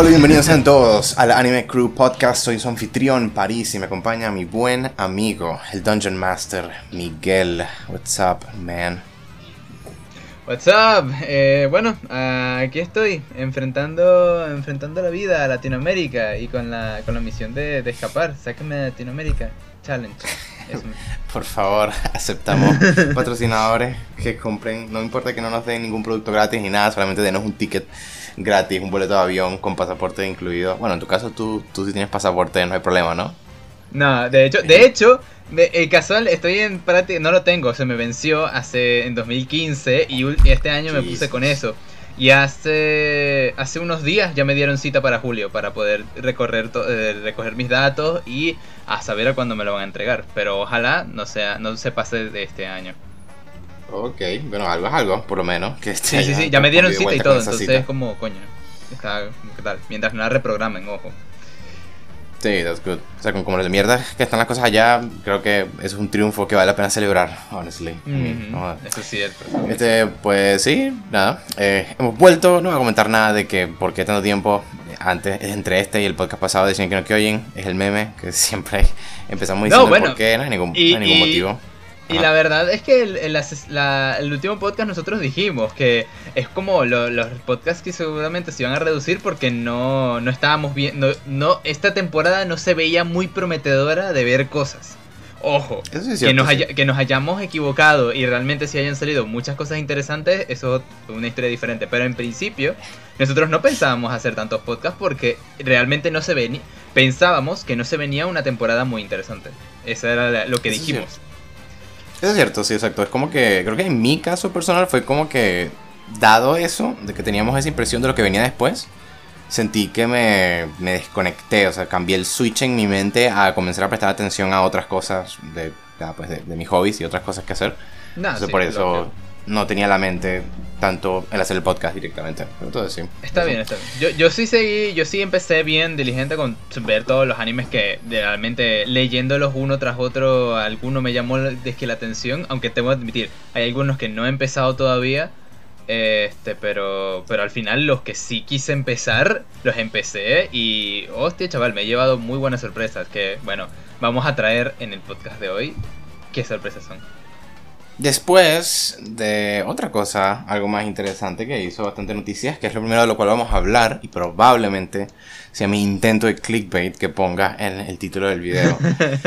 Hola, bienvenidos a todos al Anime Crew Podcast. Soy su anfitrión, París, y me acompaña mi buen amigo, el Dungeon Master, Miguel. What's up, man? What's up? Eh, bueno, aquí estoy, enfrentando, enfrentando la vida a Latinoamérica y con la, con la misión de, de escapar. Sáquenme de Latinoamérica. Challenge. Por favor, aceptamos patrocinadores que compren. No importa que no nos den ningún producto gratis ni nada, solamente denos un ticket gratis, un boleto de avión con pasaporte incluido. Bueno, en tu caso tú, tú sí tienes pasaporte, no hay problema, ¿no? No, de hecho, de hecho, el casual estoy en práctica, no lo tengo, se me venció hace en 2015 y este año me puse con eso. Y hace hace unos días ya me dieron cita para julio para poder recorrer eh, recoger mis datos y a saber a cuándo me lo van a entregar. Pero ojalá no sea no se pase de este año. Ok, bueno, algo es algo, por lo menos. Que sí, sí, sí, ya me dieron cita y todo, entonces es como, coño, está, ¿qué tal? Mientras no la reprogramen, ojo. Sí, that's good. O sea, como las mierda que están las cosas allá, creo que eso es un triunfo que vale la pena celebrar, honestly. eso es cierto. Este, pues sí, nada. Eh, hemos vuelto, no voy a comentar nada de que por qué tanto tiempo antes, entre este y el podcast pasado decían que no que oyen, es el meme que siempre empezamos diciendo no, bueno, por qué, no hay ningún, no hay ningún motivo. Y la verdad es que el, el, último podcast nosotros dijimos que es como los podcasts que seguramente se iban a reducir porque no, no estábamos bien, no, esta temporada no se veía muy prometedora de ver cosas. Ojo, que, nos que nos hayamos equivocado y realmente si hayan salido muchas cosas interesantes, eso es una historia diferente. Pero en principio, nosotros no pensábamos hacer tantos podcasts porque realmente no se venía, pensábamos que no se venía una temporada muy interesante. Eso era lo que dijimos. Eso es cierto, sí, exacto. Es como que, creo que en mi caso personal fue como que, dado eso, de que teníamos esa impresión de lo que venía después, sentí que me, me desconecté, o sea, cambié el switch en mi mente a comenzar a prestar atención a otras cosas de, pues de, mis hobbies y otras cosas que hacer. No, por eso no tenía la mente tanto el hacer el podcast directamente. Todo sí. Está bien, está bien. Yo, yo sí seguí, yo sí empecé bien diligente con ver todos los animes que realmente leyéndolos uno tras otro, alguno me llamó que la atención, aunque tengo que admitir, hay algunos que no he empezado todavía. Este, pero, pero al final los que sí quise empezar, los empecé y, hostia, chaval, me he llevado muy buenas sorpresas que, bueno, vamos a traer en el podcast de hoy. ¿Qué sorpresas son? Después de otra cosa, algo más interesante que hizo bastante noticias, que es lo primero de lo cual vamos a hablar y probablemente sea mi intento de clickbait que ponga en el título del video.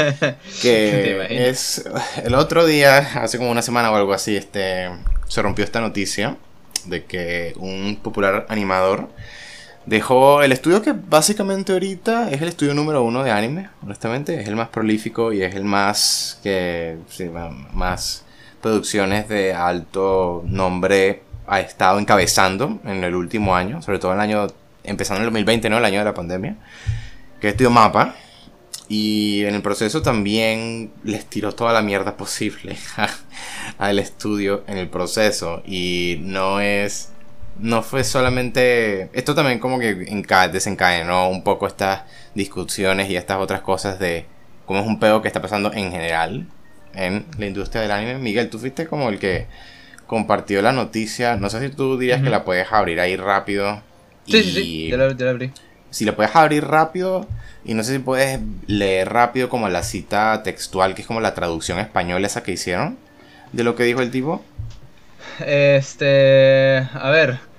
que es el otro día, hace como una semana o algo así, este se rompió esta noticia de que un popular animador dejó el estudio que básicamente ahorita es el estudio número uno de anime, honestamente, es el más prolífico y es el más que sí, más producciones de alto nombre ha estado encabezando en el último año, sobre todo en el año, empezando en el 2020, ¿no? El año de la pandemia, que es Estudio Mapa. Y en el proceso también les tiró toda la mierda posible al estudio en el proceso. Y no es. No fue solamente. Esto también como que desencadenó un poco estas discusiones y estas otras cosas de cómo es un pedo que está pasando en general en la industria del anime. Miguel, tú fuiste como el que compartió la noticia. No sé si tú dirías que la puedes abrir ahí rápido. Sí, sí, sí, ya la, abrí. Si la puedes abrir rápido y no sé si puedes leer rápido como la cita textual, que es como la traducción española esa que hicieron de lo que dijo el tipo. Este, a ver.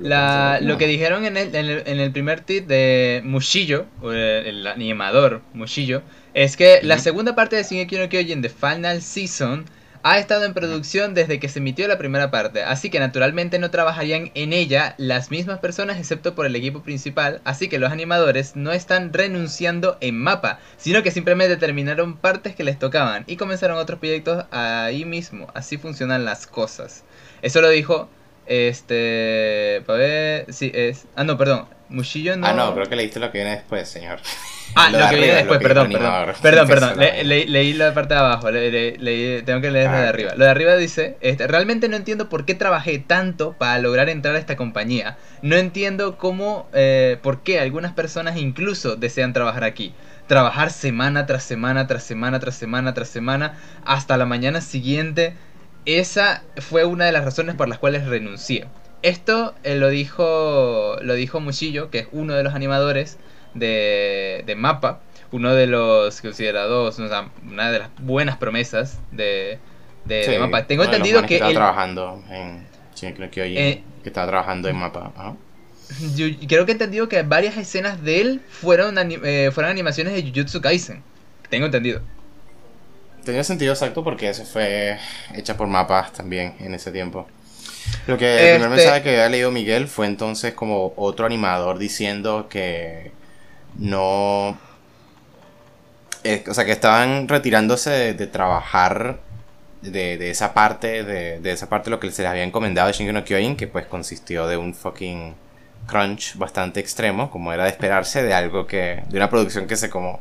Lo, que dijeron en el, en el, primer tweet de Mushillo, el, animador Mushillo, es que la segunda parte de Shingeki no Kyojin The Final Season ha estado en producción desde que se emitió la primera parte, así que naturalmente no trabajarían en ella las mismas personas excepto por el equipo principal, así que los animadores no están renunciando en mapa, sino que simplemente terminaron partes que les tocaban y comenzaron otros proyectos ahí mismo, así funcionan las cosas. Eso lo dijo este. Para ver. Sí, es. Ah, no, perdón. Mushillo no. Ah, no, creo que leíste lo que viene después, señor. Ah, lo, que viene después, perdón, perdón. Perdón, perdón. leí la parte de abajo. tengo que leer ah, de arriba. Lo de arriba dice: este, Realmente no entiendo por qué trabajé tanto para lograr entrar a esta compañía. No entiendo cómo. Eh, por qué algunas personas incluso desean trabajar aquí. Trabajar semana tras semana, tras semana, tras semana, tras semana, hasta la mañana siguiente esa fue una de las razones por las cuales renuncié. esto eh, lo dijo lo dijo Mushillo, que es uno de los animadores de, de Mapa, uno de los considerados, una de las buenas promesas de, de, Mapa. Tengo entendido que, estaba trabajando en eh, que estaba trabajando en Mapa. Yo creo que he entendido que varias escenas de él fueron, eh, fueron animaciones de Jujutsu Kaisen. Tengo entendido. Tenía sentido exacto porque eso fue hecha por mapas también en ese tiempo. Lo que el primer este mensaje que había leído Miguel fue entonces como otro animador diciendo que no. Eh, o sea, que estaban retirándose de, trabajar de, esa parte, de, esa parte de lo que se les había encomendado de Shingeki no Kyojin, que pues consistió de un fucking crunch bastante extremo, como era de esperarse de algo que. de una producción que se como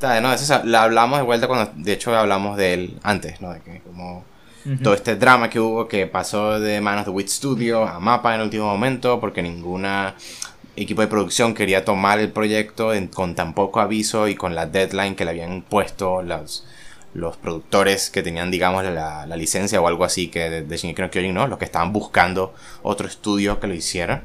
no, eso la hablamos de vuelta cuando, de hecho, hablamos de él antes, ¿no? De que como todo este drama que hubo que pasó de manos de Wit Studio a Mapa en el último momento porque ninguna equipo de producción quería tomar el proyecto con tan poco aviso y con la deadline que le habían puesto los, los productores que tenían, digamos, la, licencia o algo así que de, de Shingeki no Kyojin, ¿no? Los que estaban buscando otro estudio que lo hiciera.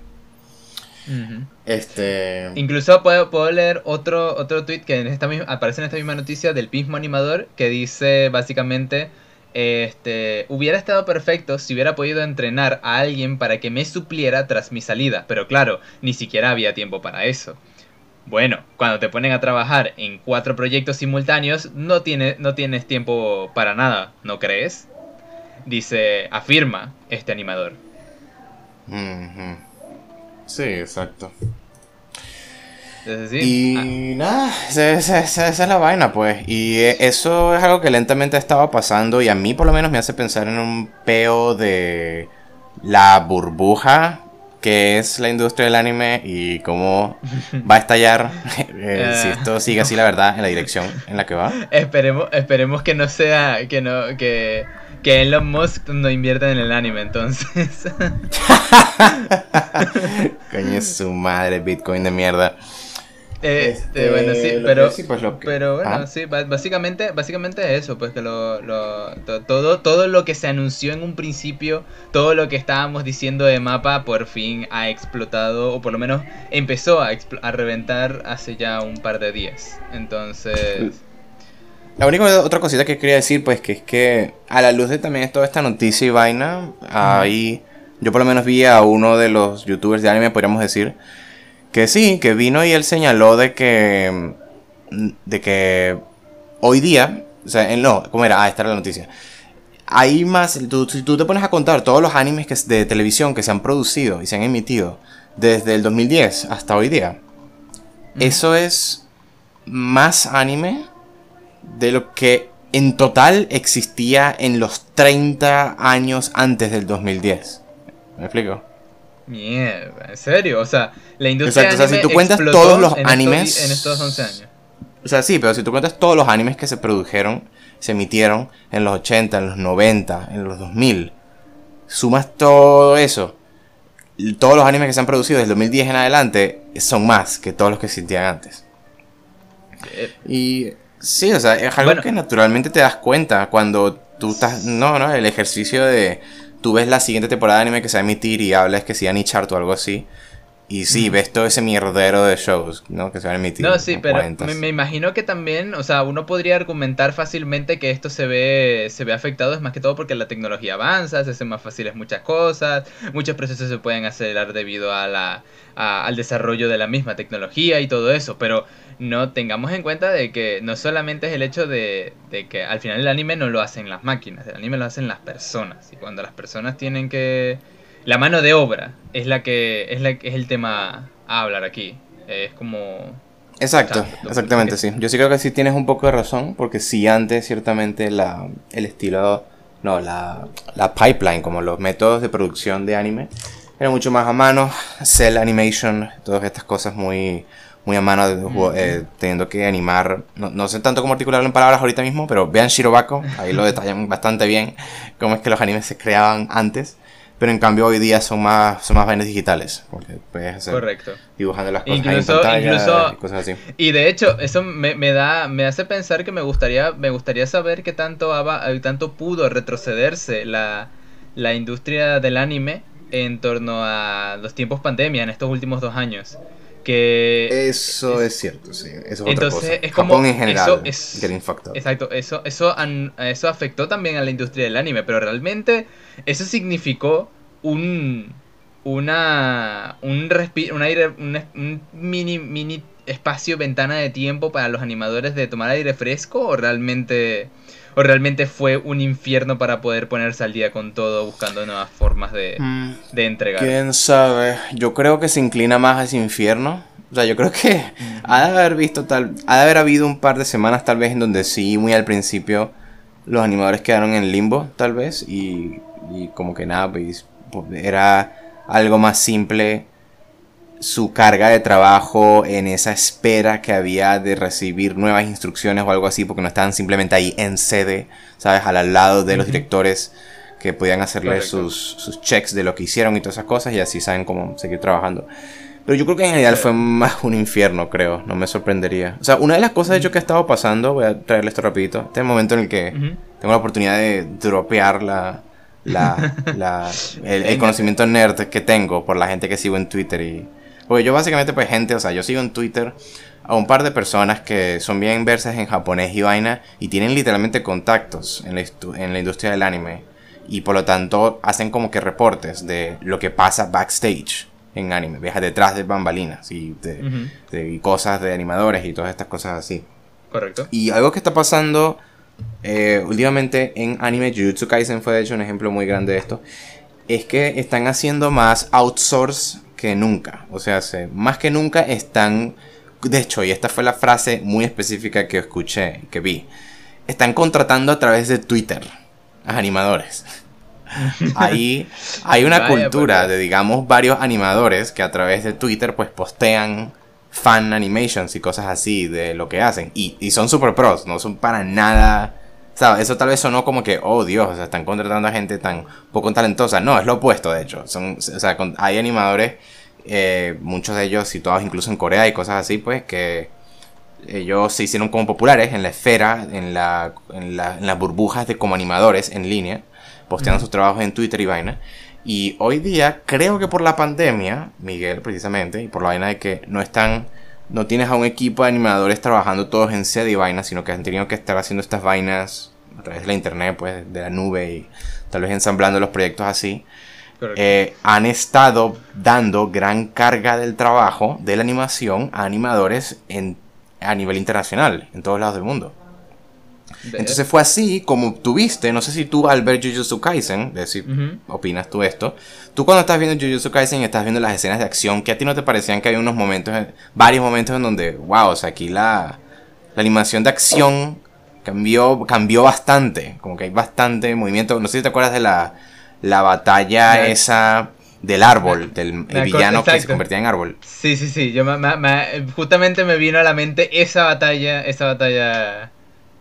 Este. Incluso puedo, puedo, leer otro, otro tweet que en esta aparece en esta misma noticia del mismo animador que dice básicamente. Este, hubiera estado perfecto si hubiera podido entrenar a alguien para que me supliera tras mi salida, pero claro, ni siquiera había tiempo para eso. Bueno, cuando te ponen a trabajar en cuatro proyectos simultáneos, no, tiene, no tienes tiempo para nada, ¿no crees? Dice, afirma este animador. Sí, exacto. Y ah. nada, esa, es la vaina, pues. Y e, eso es algo que lentamente estaba pasando y a mí por lo menos me hace pensar en un peo de la burbuja que es la industria del anime y cómo va a estallar eh, si ah. esto sigue así, la verdad, en la dirección en la que va. Esperemos, esperemos que no sea, que no, que que Elon Musk no invierta en el anime, entonces. Coño, su madre, Bitcoin de mierda. Este, bueno, sí, pero, pues pero bueno, ah. sí, básicamente, básicamente eso, pues que lo, lo, todo, todo lo que se anunció en un principio, todo lo que estábamos diciendo de mapa, por fin ha explotado, o por lo menos empezó a, a reventar hace ya un par de días. Entonces... La única otra cosita que quería decir, pues, que es que a la luz de también toda esta noticia y vaina, ahí yo por lo menos vi a uno de los youtubers de anime, podríamos decir, que sí, que vino y él señaló de que, de que hoy día, o sea, no, ¿cómo era? Ah, esta era la noticia. Hay más, si tú te pones a contar todos los animes que, de televisión que se han producido y se han emitido desde el 2010 hasta hoy día, eso es más anime de lo que en total existía en los 30 años antes del 2010. ¿Me explico? Mierda, ¿en serio? O sea, la industria Exacto, o sea, si tú cuentas todos los animes... en estos 11 años. O sea, sí, pero si tú cuentas todos los animes que se produjeron, se emitieron en los 80, en los 90, en los 2000, sumas todo eso, todos los animes que se han producido desde el 2010 en adelante son más que todos los que existían antes. Eh, y Sí, o sea, es algo que naturalmente te das cuenta cuando tú estás. No, no, el ejercicio de. Tú ves la siguiente temporada de anime que se va a emitir y hablas que sea Chart o algo así. Y sí, ves todo ese mierdero de shows, ¿no? Que se van a emitir. No, sí, pero me, imagino que también, o sea, uno podría argumentar fácilmente que esto se ve, se ve afectado, es más que todo porque la tecnología avanza, se hacen más fáciles muchas cosas, muchos procesos se pueden acelerar debido a la, al desarrollo de la misma tecnología y todo eso, pero no tengamos en cuenta de que no solamente es el hecho de, que al final el anime no lo hacen las máquinas, el anime lo hacen las personas. Y cuando las personas tienen que... La mano de obra es la que es, la, es el tema a hablar aquí. Es como... Exacto, exactamente, sí. Yo sí creo que sí tienes un poco de razón, porque sí antes ciertamente la, el estilo, no, la, la pipeline, como los métodos de producción de anime, era mucho más a mano, cell animation, todas estas cosas muy muy a mano, eh, teniendo que animar. No, sé tanto cómo articularlo en palabras ahorita mismo, pero vean Shirobako, ahí lo detallan bastante bien, cómo es que los animes se creaban antes. Pero en cambio hoy día son más, son más vainas digitales. Porque puedes hacer Correcto. dibujando las cosas incluso, en pantalla, y cosas así. Y de hecho, eso me, me, da, me hace pensar que me gustaría, me gustaría saber qué tanto, tanto pudo retrocederse la, la industria del anime en torno a los tiempos pandemia en estos últimos dos años. Que eso es, cierto, sí. Eso es entonces otra cosa. es como Japón en general, eso up. Exacto, eso, eso, an- eso afectó también a la industria del anime, pero realmente eso significó un una un respi- un aire un, es- un mini mini espacio ventana de tiempo para los animadores de tomar aire fresco o realmente o realmente fue un infierno para poder ponerse al día con todo buscando nuevas formas de, Mm, de entregar. ¿Quién sabe? Yo creo que se inclina más a ese infierno. O sea, yo creo que ha de haber visto tal. Ha de haber habido un par de semanas, tal vez, en donde sí, muy al principio, los animadores quedaron en limbo, tal vez. Y, y como que nada, pues, era algo más simple su carga de trabajo en esa espera que había de recibir nuevas instrucciones o algo así, porque no estaban simplemente ahí en sede, ¿sabes? Al lado de los directores que podían hacerle sus, sus checks de lo que hicieron y todas esas cosas y así saben cómo seguir trabajando. Pero yo creo que en general fue más un infierno, creo, no me sorprendería. O sea, una de las cosas de hecho que ha estado pasando, voy a traerle esto rapidito, este es el momento en el que tengo la oportunidad de dropear la, la, la- el, el conocimiento nerd que tengo por la gente que sigo en Twitter y porque yo básicamente pues gente, o sea, yo sigo en Twitter a un par de personas que son bien versas en japonés y vaina y tienen literalmente contactos en la, estu- en la industria del anime y por lo tanto hacen como que reportes de lo que pasa backstage en anime, viaja detrás de bambalinas y, de, Ujú. de- y cosas de animadores y todas estas cosas así. Correcto. Y algo que está pasando eh, últimamente en anime, Jujutsu Kaisen fue de hecho un ejemplo muy grande de esto, es que están haciendo más outsource que nunca. O sea, se- más que nunca están, de hecho, y esta fue la frase muy específica que escuché, que vi, están contratando a través de Twitter a animadores. Ahí hay una Vaya, cultura pues. de, digamos, varios animadores que a través de Twitter pues postean fan animations y cosas así de lo que hacen. Y, y son super pros, no son para nada... Eso tal vez sonó como que, oh Dios, o sea, están contratando a gente tan poco talentosa. No, es lo opuesto, de hecho. Son, o sea, con- hay animadores, eh, muchos de ellos situados incluso en Corea y cosas así, pues, que ellos se hicieron como populares en la esfera, en, la, en, la- en las burbujas de como animadores en línea, posteando sus trabajos en Twitter y vaina. Y hoy día, creo que por la pandemia, Miguel, precisamente, y por la vaina de que no están, no tienes a un equipo de animadores trabajando todos en sede y vaina, sino que han tenido que estar haciendo estas vainas a través de la internet, pues, de la nube y tal vez ensamblando los proyectos así. Eh, han estado dando gran carga del trabajo de la animación a animadores en, a nivel internacional, en todos lados del mundo. De- Entonces fue así como tuviste, no sé si tú al ver Jujutsu Kaisen, de si Ujú. opinas tú esto, tú cuando estás viendo Jujutsu Kaisen y estás viendo las escenas de acción, que a ti no te parecían que había unos momentos, en- varios momentos en donde, wow, o sea, aquí la, la animación de acción cambió, cambió bastante, como que hay bastante movimiento, no sé si te acuerdas de la, la batalla esa del árbol, del el villano que se convertía en árbol. Sí, sí, sí. Yo me- justamente me vino a la mente esa batalla, esa batalla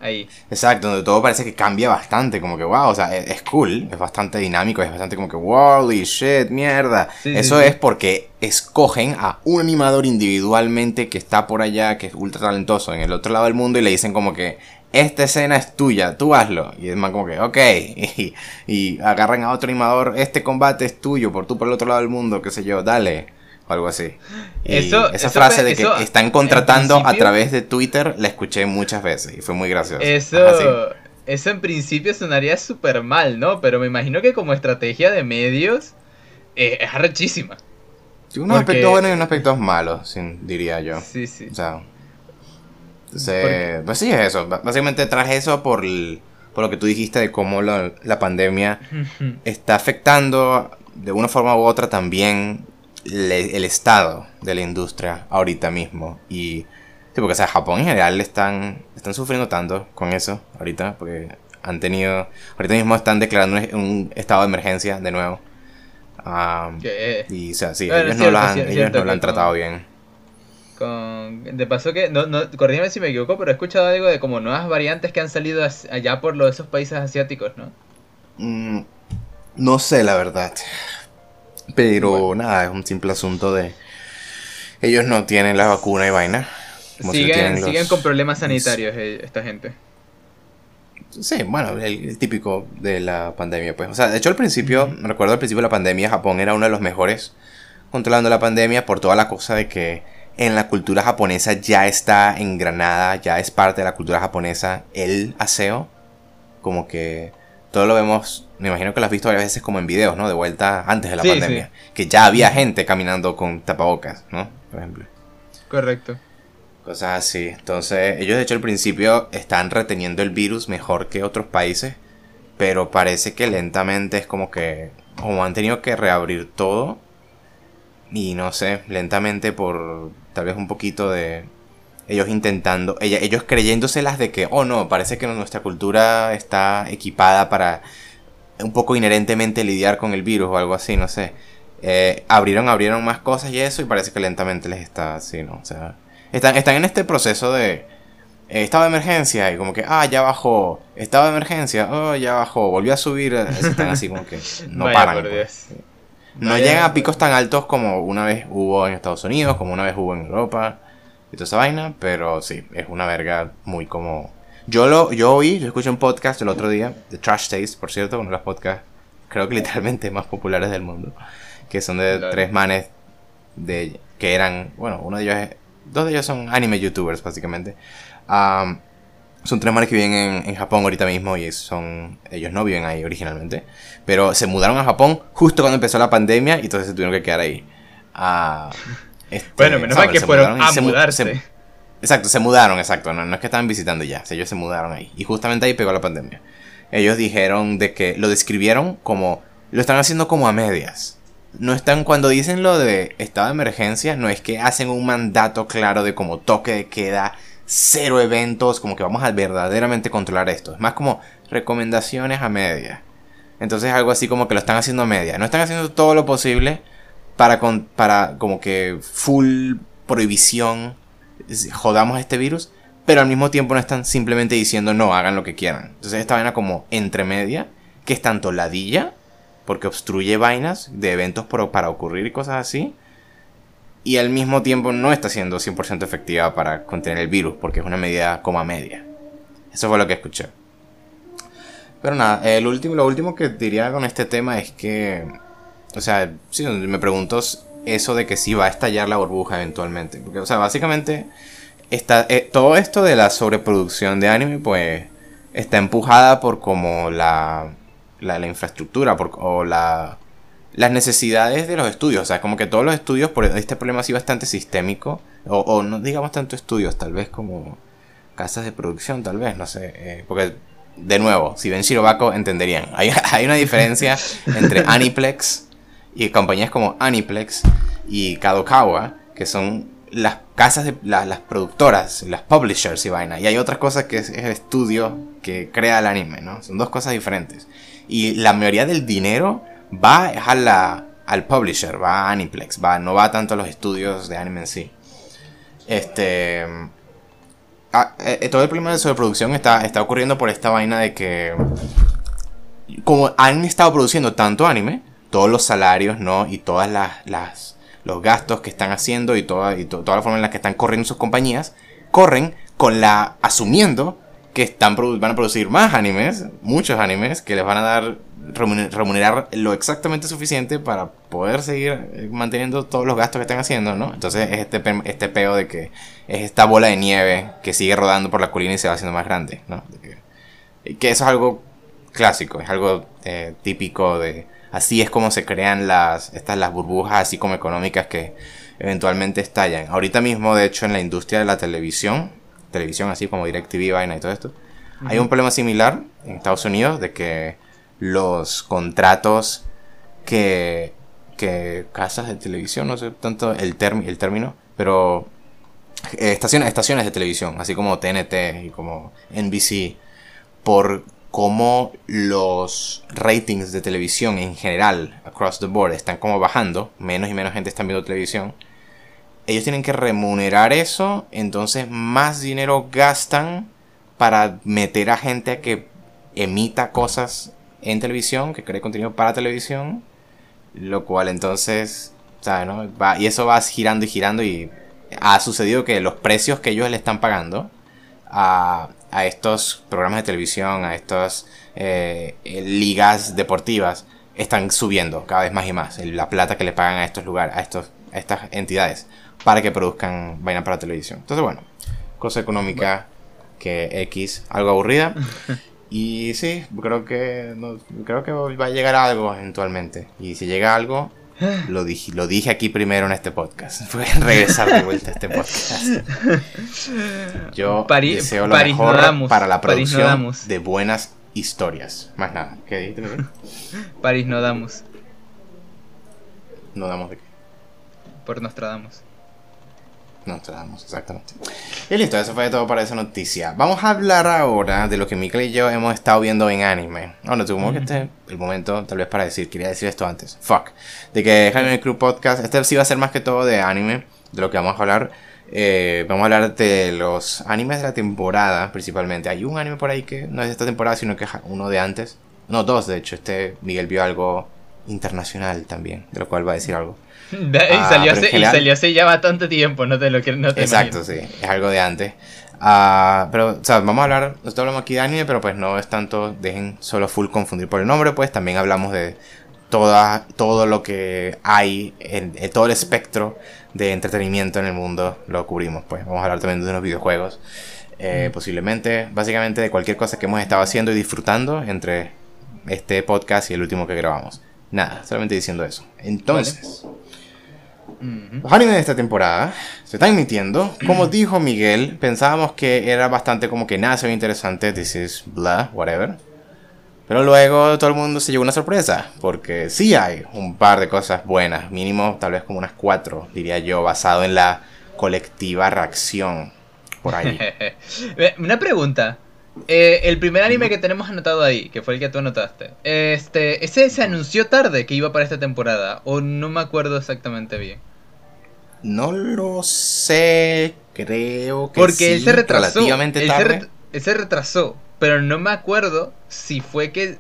ahí. Exacto, donde todo parece que cambia bastante, como que wow, o sea, es, es cool, es bastante dinámico, es bastante como que holy shit, mierda. Sí, Eso sí. es porque escogen a un animador individualmente que está por allá, que es ultra talentoso en el otro lado del mundo y le dicen como que esta escena es tuya, tú hazlo. Y es más como que, ok, y, y agarran a otro animador, este combate es tuyo, por tú por el otro lado del mundo, qué sé yo, dale. O algo así. Y Eso- esa eso frase fue- de que eso, están contratando a través de Twitter la escuché muchas veces y fue muy gracioso. Eso, eso en principio sonaría súper mal, ¿no? Pero me imagino que como estrategia de medios eh, es arrechísima. Sí, unos Porque- aspectos buenos y unos aspectos malos, sin- diría yo. Sí, sí. O sea, entonces, pues sí es eso. Básicamente traje eso por, el- por lo que tú dijiste de cómo la, la pandemia está afectando de una forma u otra también le- el estado de la industria ahorita mismo. Y sí, porque o sea, Japón en general están, están sufriendo tanto con eso ahorita, porque han tenido, ahorita mismo están declarando un, estado de emergencia de nuevo. Eh, y o sea, sí, Bueno, ellos, cierto, no lo han, cierto, ellos no lo han con- tratado bien. con, de paso que, no, no, corrígeme si me equivoco, pero he escuchado algo de como nuevas variantes que han salido allá por los, esos países asiáticos, ¿no? Mm, no sé, la verdad. Pero nada, es un simple asunto de. Ellos no tienen la vacuna y vaina. como Siguen, los- siguen con problemas sanitarios eh, esta gente. Sí, bueno, el, típico de la pandemia, pues. O sea, de hecho al principio, me recuerdo al principio de la pandemia, Japón era uno de los mejores controlando la pandemia por toda la cosa de que en la cultura japonesa ya está engranada, ya es parte de la cultura japonesa el aseo. Como que todo lo vemos, me imagino que lo has visto varias veces como en videos, ¿no? De vuelta antes de la pandemia. Que ya había gente caminando con tapabocas, ¿no? Por ejemplo. Correcto. Cosas así. Entonces, ellos de hecho al principio están reteniendo el virus mejor que otros países. Pero parece que lentamente es como que... Como han tenido que reabrir todo. Y no sé, lentamente por tal vez un poquito de ellos intentando, ellos creyéndoselas de que, oh no, parece que nuestra cultura está equipada para un poco inherentemente lidiar con el virus o algo así, no sé. Eh, abrieron, abrieron más cosas y eso y parece que lentamente les está así, ¿no? O sea, están, están en este proceso de eh, estado de emergencia y como que, ah, ya bajó, estado de emergencia, oh, ya bajó, volvió a subir, eh, están así como que no paran. Pues. No llegan a picos tan altos como una vez hubo en Estados Unidos, como una vez hubo en Europa y toda esa vaina, pero sí, es una verga muy como... Yo lo yo oí, yo escuché un podcast el otro día, de Trash Taste, por cierto, uno de los podcasts, creo que literalmente más populares del mundo, que son de tres manes de que eran, bueno, uno de ellos es, dos de ellos son anime youtubers básicamente. son tres manes que viven en, en, Japón ahorita mismo y son ellos no viven ahí originalmente, pero se mudaron a Japón justo cuando empezó la pandemia y entonces se tuvieron que quedar ahí. Uh, este, bueno, menos mal que fueron a mudarse. exacto, se mudaron, exacto. No, no es que estaban visitando ya, ellos se mudaron ahí. Y justamente ahí pegó la pandemia. Ellos dijeron de que lo describieron como. Lo están haciendo como a medias. No están. Cuando dicen lo de estado de emergencia, no es que hacen un mandato claro de como toque de queda, cero eventos, como que vamos a verdaderamente controlar esto. Es más como recomendaciones a medias. Entonces algo así como que lo están haciendo a medias. No están haciendo todo lo posible para, para como que full prohibición jodamos este virus, pero al mismo tiempo no están simplemente diciendo no, hagan lo que quieran. Entonces esta vaina como entre media, que es tanto ladilla, porque obstruye vainas de eventos para ocurrir y cosas así, y al mismo tiempo no está siendo 100% efectiva para contener el virus, porque es una medida como a media. Eso fue lo que escuché. Pero nada, el último, lo último que diría con este tema es que o sea, sí, me pregunto eso de que sí va a estallar la burbuja eventualmente. Porque, o sea, básicamente, está, eh, todo esto de la sobreproducción de anime, pues, está empujada por como la, la, infraestructura o la, las necesidades de los estudios. O sea, como que todos los estudios, por este problema así bastante sistémico, o, no digamos tanto estudios, tal vez como casas de producción, tal vez, no sé. Eh, porque, de nuevo, si ven Shirobako, entenderían. Hay, hay una diferencia entre Aniplex y compañías como Aniplex y Kadokawa, que son las casas de las productoras, las publishers y vaina. Y hay otras cosas que es, el estudio que crea el anime, ¿no? Son dos cosas diferentes. Y la mayoría del dinero va a la, al publisher, va a Aniplex, va, no va tanto a los estudios de anime en sí. Este. Ah, eh, todo el problema de sobreproducción está, está ocurriendo por esta vaina de que. Como han estado produciendo tanto anime, todos los salarios, ¿no? Y todas las, los gastos que están haciendo y toda, y toda la forma en la que están corriendo sus compañías, corren con la asumiendo que están van a producir más animes, muchos animes, que les van a dar remunerar lo exactamente suficiente para poder seguir eh, manteniendo todos los gastos que están haciendo, ¿no? Entonces es este, este peo de que es esta bola de nieve que sigue rodando por la colina y se va haciendo más grande, ¿no? Que, que eso es algo clásico, es algo eh, típico de, así es como se crean las, estas, las burbujas así como económicas que eventualmente estallan. Ahorita mismo, de hecho, en la industria de la televisión, televisión así como DirecTV, vaina y todo esto, hay un problema similar en Estados Unidos de que los contratos que, que casas de televisión, no sé tanto el, el término, pero eh, estaciones, estaciones de televisión, así como TNT y como NBC, por cómo los ratings de televisión en general, across the board, están como bajando, menos y menos gente está viendo televisión, ellos tienen que remunerar eso, entonces más dinero gastan para meter a gente a que emita cosas en televisión, que cree contenido para televisión, lo cual entonces, ¿sabes? No? Y eso va girando y girando y ha sucedido que los precios que ellos le están pagando, a estos programas de televisión, a estas eh, ligas deportivas, están subiendo cada vez más y más la plata que le pagan a estos lugares, a, estos, a estas entidades, para que produzcan vaina para televisión. Entonces, bueno, cosa económica que X, algo aburrida. Y sí, creo que creo que va a llegar algo eventualmente. Y si llega algo, lo dije, lo dije aquí primero en este podcast. Voy a regresar de vuelta a este podcast. Yo deseo lo mejor para la producción de buenas historias. Más nada. ¿Qué dijiste? París no damos. ¿No damos de qué? Por Nostradamus. Nostradamus, exactamente. Y listo, eso fue todo para esa noticia. Vamos a hablar ahora de lo que Mikkel y yo hemos estado viendo en anime. Bueno, supongo que este es el momento, tal vez, para decir, quería decir esto antes. Fuck. De que Jaime Crew Podcast, este sí va a ser más que todo de anime, de lo que vamos a hablar. Eh, vamos a hablar de los animes de la temporada, principalmente. Hay un anime por ahí que no es de esta temporada, sino que es uno de antes. No, dos, de hecho. Este Miguel vio algo internacional también, de lo cual va a decir algo. y, ah, salió hace, ya bastante tiempo, no te lo quiero. No te Exacto, sí, es algo de antes. Uh, pero, o sea, vamos a hablar, nosotros hablamos aquí de anime, pero pues no es tanto, dejen solo full confundir por el nombre, pues también hablamos de toda, todo lo que hay, en, todo el espectro de entretenimiento en el mundo, lo cubrimos, pues vamos a hablar también de unos videojuegos, eh, posiblemente, básicamente de cualquier cosa que hemos estado haciendo y disfrutando entre este podcast y el último que grabamos. Nada, solamente diciendo eso. Entonces, los animes de esta temporada se están emitiendo. Como dijo Miguel, pensábamos que era bastante como que nada se ve interesante. This is blah, whatever. Pero luego todo el mundo se llevó una sorpresa. Porque sí hay un par de cosas buenas. Mínimo, tal vez como unas cuatro, diría yo, basado en la colectiva reacción por ahí. una pregunta. Eh, el primer anime que tenemos anotado ahí, que fue el que tú anotaste, este, ese se anunció tarde que iba para esta temporada, o no me acuerdo exactamente bien. No lo sé, creo que Porque él se retrasó. Relativamente tarde. Él se, retrasó, pero no me acuerdo si fue que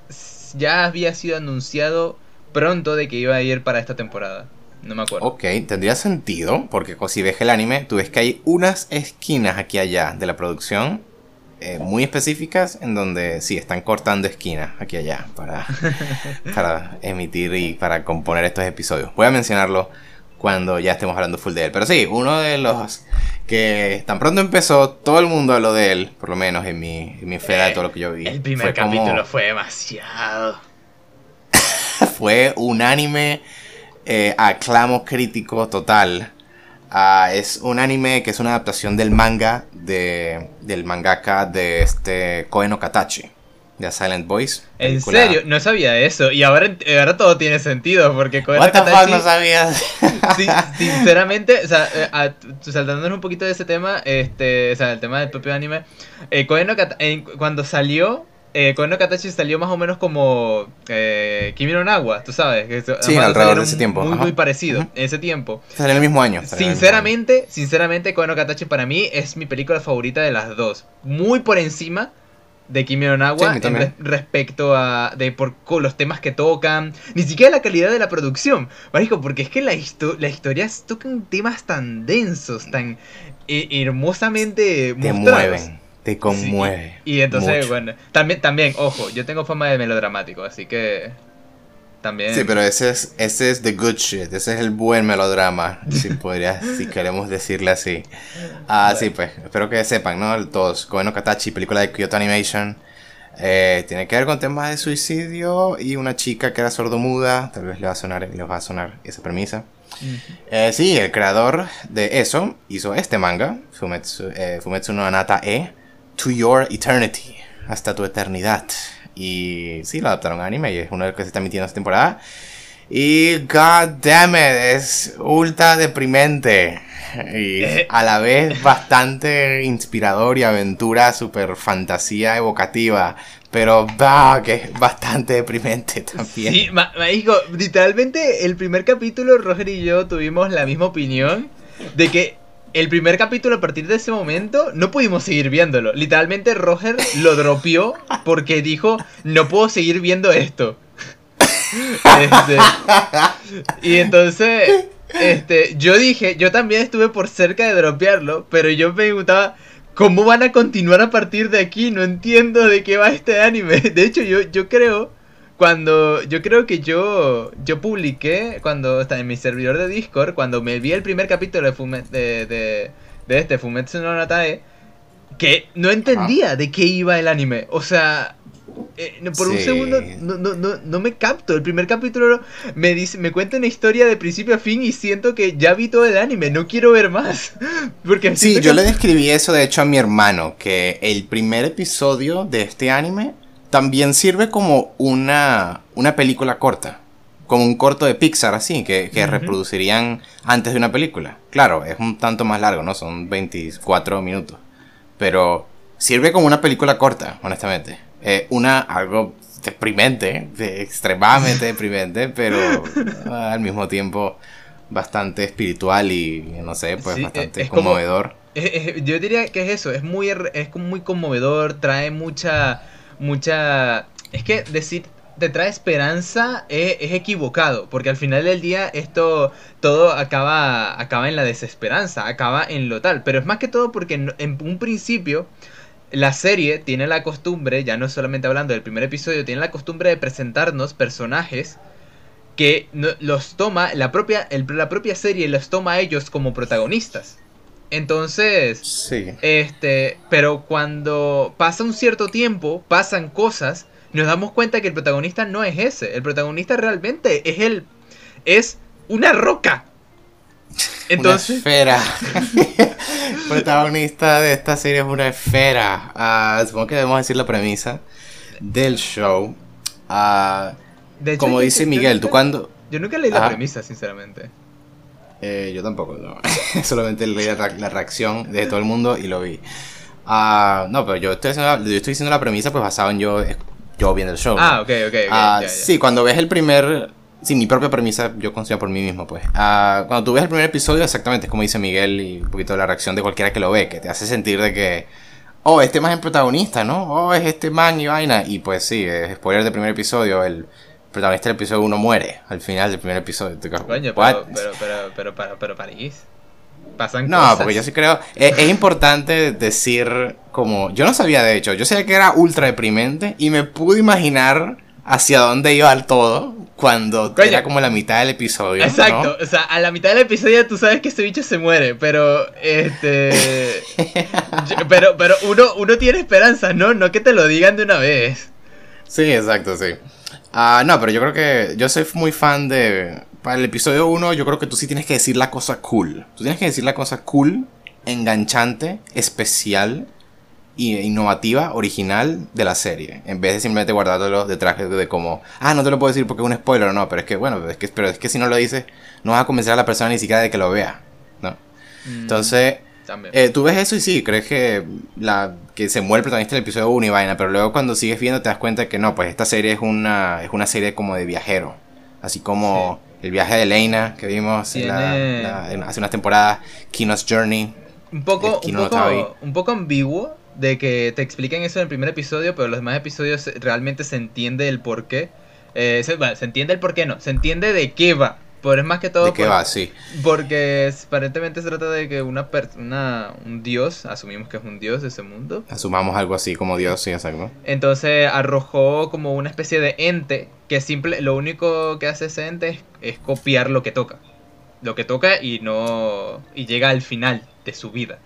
ya había sido anunciado pronto de que iba a ir para esta temporada. No me acuerdo. Ok, tendría sentido, porque si ves el anime, tú ves que hay unas esquinas aquí allá de la producción eh, muy específicas en donde sí están cortando esquinas aquí allá para, para emitir y para componer estos episodios. Voy a mencionarlo cuando ya estemos hablando full de él. Pero sí, uno de los que tan pronto empezó, todo el mundo habló de él, por lo menos en mi, en mi esfera de todo lo que yo vi. El primer capítulo fue demasiado. fue unánime, eh, aclamo crítico total. Ah, es un anime que es una adaptación del manga de, del mangaka de este Koen Katachi de Silent Voice. ¿En serio? No sabía eso. Y ahora, ahora todo tiene sentido porque Koen What Katachi... no sabías? sinceramente, o sea, eh, saltándonos un poquito de ese tema, este, o sea, el tema del propio anime, eh, Koen cuando salió, eh, Koen Katachi salió más o menos como eh, Kimi no Nawa, tú sabes. Que sí, alrededor de ese tiempo. Muy, muy parecido, en ese tiempo. Salió en el mismo año. Sinceramente, sinceramente, Koen Katachi para mí es mi película favorita de las dos. Muy por encima de Kimi no Nawa respecto a de por los temas que tocan, ni siquiera la calidad de la producción, Marico, porque es que la, la historia tocan temas tan densos, tan eh, hermosamente Te mueven te conmueve. y entonces, bueno, también, también, ojo, yo tengo fama de melodramático, así que también. Sí, pero ese es, ese es the good shit, ese es el buen melodrama, si podría, si queremos decirle así. Ah, sí, pues, espero que sepan, ¿no? Todos, Koeno Katachi, película de Kyoto Animation. Eh, tiene que ver con temas de suicidio y una chica que era sordomuda, tal vez le va a sonar, le va a sonar esa premisa. Eh, sí, el creador de eso hizo este manga, Fumetsu, eh, Fumetsu no Anata E, To Your Eternity, hasta tu eternidad. Y sí, lo adaptaron a anime y es uno de los que se está emitiendo esta temporada. Y god damn it, es ultra deprimente. Y a la vez bastante inspirador y aventura, super fantasía evocativa. Pero bah, que es bastante deprimente también. Sí, ma literalmente el primer capítulo, Roger y yo tuvimos la misma opinión de que el primer capítulo a partir de ese momento no pudimos seguir viéndolo. Literalmente Roger lo dropió porque dijo, no puedo seguir viendo esto. Este, y entonces, este, yo dije, yo también estuve por cerca de dropearlo, pero yo me preguntaba, ¿Cómo van a continuar a partir de aquí? No entiendo de qué va este anime. De hecho, yo, yo creo cuando yo creo que yo yo publiqué cuando está en mi servidor de Discord cuando me vi el primer capítulo de de, de, de, este Fumetsu no Natae que no entendía de qué iba el anime. O sea eh, por un segundo no, no, no, no, me capto. El primer capítulo me dice me cuenta una historia de principio a fin y siento que ya vi todo el anime no quiero ver más. Porque sí yo le describí eso de hecho a mi hermano que el primer episodio de este anime también sirve como una, una película corta. Como un corto de Pixar así, que, reproducirían antes de una película. Claro, es un tanto más largo, ¿no? Son 24 minutos. Pero sirve como una película corta, honestamente. una, algo deprimente, extremadamente deprimente, pero al mismo tiempo bastante espiritual y, no sé, pues bastante conmovedor. yo diría que es eso, es muy, es muy conmovedor, trae mucha mucha... Es que decir te trae esperanza es, equivocado, porque al final del día esto todo acaba, acaba en la desesperanza, acaba en lo tal, pero es más que todo porque en, un principio la serie tiene la costumbre, ya no solamente hablando del primer episodio, tiene la costumbre de presentarnos personajes que los toma, la propia, la propia serie los toma a ellos como protagonistas. Entonces, sí. este, pero cuando pasa un cierto tiempo, pasan cosas, nos damos cuenta que el protagonista no es ese. El protagonista realmente es el, es una roca. Entonces, una esfera. el protagonista de esta serie es una esfera. Uh, supongo que debemos decir la premisa del show. Uh, como dice Miguel, tú cuando. Yo nunca leí la premisa, sinceramente. Eh, yo tampoco, no. Solamente leí la, reacción de todo el mundo y lo vi. Ah, no, pero yo estoy, haciendo, yo estoy diciendo la premisa pues basado en yo, yo viendo el show. Ah, ok, ok. Ah, sí, cuando ves el primer... Sí, mi propia premisa yo consigo por mí mismo, pues. Ah, cuando tú ves el primer episodio, exactamente es como dice Miguel y un poquito la reacción de cualquiera que lo ve, que te hace sentir de que, oh, este man es el protagonista, ¿no? Oh, es este man y vaina. Y pues sí, es spoiler del primer episodio, el protagonista del episodio 1 muere al final del primer episodio. Coño, pero, pero, pero, pero, para, pero París. Pasan no, porque yo sí creo. Es, es, importante decir, como. Yo no sabía, de hecho. Yo sabía que era ultra deprimente y me pude imaginar hacia dónde iba el todo cuando era como la mitad del episodio. Exacto, o sea, a la mitad del episodio tú sabes que ese bicho se muere, pero este pero pero uno uno tiene esperanza, ¿no? No que te lo digan de una vez. Sí, exacto, sí. Ah, no, pero yo creo que yo soy muy fan de... Para el episodio 1 yo creo que tú sí tienes que decir la cosa cool. Tú tienes que decir la cosa cool, enganchante, especial e innovativa, original de la serie. En vez de simplemente guardártelo detrás de, como, ah, no te lo puedo decir porque es un spoiler o no, pero es que, bueno, es que, pero es que si no lo dices, no vas a convencer a la persona ni siquiera de que lo vea. ¿no? Mm. Entonces, eh, tú ves eso y sí, crees que, la, que se muere el protagonista del episodio 1 y vaina, pero luego cuando sigues viendo te das cuenta que no, pues esta serie es una, es una serie como de viajero. Así como el viaje de Elena que vimos hace unas temporadas, Kino's Journey. Un poco, un poco, ambiguo de que te expliquen eso en el primer episodio, pero los demás episodios realmente se entiende el por qué. Eh, se, se entiende el por qué, no, se entiende de qué va. Pero es más que todo. ¿De qué va? Sí. Porque aparentemente se trata de que una, persona, un dios, asumimos que es un dios de ese mundo. Asumamos algo así como dios, sí, exacto. Entonces arrojó como una especie de ente que simple, lo único que hace ese ente es, copiar lo que toca. Lo que toca y no. y llega al final de su vida.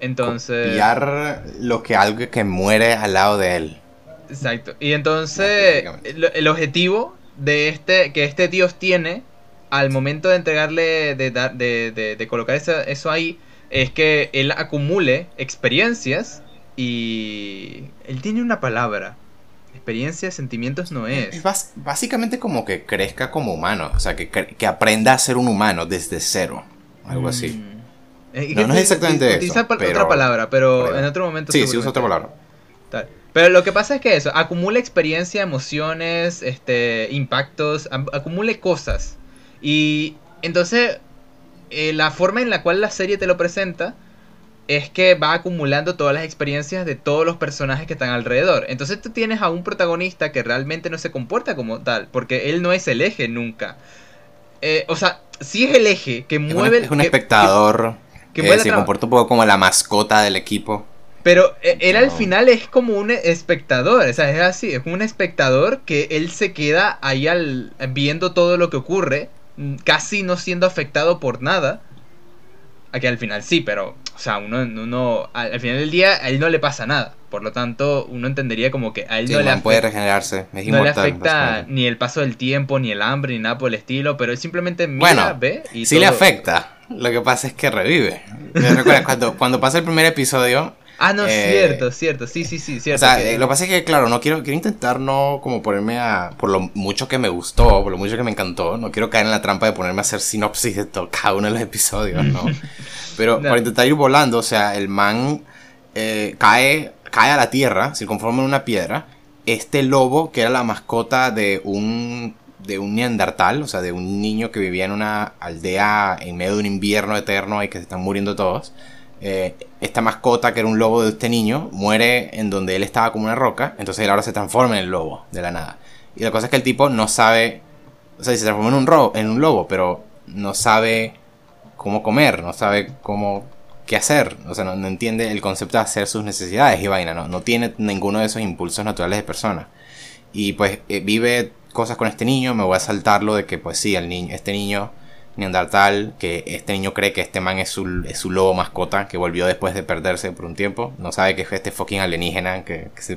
Entonces. Copiar lo que algo que muere al lado de él. Exacto. Y entonces el objetivo de este que este dios tiene al momento de entregarle, de, de, de, colocar eso, eso, ahí, es que él acumule experiencias y él tiene una palabra. Experiencias, sentimientos no es. Es básicamente como que crezca como humano, o sea, que, que aprenda a ser un humano desde cero, algo así. Mm. Eh, no, es exactamente eso. otra palabra, pero en otro momento... Sí, sí usa otra palabra. Pero lo que pasa es que eso, acumula experiencia, emociones, este, impactos, acumule cosas. Y entonces, eh, la forma en la cual la serie te lo presenta es que va acumulando todas las experiencias de todos los personajes que están alrededor. Entonces tú tienes a un protagonista que realmente no se comporta como tal, porque él no es el eje nunca. Eh, o sea, sí es el eje que mueve... Es un, espectador. que se comporta un poco como la mascota del equipo. Pero eh, él al final es como un espectador, o sea, es así, es un espectador que él se queda ahí al, viendo todo lo que ocurre, casi no siendo afectado por nada. Aquí al final sí, pero, o sea, uno, uno al, final del día a él no le pasa nada. Por lo tanto, uno entendería como que a él no le afecta, puede regenerarse, no le afecta ni el paso del tiempo, ni el hambre, ni nada por el estilo, pero él simplemente mira, ve y sí le afecta. Lo que pasa es que revive. cuando, cuando pasa el primer episodio, Ah, no, eh, cierto, cierto, sí, sí, sí, cierto. O sea, eh, lo que pasa es que, claro, no quiero, quiero intentar no como ponerme a, por lo mucho que me gustó, por lo mucho que me encantó, no quiero caer en la trampa de ponerme a hacer sinopsis de todo, cada uno de los episodios, ¿no? Pero para intentar ir volando, o sea, el man eh, cae, cae a la tierra, se conforma en una piedra, este lobo, que era la mascota de un de un neandertal, o sea, de un niño que vivía en una aldea en medio de un invierno eterno y que se están muriendo todos eh, esta mascota, que era un lobo de este niño, muere en donde él estaba como una roca, entonces él ahora se transforma en el lobo, de la nada. Y la cosa es que el tipo no sabe, o sea, se transforma en un, en un lobo, pero no sabe cómo comer, no sabe cómo qué hacer, o sea, no, entiende el concepto de hacer sus necesidades y vaina, no, no tiene ninguno de esos impulsos naturales de persona. Y pues eh, vive cosas con este niño, me voy a saltarlo de que pues sí, el niño, este niño Neandertal, que este niño cree que este man es su, es su lobo mascota, que volvió después de perderse por un tiempo. No sabe que es este fucking alienígena que, que, se,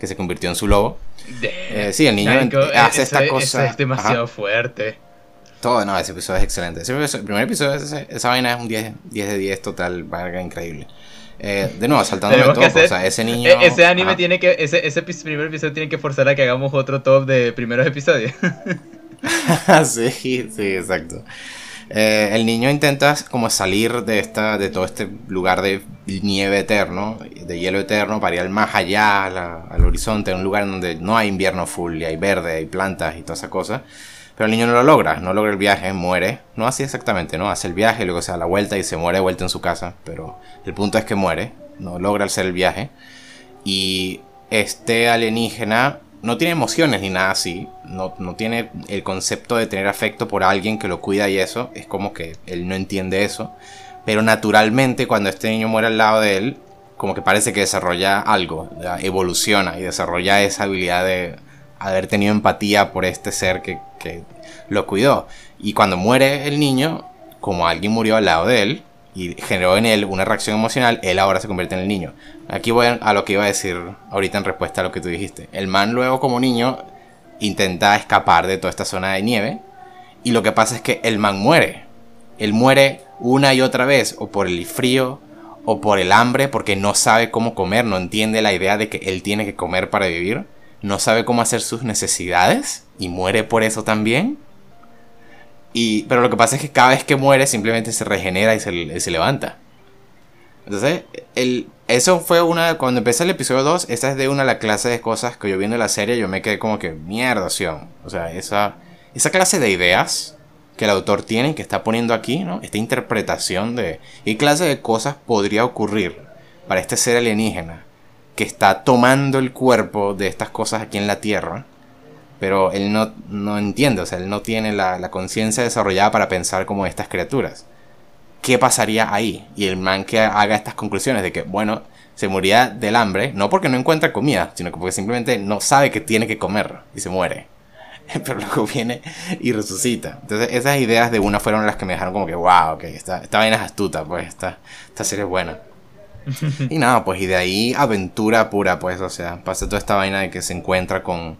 que se, convirtió en su lobo. Eh, sí, el niño hace esta cosa. es demasiado fuerte. Todo, no, ese episodio es excelente. el primer episodio, ese, esa vaina es un 10, 10 de 10 total, valga increíble. Eh, de nuevo, saltándome todo, o sea, ese niño... E-, ese anime tiene que, ese, ese primer episodio tiene que forzar a que hagamos otro top de primeros episodios. sí, sí, exacto. Eh, el niño intenta como salir de esta, de todo este lugar de nieve eterno, de hielo eterno, para ir más allá, al horizonte, un lugar donde no hay invierno full, y hay verde, hay plantas y toda esa cosa. Pero el niño no lo logra, no logra el viaje, muere. No así exactamente, ¿no? Hace el viaje, luego se da la vuelta y se muere de vuelta en su casa. Pero el punto es que muere, no logra hacer el viaje. Y este alienígena no tiene emociones ni nada así. No, no, tiene el concepto de tener afecto por alguien que lo cuida y eso. Es como que él no entiende eso. Pero naturalmente cuando este niño muere al lado de él, como que parece que desarrolla algo, evoluciona y desarrolla esa habilidad de haber tenido empatía por este ser que, que lo cuidó. Y cuando muere el niño, como alguien murió al lado de él, y generó en él una reacción emocional, él ahora se convierte en el niño. Aquí voy a lo que iba a decir ahorita en respuesta a lo que tú dijiste. El man luego como niño intenta escapar de toda esta zona de nieve y lo que pasa es que el man muere. Él muere una y otra vez o por el frío o por el hambre porque no sabe cómo comer, no entiende la idea de que él tiene que comer para vivir, no sabe cómo hacer sus necesidades y muere por eso también. Y, pero lo que pasa es que cada vez que muere simplemente se regenera y se, levanta. Entonces, el, eso fue una. Cuando empecé el episodio 2, esa es de una de las clases de cosas que yo viendo la serie, yo me quedé como que mierda, O sea, esa, esa clase de ideas que el autor tiene, que está poniendo aquí, ¿no? Esta interpretación de. ¿Qué clase de cosas podría ocurrir para este ser alienígena que está tomando el cuerpo de estas cosas aquí en la Tierra? Pero él no, no entiende, o sea, él no tiene la, la conciencia desarrollada para pensar como estas criaturas. ¿Qué pasaría ahí? Y el man que haga estas conclusiones de que, bueno, se moría del hambre, no porque no encuentra comida, sino porque simplemente no sabe que tiene que comer y se muere. Pero luego viene y resucita. Entonces, esas ideas de una fueron las que me dejaron como que, wow, ok, esta, esta vaina es astuta, pues, esta, esta serie es buena. y nada, pues, y de ahí aventura pura, pues, o sea, pasa toda esta vaina de que se encuentra con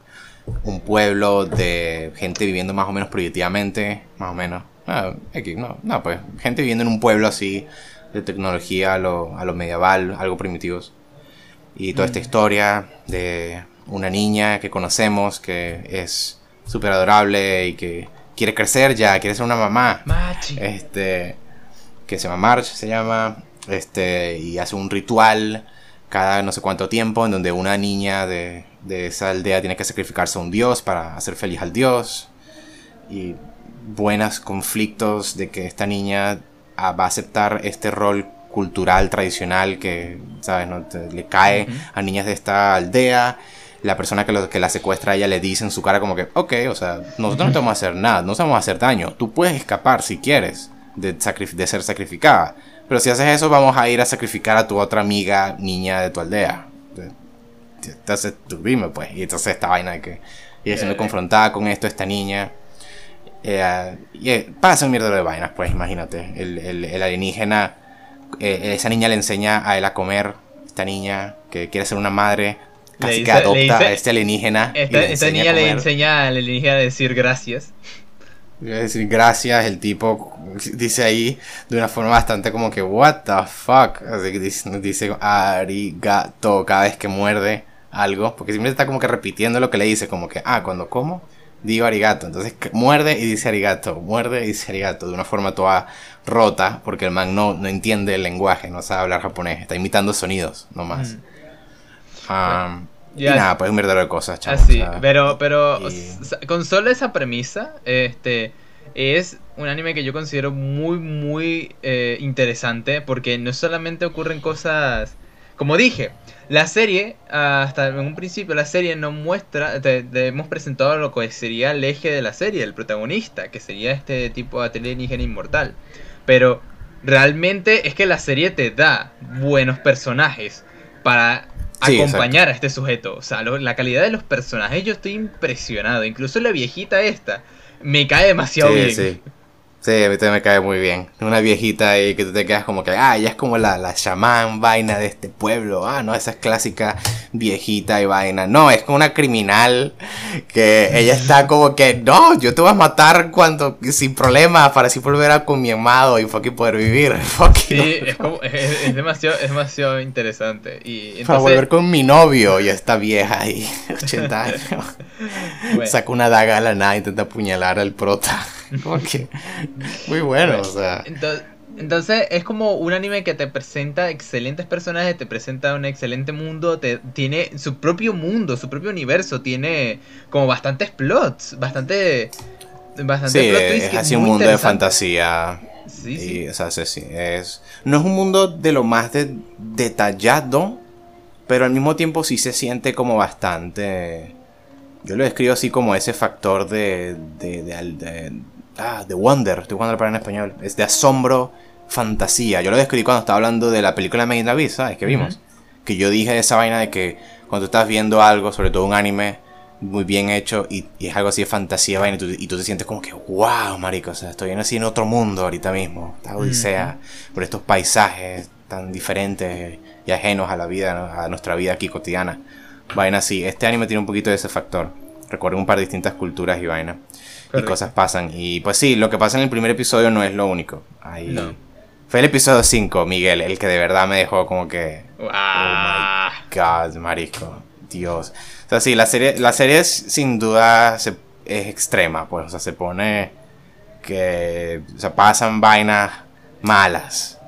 un pueblo de gente viviendo más o menos proyectivamente, más o menos. Ah, no, no, pues gente viviendo en un pueblo así de tecnología a lo, a lo medieval, algo primitivos. Y toda esta mm. historia de una niña que conocemos que es súper adorable y que quiere crecer ya, quiere ser una mamá. Este, que se llama March, se llama, este, y hace un ritual cada no sé cuánto tiempo en donde una niña de de esa aldea tiene que sacrificarse a un dios para hacer feliz al dios. Y buenos conflictos de que esta niña ah, va a aceptar este rol cultural tradicional que, ¿sabes? No? le cae a niñas de esta aldea. La persona que, lo, que la secuestra a ella le dice en su cara como que, ok, o sea, nosotros no te vamos a hacer nada, no te vamos a hacer daño. Tú puedes escapar si quieres de, de ser sacrificada. pero si haces eso vamos a ir a sacrificar a tu otra amiga niña de tu aldea. Entonces tú dime pues, y entonces esta vaina de que y siendo confrontada con esto esta niña. Eh, y eh, pasa un mierda de vainas, pues imagínate. El, el, alienígena, eh, esa niña le enseña a él a comer, esta niña que quiere ser una madre, casi que adopta a este alienígena. Esta, niña le enseña al alienígena a decir gracias. decir gracias, el tipo dice ahí de una forma bastante como que, what the fuck. Así que dice, dice arigato cada vez que muerde algo, porque siempre está como que repitiendo lo que le dice, como que, ah, cuando como, digo arigato. Entonces muerde y dice arigato, muerde y dice arigato, de una forma toda rota, porque el man no, no entiende el lenguaje, no sabe hablar japonés, está imitando sonidos nomás. Mm. y nada, pues un verdadero de cosas, chaval. Así, pero, pero con solo esa premisa, este es un anime que yo considero muy, muy eh, interesante porque no solamente ocurren cosas, como dije, la serie, hasta en un principio, la serie no muestra, te, hemos presentado lo que sería el eje de la serie, el protagonista, que sería este tipo de alienígena inmortal. Pero realmente es que la serie te da buenos personajes para acompañar a este sujeto. O sea, la calidad de los personajes, yo estoy impresionado. Incluso la viejita esta me cae demasiado bien. Sí, a mí también me cae muy bien. Una viejita ahí que tú te quedas como que, ah, ella es como la, la chamán vaina de este pueblo. Ah, no, esa es clásica viejita y vaina. No, es como una criminal que ella está como que, no, yo te voy a matar cuando, sin problema, para así volver a con mi amado y fucking poder vivir. sí, es, como, es, demasiado, es demasiado interesante. Y entonces... Para volver con mi novio y esta vieja ahí, 80 años. Saca una daga a la nada intenta apuñalar al prota. muy bueno, o sea. Entonces, es como un anime que te presenta excelentes personajes, te presenta un excelente mundo, te, tiene su propio mundo, su propio universo, tiene como bastantes plots, bastante... bastante sí, es así un mundo de fantasía. Sí, sí. O sea, sí, es, no es un mundo de lo más detallado, pero al mismo tiempo sí se siente como bastante... Yo lo describo así como ese factor de, de, de Ah, The Wonder, The Wonder para en español. Es de asombro, fantasía. Yo lo describí cuando estaba hablando de la película Made in Abyss, ¿sabes? Que vimos. Que yo dije esa vaina de que cuando tú estás viendo algo, sobre todo un anime muy bien hecho, y, es algo así de fantasía, vaina, y tú, te sientes como que, wow, marico, o sea, estoy así en otro mundo ahorita mismo. Esta odisea, por estos paisajes tan diferentes y ajenos a la vida, a nuestra vida aquí cotidiana. Vaina así. Este anime tiene un poquito de ese factor. Recuerda un par de distintas culturas y vaina y cosas pasan. Y pues sí, lo que pasa en el primer episodio no es lo único. Ahí... Fue el episodio 5, Miguel, el que de verdad me dejó como que... Oh my God, marisco. Dios. O sea, sí, la serie, la serie es, sin duda es extrema, pues. O sea, se pone que... O sea, pasan vainas malas.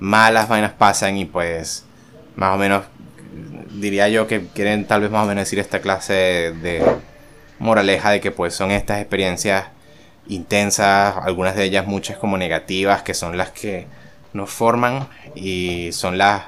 Malas vainas pasan y pues... Más o menos... Diría yo que quieren tal vez más o menos decir esta clase de moraleja de que pues son estas experiencias intensas, algunas de ellas muchas como negativas, que son las que nos forman y son las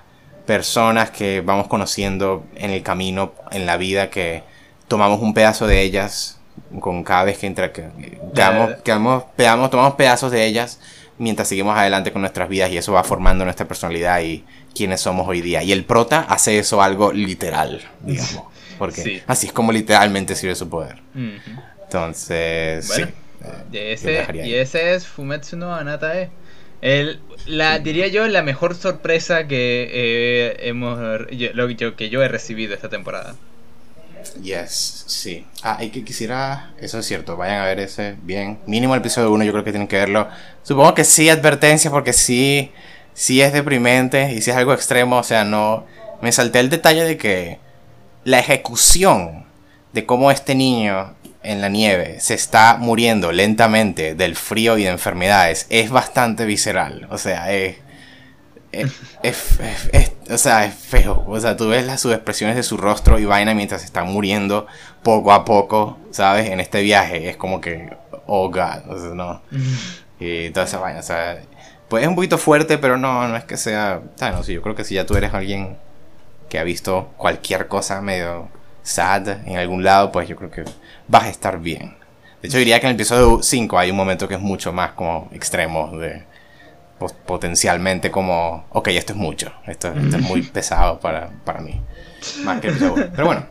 personas que vamos conociendo en el camino, en la vida, que tomamos un pedazo de ellas con cada vez que entra, que, quedamos, tomamos pedazos de ellas mientras seguimos adelante con nuestras vidas y eso va formando nuestra personalidad y quienes somos hoy día. Y el prota hace eso algo literal, digamos porque así es como literalmente sirve su poder. Entonces, sí. y, ese, y ese es Fumetsu no Anatae. El, la, diría yo la mejor sorpresa que eh, hemos yo, que yo he recibido esta temporada. Yes, sí. Ah, y que quisiera, eso es cierto, vayan a ver ese bien. Mínimo el episodio 1, yo creo que tienen que verlo. Supongo que sí, advertencia, porque sí, sí es deprimente y sí es algo extremo. O sea, no. Me salté el detalle de que la ejecución de cómo este niño en la nieve se está muriendo lentamente del frío y de enfermedades es bastante visceral. O sea, es, o sea, es feo. O sea, tú ves las sus expresiones de su rostro y vaina mientras está muriendo poco a poco, ¿sabes? En este viaje. Es como que, oh god, o sea, no. Y toda esa vaina, o sea, pues es un poquito fuerte, pero no, no es que sea. O no, sí, yo creo que si ya tú eres alguien que ha visto cualquier cosa medio sad en algún lado, pues yo creo que vas a estar bien. De hecho, diría que en el episodio 5 hay un momento que es mucho más como extremo de potencialmente como, ok, esto es mucho, esto, es muy pesado para, para mí. Más que el Pero bueno,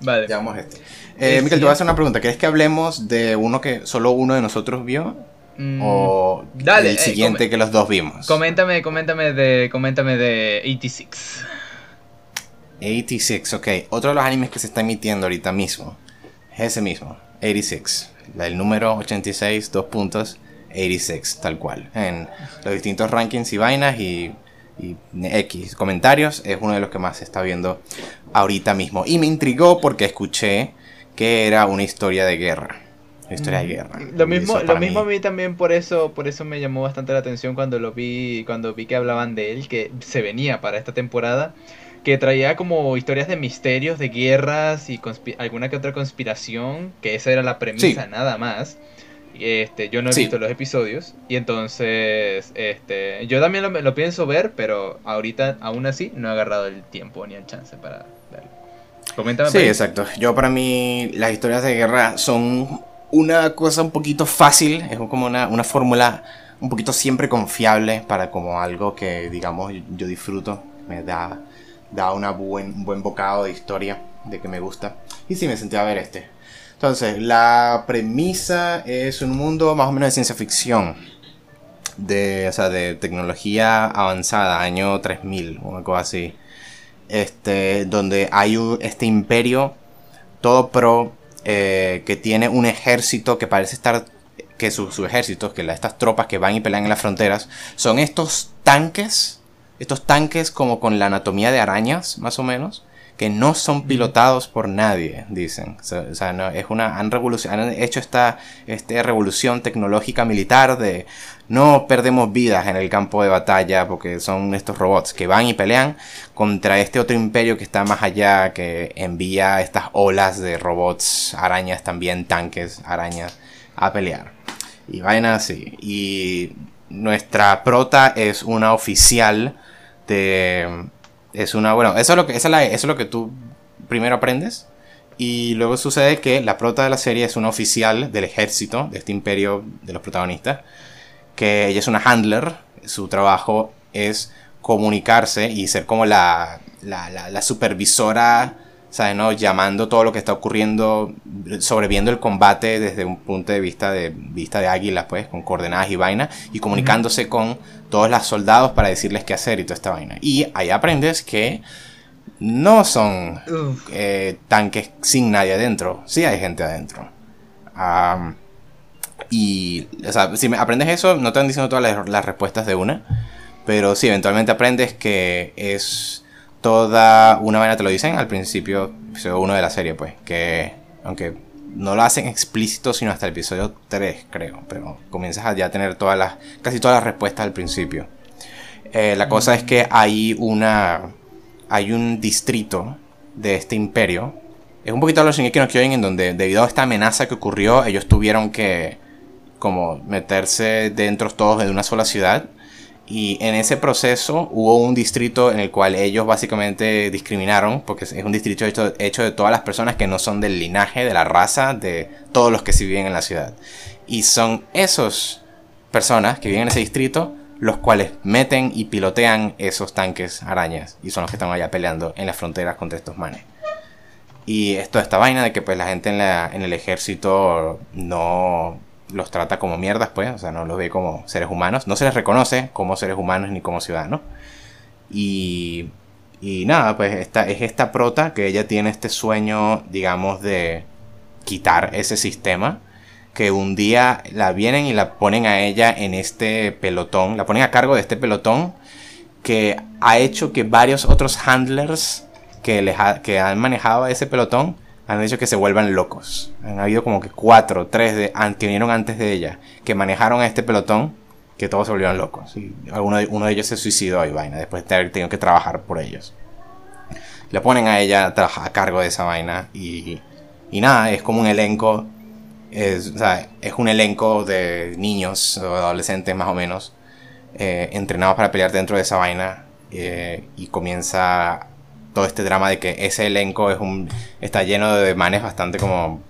vale. ya vamos a esto. Eh, te voy a hacer una pregunta. ¿Quieres que hablemos de uno que solo uno de nosotros vio? Mm, o dale, el siguiente que los dos vimos. Coméntame, coméntame de, coméntame de 86. 86, ok. Otro de los animes que se está emitiendo ahorita mismo. Es ese mismo, 86. El número 86, dos puntos, 86, tal cual. En los distintos rankings y vainas y, y X comentarios, es uno de los que más se está viendo ahorita mismo. Y me intrigó porque escuché que era una historia de guerra. Una historia de guerra. Lo mismo, lo mismo a mí también por eso, por eso me llamó bastante la atención cuando lo vi, cuando vi que hablaban de él, que se venía para esta temporada que traía como historias de misterios, de guerras y alguna que otra conspiración, que esa era la premisa nada más. Este, yo no he visto los episodios y entonces este, yo también lo, pienso ver, pero ahorita aún así no he agarrado el tiempo ni el chance para verlo. Coméntame. Sí, exacto. Yo para mí las historias de guerra son una cosa un poquito fácil, es como una, una fórmula un poquito siempre confiable para como algo que digamos yo disfruto, me da da una buen, un buen bocado de historia de que me gusta. Y sí, me sentí a ver este. Entonces, la premisa es un mundo más o menos de ciencia ficción. De, o sea, de tecnología avanzada, año 3000, una cosa así. Este, donde hay este imperio todo pro eh, que tiene un ejército que parece estar que sus su ejércitos, que estas tropas que van y pelean en las fronteras, son estos tanques estos tanques como con la anatomía de arañas, más o menos, que no son pilotados por nadie, dicen. O sea, no, es una, han, han hecho esta, esta revolución tecnológica militar de no perdemos vidas en el campo de batalla porque son estos robots que van y pelean contra este otro imperio que está más allá, que envía estas olas de robots, arañas también, tanques, arañas, a pelear. Y vaina así. Y nuestra prota es una oficial es una, bueno, eso es lo que, eso es, lo que tú primero aprendes. Y luego sucede que la prota de la serie es una oficial del ejército, de este imperio de los protagonistas. Que ella es una handler. Su trabajo es comunicarse y ser como la, la, la supervisora ¿sabes? No? Llamando todo lo que está ocurriendo, sobreviendo el combate desde un punto de vista de vista de águila, pues, con coordenadas y vaina, y comunicándose con todos los soldados para decirles qué hacer y toda esta vaina. Y ahí aprendes que no son eh, tanques sin nadie adentro, sí hay gente adentro. y, o sea, si aprendes eso, no te van diciendo todas las, las respuestas de una, pero sí, eventualmente aprendes que es toda una vaina te lo dicen al principio, episodio 1 de la serie, pues, que aunque no lo hacen explícito sino hasta el episodio 3, creo, pero comienzas a ya tener todas las, casi todas las respuestas al principio. Eh, la cosa es que hay una, hay un distrito de este imperio. Es un poquito a los Shingeki no Kyojin en donde debido a esta amenaza que ocurrió, ellos tuvieron que como meterse dentro todos de una sola ciudad y en ese proceso hubo un distrito en el cual ellos básicamente discriminaron, porque es un distrito hecho, de todas las personas que no son del linaje, de la raza, de todos los que sí viven en la ciudad. Y son esas personas que viven en ese distrito los cuales meten y pilotean esos tanques arañas y son los que están allá peleando en las fronteras contra estos manes. Y esto, esta vaina de que pues la gente en, la, en el ejército no los trata como mierdas, pues, o sea, no los ve como seres humanos, no se les reconoce como seres humanos ni como ciudadanos. Y, y nada, pues esta, es esta prota que ella tiene este sueño, digamos, de quitar ese sistema. Que un día la vienen y la ponen a ella en este pelotón, la ponen a cargo de este pelotón que ha hecho que varios otros handlers que, les que han manejado ese pelotón han dicho que se vuelvan locos. Han habido como que cuatro, tres de, que vinieron antes de ella, que manejaron a este pelotón, que todos se volvieron locos. Y uno, de, uno de ellos se suicidó y vaina, después de haber tenido que trabajar por ellos. Le ponen a ella a, cargo de esa vaina y, y nada, es como un elenco, es, es un elenco de niños o adolescentes más o menos, eh, entrenados para pelear dentro de esa vaina eh, y comienza todo este drama de que ese elenco es un está lleno de manes bastante como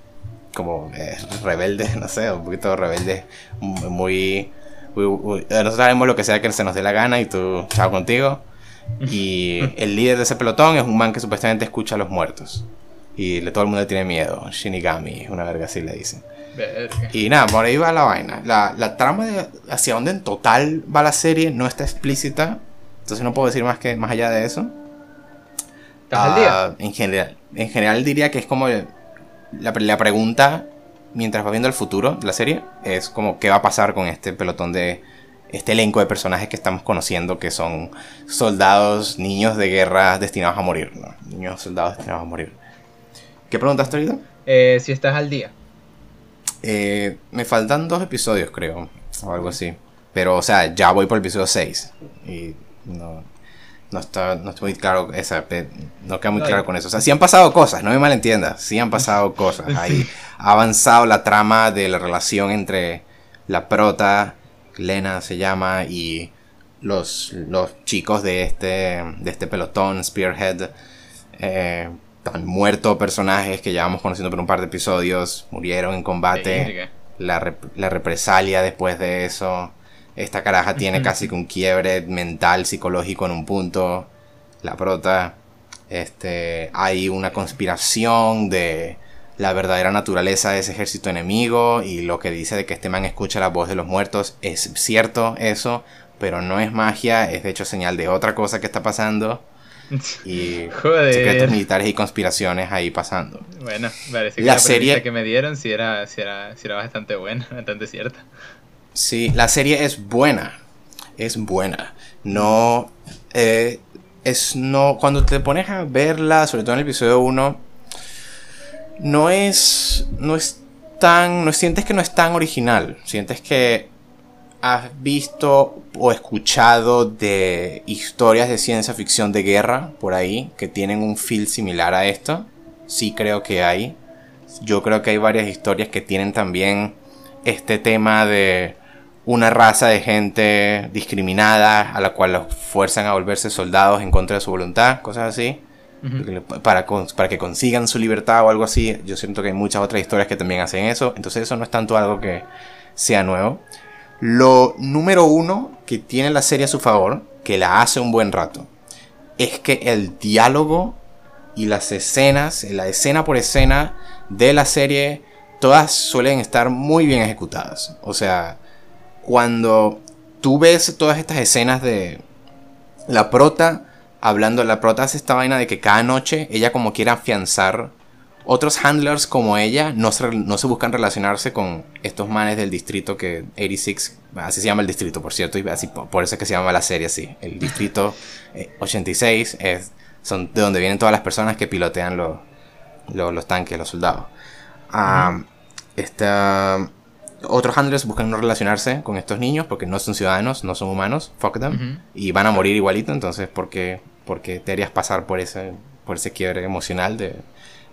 como eh, rebeldes, no sé, un poquito rebeldes, muy nosotros haremos lo que sea que se nos dé la gana y tú, chao contigo. Y el líder de ese pelotón es un man que supuestamente escucha a los muertos. Y le, todo el mundo tiene miedo. Shinigami, una verga así le dicen. Y nada, por ahí va la vaina. La, la trama de hacia dónde en total va la serie no está explícita. Entonces no puedo decir más que más allá de eso. Uh, en general, en general diría que es como la, la, pregunta mientras va viendo el futuro de la serie es como qué va a pasar con este pelotón de este elenco de personajes que estamos conociendo que son soldados, niños de guerra destinados a morir, ¿no? Niños soldados destinados a morir. ¿Qué preguntas, Torido? Eh, si estás al día. Eh, me faltan dos episodios, creo, o algo así. Pero, o sea, ya voy por el episodio 6. Y no, no está, no estoy muy claro, esa, no queda muy claro con eso. O sea, sí han pasado cosas, no me malentiendas, sí han pasado cosas. Ahí ha avanzado la trama de la relación entre la prota, Lena se llama, y los, los chicos de este, de este pelotón, Spearhead. Eh, han muerto personajes que llevamos conociendo por un par de episodios, murieron en combate. La, la represalia después de eso. Esta caraja tiene casi que un quiebre mental, psicológico en un punto. La prota. Este, hay una conspiración de la verdadera naturaleza de ese ejército enemigo y lo que dice de que este man escucha la voz de los muertos es cierto eso, pero no es magia, es de hecho señal de otra cosa que está pasando. Y secretos militares y conspiraciones ahí pasando. Bueno, parece que la, serie que me dieron sí era, sí era, sí era bastante buena, bastante cierta. Sí, la serie es buena. Es buena. No. Eh, es no. Cuando te pones a verla, sobre todo en el episodio 1, no es. No es tan. No sientes que no es tan original. Sientes que has visto o escuchado de historias de ciencia ficción de guerra por ahí que tienen un feel similar a esto. Sí creo que hay. Yo creo que hay varias historias que tienen también este tema de una raza de gente discriminada a la cual los fuerzan a volverse soldados en contra de su voluntad, cosas así, para, para que consigan su libertad o algo así. Yo siento que hay muchas otras historias que también hacen eso, entonces eso no es tanto algo que sea nuevo. Lo número uno que tiene la serie a su favor, que la hace un buen rato, es que el diálogo y las escenas, la escena por escena de la serie, todas suelen estar muy bien ejecutadas. O sea, cuando tú ves todas estas escenas de la prota hablando, la prota hace esta vaina de que cada noche ella como quiere afianzar otros handlers como ella no se, no se buscan relacionarse con estos manes del distrito que 86, así se llama el distrito por cierto, y así por eso es que se llama la serie así. El distrito 86 eh, es, son de donde vienen todas las personas que pilotean los, los, tanques, los soldados. Ah, esta otros handlers buscan no relacionarse con estos niños porque no son ciudadanos, no son humanos, fuck them, y van a morir igualito, entonces ¿por qué, porque te harías pasar por ese, por ese quiebre emocional de,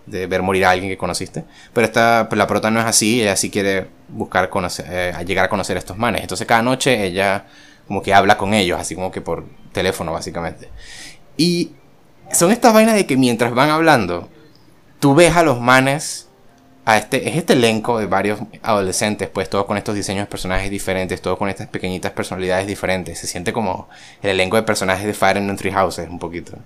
de ver morir a alguien que conociste? Pero esta, pues, la prota no es así, ella sí quiere buscar conocer, eh, llegar a conocer a estos manes, entonces cada noche ella como que habla con ellos, así como que por teléfono básicamente. Y son estas vainas de que mientras van hablando, tú ves a los manes este, es este elenco de varios adolescentes, pues todos con estos diseños de personajes diferentes, todos con estas pequeñitas personalidades diferentes. Se siente como el elenco de personajes de Fire and Three Houses, un poquito.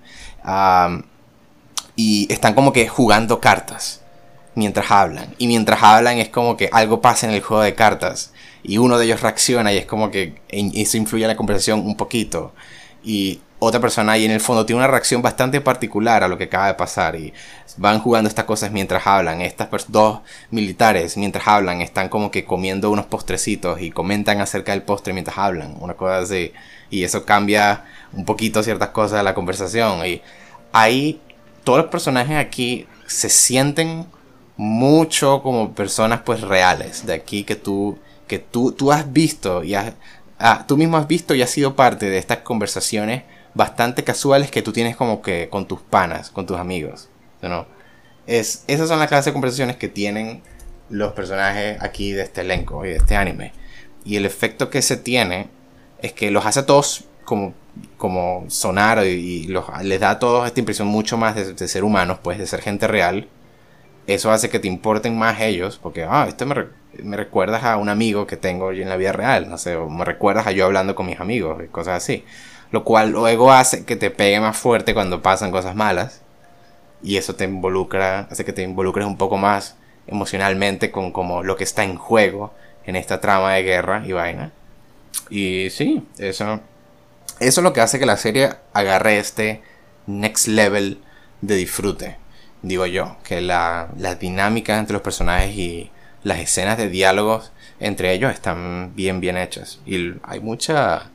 y están como que jugando cartas mientras hablan. Y mientras hablan es como que algo pasa en el juego de cartas. Y uno de ellos reacciona y es como que eso influye en la conversación un poquito. Y otra persona ahí en el fondo tiene una reacción bastante particular a lo que acaba de pasar y van jugando estas cosas mientras hablan. Estas dos militares mientras hablan están como que comiendo unos postrecitos y comentan acerca del postre mientras hablan, una cosa así. Y eso cambia un poquito ciertas cosas de la conversación. Y ahí todos los personajes aquí se sienten mucho como personas pues reales de aquí que tú que tú, tú has visto y has, ah, tú mismo has visto y has sido parte de estas conversaciones bastante casuales que tú tienes como que con tus panas, con tus amigos. ¿no? Es, esas son las clases de conversaciones que tienen los personajes aquí de este elenco y de este anime. Y el efecto que se tiene es que los hace a todos como, como sonar y, los, les da a todos esta impresión mucho más de, ser humanos, pues de ser gente real. Eso hace que te importen más ellos, porque, ah, este me, me recuerdas a un amigo que tengo en la vida real, no sé, o me recuerdas a yo hablando con mis amigos y cosas así. Lo cual luego hace que te pegue más fuerte cuando pasan cosas malas. Y eso te involucra, hace que te involucres un poco más emocionalmente con como lo que está en juego en esta trama de guerra y vaina. Y sí, eso, eso es lo que hace que la serie agarre este next level de disfrute, digo yo, que la, la dinámica entre los personajes y las escenas de diálogos entre ellos están bien, bien hechas. Y hay mucha...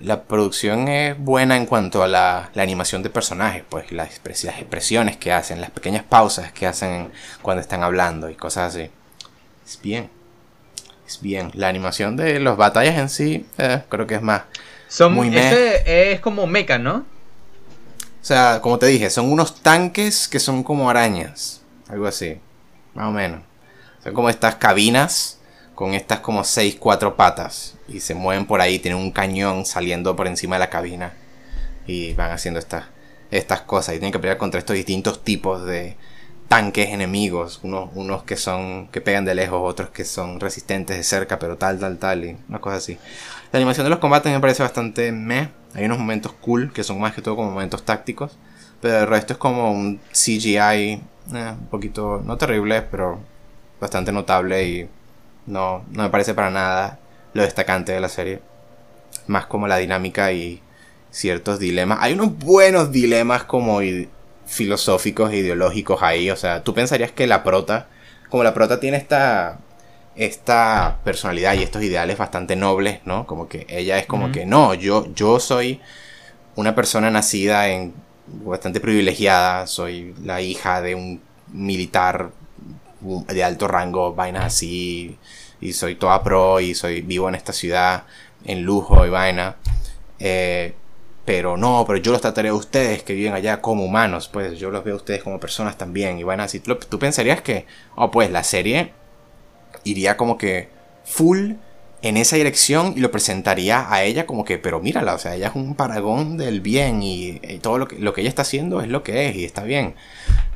La producción es buena en cuanto a la, la animación de personajes, pues las, las, expresiones que hacen, las pequeñas pausas que hacen cuando están hablando y cosas así. Es bien. Es bien. La animación de las batallas en sí, eh, creo que es más. Son, muy ese es como mecha, ¿no? O sea, como te dije, son unos tanques que son como arañas. Algo así. Más o menos. Son como estas cabinas con estas como seis, cuatro patas. Y se mueven por ahí, tienen un cañón saliendo por encima de la cabina. Y van haciendo estas, estas cosas. Y tienen que pelear contra estos distintos tipos de tanques enemigos. Unos, unos que son. que pegan de lejos, otros que son resistentes de cerca, pero tal, tal, tal. Y una cosa así. La animación de los combates me parece bastante meh. Hay unos momentos cool que son más que todo como momentos tácticos. Pero el resto es como un CGI eh, un poquito, no terrible, pero bastante notable y no, no me parece para nada lo destacante de la serie. Más como la dinámica y ciertos dilemas. Hay unos buenos dilemas como filosóficos e ideológicos ahí. O sea, tú pensarías que la prota, como la prota tiene esta, esta personalidad y estos ideales bastante nobles, ¿no? Como que ella es como que, no, yo, yo soy una persona nacida en bastante privilegiada, soy la hija de un militar de alto rango, vainas así, y soy toda pro y soy vivo en esta ciudad en lujo y vaina. Eh, pero no, pero yo los trataré a ustedes que viven allá como humanos, pues yo los veo a ustedes como personas también y vainas así. Tú, pensarías que, oh, pues la serie iría como que full en esa dirección y lo presentaría a ella como que, pero mírala, o sea, ella es un paragón del bien y, y todo lo que, lo que ella está haciendo es lo que es y está bien.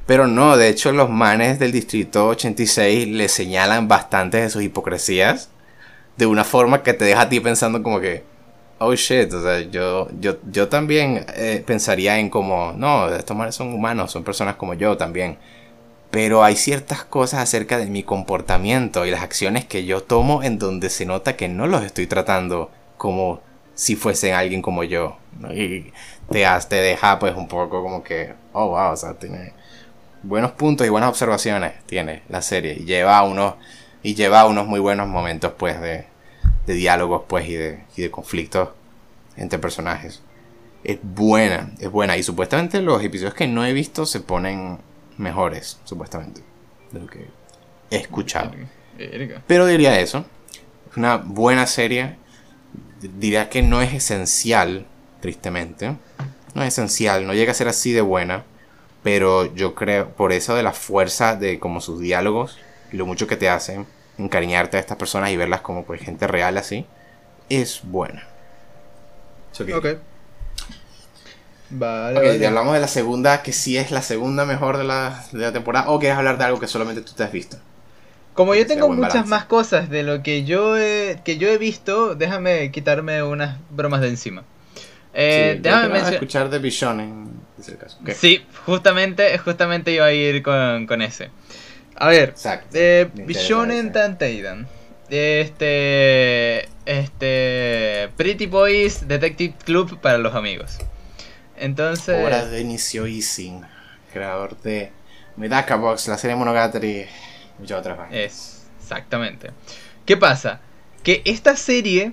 Pero no, de hecho los manes del distrito 86 le señalan bastantes de sus hipocresías de una forma que te deja a ti pensando como que, oh shit, o sea, yo, yo, yo también eh, pensaría en como, no, estos manes son humanos, son personas como yo también. Pero hay ciertas cosas acerca de mi comportamiento y las acciones que yo tomo en donde se nota que no los estoy tratando como si fuesen alguien como yo. Y te, te deja pues un poco como que, oh wow, o sea, tiene buenos puntos y buenas observaciones tiene la serie. Y lleva unos y lleva unos muy buenos momentos pues de, de diálogos pues y de, y de conflictos entre personajes. Es buena es buena. Y supuestamente los episodios que no he visto se ponen mejores supuestamente de lo que he escuchado. Pero diría eso. Es una buena serie. Diría que no es esencial tristemente. No es esencial no llega a ser así de buena pero yo creo, por eso de la fuerza de como sus diálogos y lo mucho que te hacen encariñarte a estas personas y verlas como pues gente real así, es buena. Ok. Vale, okay, hablamos de la segunda, que sí es la segunda mejor de la, de la temporada, o quieres hablar de algo que solamente tú te has visto. Como yo tengo muchas más cosas de lo que yo he, que yo he visto, déjame quitarme unas bromas de encima. Eh, déjame escuchar de Bishonen, Sí, justamente, justamente iba a ir con, ese. A ver, eh, Bishonen Tanteidan. Este. Este. Pretty Boys Detective Club para los amigos. Entonces. Obra de inicio Ising, creador de Medaka Box, la serie Monogatari y muchas otras Es, exactamente. ¿Qué pasa? Que esta serie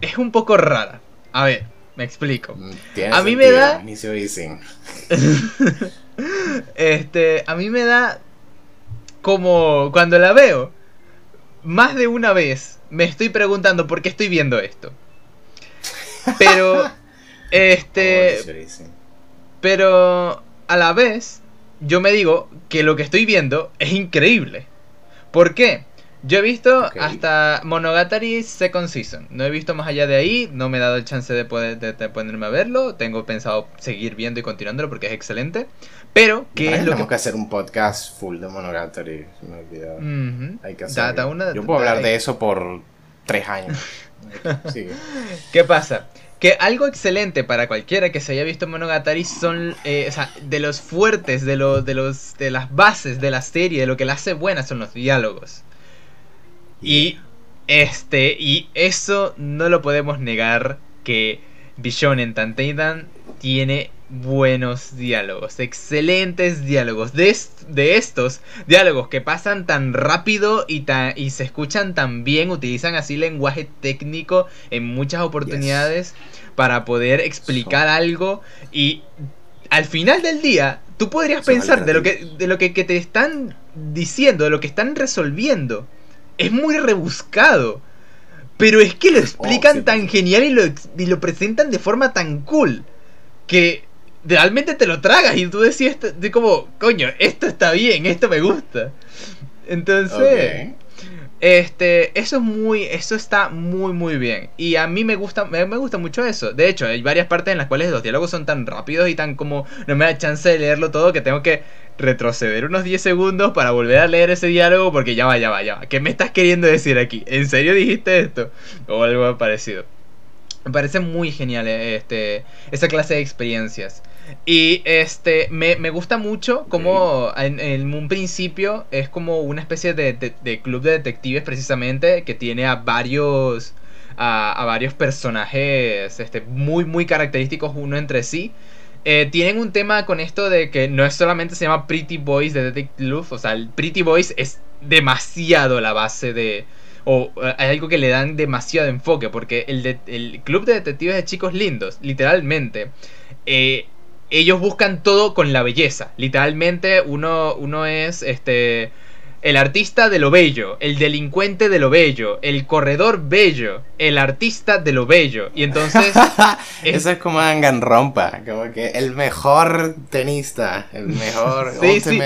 es un poco rara. A ver, me explico. Mm, a mí me da. este, a mí me da como cuando la veo, más de una vez me estoy preguntando por qué estoy viendo esto. Pero, este. pero a la vez, yo me digo que lo que estoy viendo es increíble. ¿Por qué? Yo he visto hasta Monogatari Second Season. No he visto más allá de ahí. No me he dado el chance de, poder, de, ponerme a verlo. Tengo pensado seguir viendo y continuándolo porque es excelente. Pero, ¿qué es lo que... que hacer un podcast full de Monogatari. me Hay que hacerlo. Yo puedo hablar de eso por tres años. ¿Qué pasa? Que algo excelente para cualquiera que se haya visto Monogatari son eh, o sea, de los fuertes, de, los de, los, de las bases de la serie, de lo que la hace buena son los diálogos. Y este, y eso no lo podemos negar que en Tanteidan tiene buenos diálogos, excelentes diálogos. De, de, estos diálogos que pasan tan rápido y, y se escuchan tan bien, utilizan así lenguaje técnico en muchas oportunidades para poder explicar algo y al final del día tú podrías pensar de lo que de lo que, te están diciendo, de lo que están resolviendo. Es muy rebuscado. Pero es que lo explican oh, tan genial y lo, y lo presentan de forma tan cool que realmente te lo tragas y tú decís de como, coño, esto está bien, esto me gusta. Entonces, este, eso es muy, eso está muy muy bien y a mí me gusta, me, gusta mucho eso. De hecho, hay varias partes en las cuales los diálogos son tan rápidos y tan como no me da chance de leerlo todo que tengo que retroceder unos 10 segundos para volver a leer ese diálogo porque ya va, ya va, ya va. ¿Qué me estás queriendo decir aquí? ¿En serio dijiste esto? O algo parecido. Me parece muy genial eh, este, esa clase de experiencias. Y este, me, gusta mucho como en, un principio es como una especie de, club de detectives precisamente que tiene a varios, a, varios personajes este, muy, muy característicos uno entre sí. Eh, tienen un tema con esto de que no es solamente se llama Pretty Boys de Detective Love, o sea, el Pretty Boys es demasiado la base de, o eh, hay algo que le dan demasiado enfoque, porque el, el club de detectives de chicos lindos, literalmente, eh, ellos buscan todo con la belleza. Literalmente uno, uno es este el artista de lo bello, el delincuente de lo bello, el corredor bello, el artista de lo bello. Y entonces... Eso es como rompa como que el mejor tenista, el mejor... sí, sí.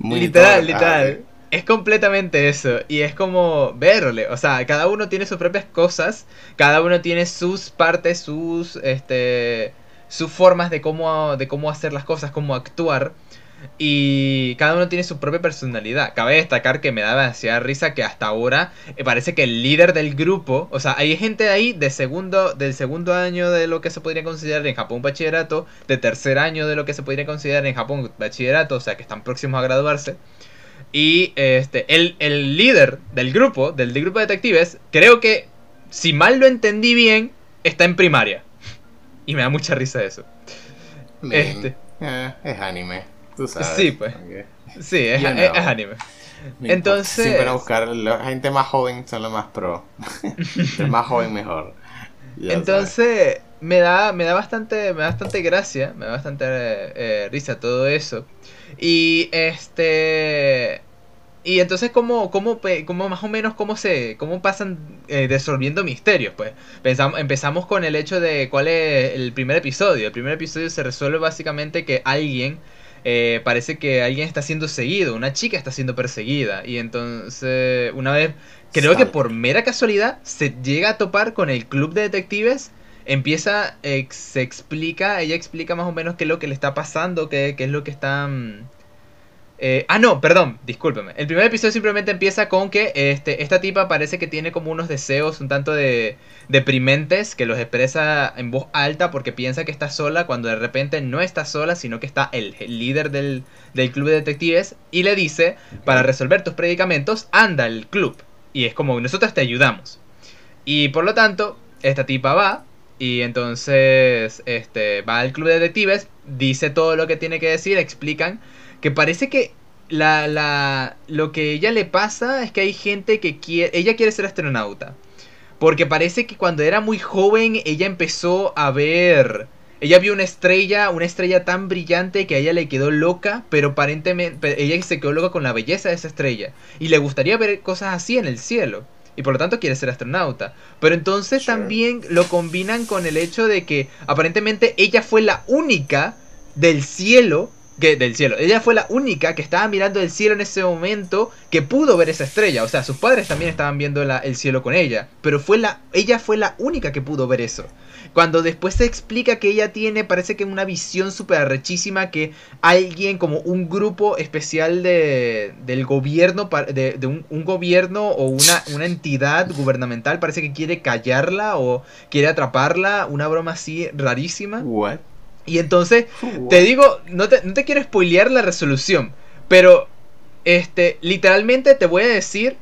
Literal, ah, literal. Es completamente eso. Y es como verle. O sea, cada uno tiene sus propias cosas. Cada uno tiene sus partes, sus... Este sus formas de cómo, de cómo hacer las cosas, cómo actuar. Y cada uno tiene su propia personalidad. Cabe destacar que me daba demasiada risa que hasta ahora eh, parece que el líder del grupo, o sea, hay gente ahí de segundo, del segundo año de lo que se podría considerar en Japón bachillerato, de tercer año de lo que se podría considerar en Japón bachillerato, o sea, que están próximos a graduarse. Y este, el, el líder del grupo, del, del grupo de detectives, creo que, si mal lo entendí bien, está en primaria. Y me da mucha risa eso. este. Eh, es anime, tú sabes. Sí, pues. Sí, es, anime. Entonces. Siempre a buscar. La gente más joven son los más pro. El más joven mejor. Entonces, me da, me da bastante, me da bastante gracia, me da bastante eh, risa todo eso. Y este y entonces, ¿cómo, cómo, cómo más o menos cómo se cómo pasan eh, resolviendo misterios? Pues Pensamos, empezamos con el hecho de cuál es el primer episodio. El primer episodio se resuelve básicamente que alguien, eh, parece que alguien está siendo seguido, una chica está siendo perseguida. Y entonces, una vez, creo que por mera casualidad, se llega a topar con el club de detectives. Empieza, se explica, ella explica más o menos qué es lo que le está pasando, qué, qué es lo que están eh, ah, no, perdón, discúlpeme. El primer episodio simplemente empieza con que este, esta tipa parece que tiene como unos deseos un tanto de deprimentes que los expresa en voz alta porque piensa que está sola cuando de repente no está sola, sino que está el, líder del, del, club de detectives y le dice, para resolver tus predicamentos, anda al club. Y es como, nosotros te ayudamos. Y por lo tanto, esta tipa va y entonces este, va al club de detectives, dice todo lo que tiene que decir, explican que parece que la, la, lo que ella le pasa es que hay gente que quiere, ella quiere ser astronauta. Porque parece que cuando era muy joven ella empezó a ver, ella vio una estrella, una estrella tan brillante que a ella le quedó loca, pero aparentemente ella se quedó loca con la belleza de esa estrella. Y le gustaría ver cosas así en el cielo. Y por lo tanto quiere ser astronauta. Pero entonces también lo combinan con el hecho de que aparentemente ella fue la única del cielo que del cielo. Ella fue la única que estaba mirando el cielo en ese momento que pudo ver esa estrella. O sea, sus padres también estaban viendo el cielo con ella. Pero fue la, ella fue la única que pudo ver eso. Cuando después se explica que ella tiene, parece que una visión súper arrechísima que alguien, como un grupo especial de, del gobierno, de, un, gobierno o una, una entidad gubernamental, parece que quiere callarla o quiere atraparla. Una broma así rarísima. Y entonces, te digo, no te, no te quiero spoilear la resolución, pero, este, literalmente te voy a decir,